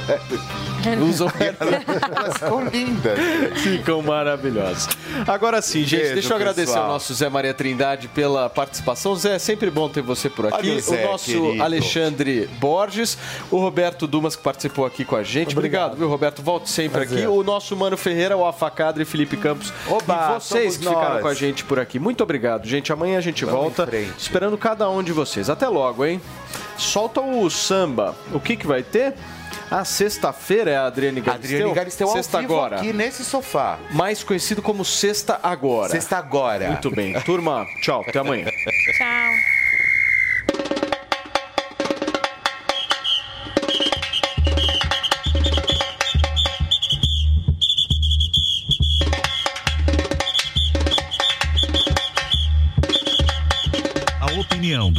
Usam Elas ficam lindas. Ficam maravilhosas. Agora sim, gente, Beijo, deixa eu agradecer pessoal. ao nosso Zé Maria Trindade pela participação. Zé, é sempre bom ter você por aqui. Olha o Zé, o nosso querido. Alexandre Borges, o Roberto Dumas que participou aqui com a gente. Obrigado, viu, Roberto? Volte sempre Prazer. aqui. O nosso Mano Ferreira, o Afacadre, Felipe Campos. Oba, e vocês que ficaram nós. com a gente por aqui. Muito obrigado, gente. Amanhã a gente Vamos volta esperando cada um de vocês. Até logo, hein? Solta o samba. O que que vai ter? A sexta-feira é a Adriane Galisteu? Adriane Galisteu ao Sexta vivo agora. aqui nesse sofá. Mais conhecido como Sexta Agora. Sexta agora. Muito bem. Turma, tchau. Até amanhã. Tchau.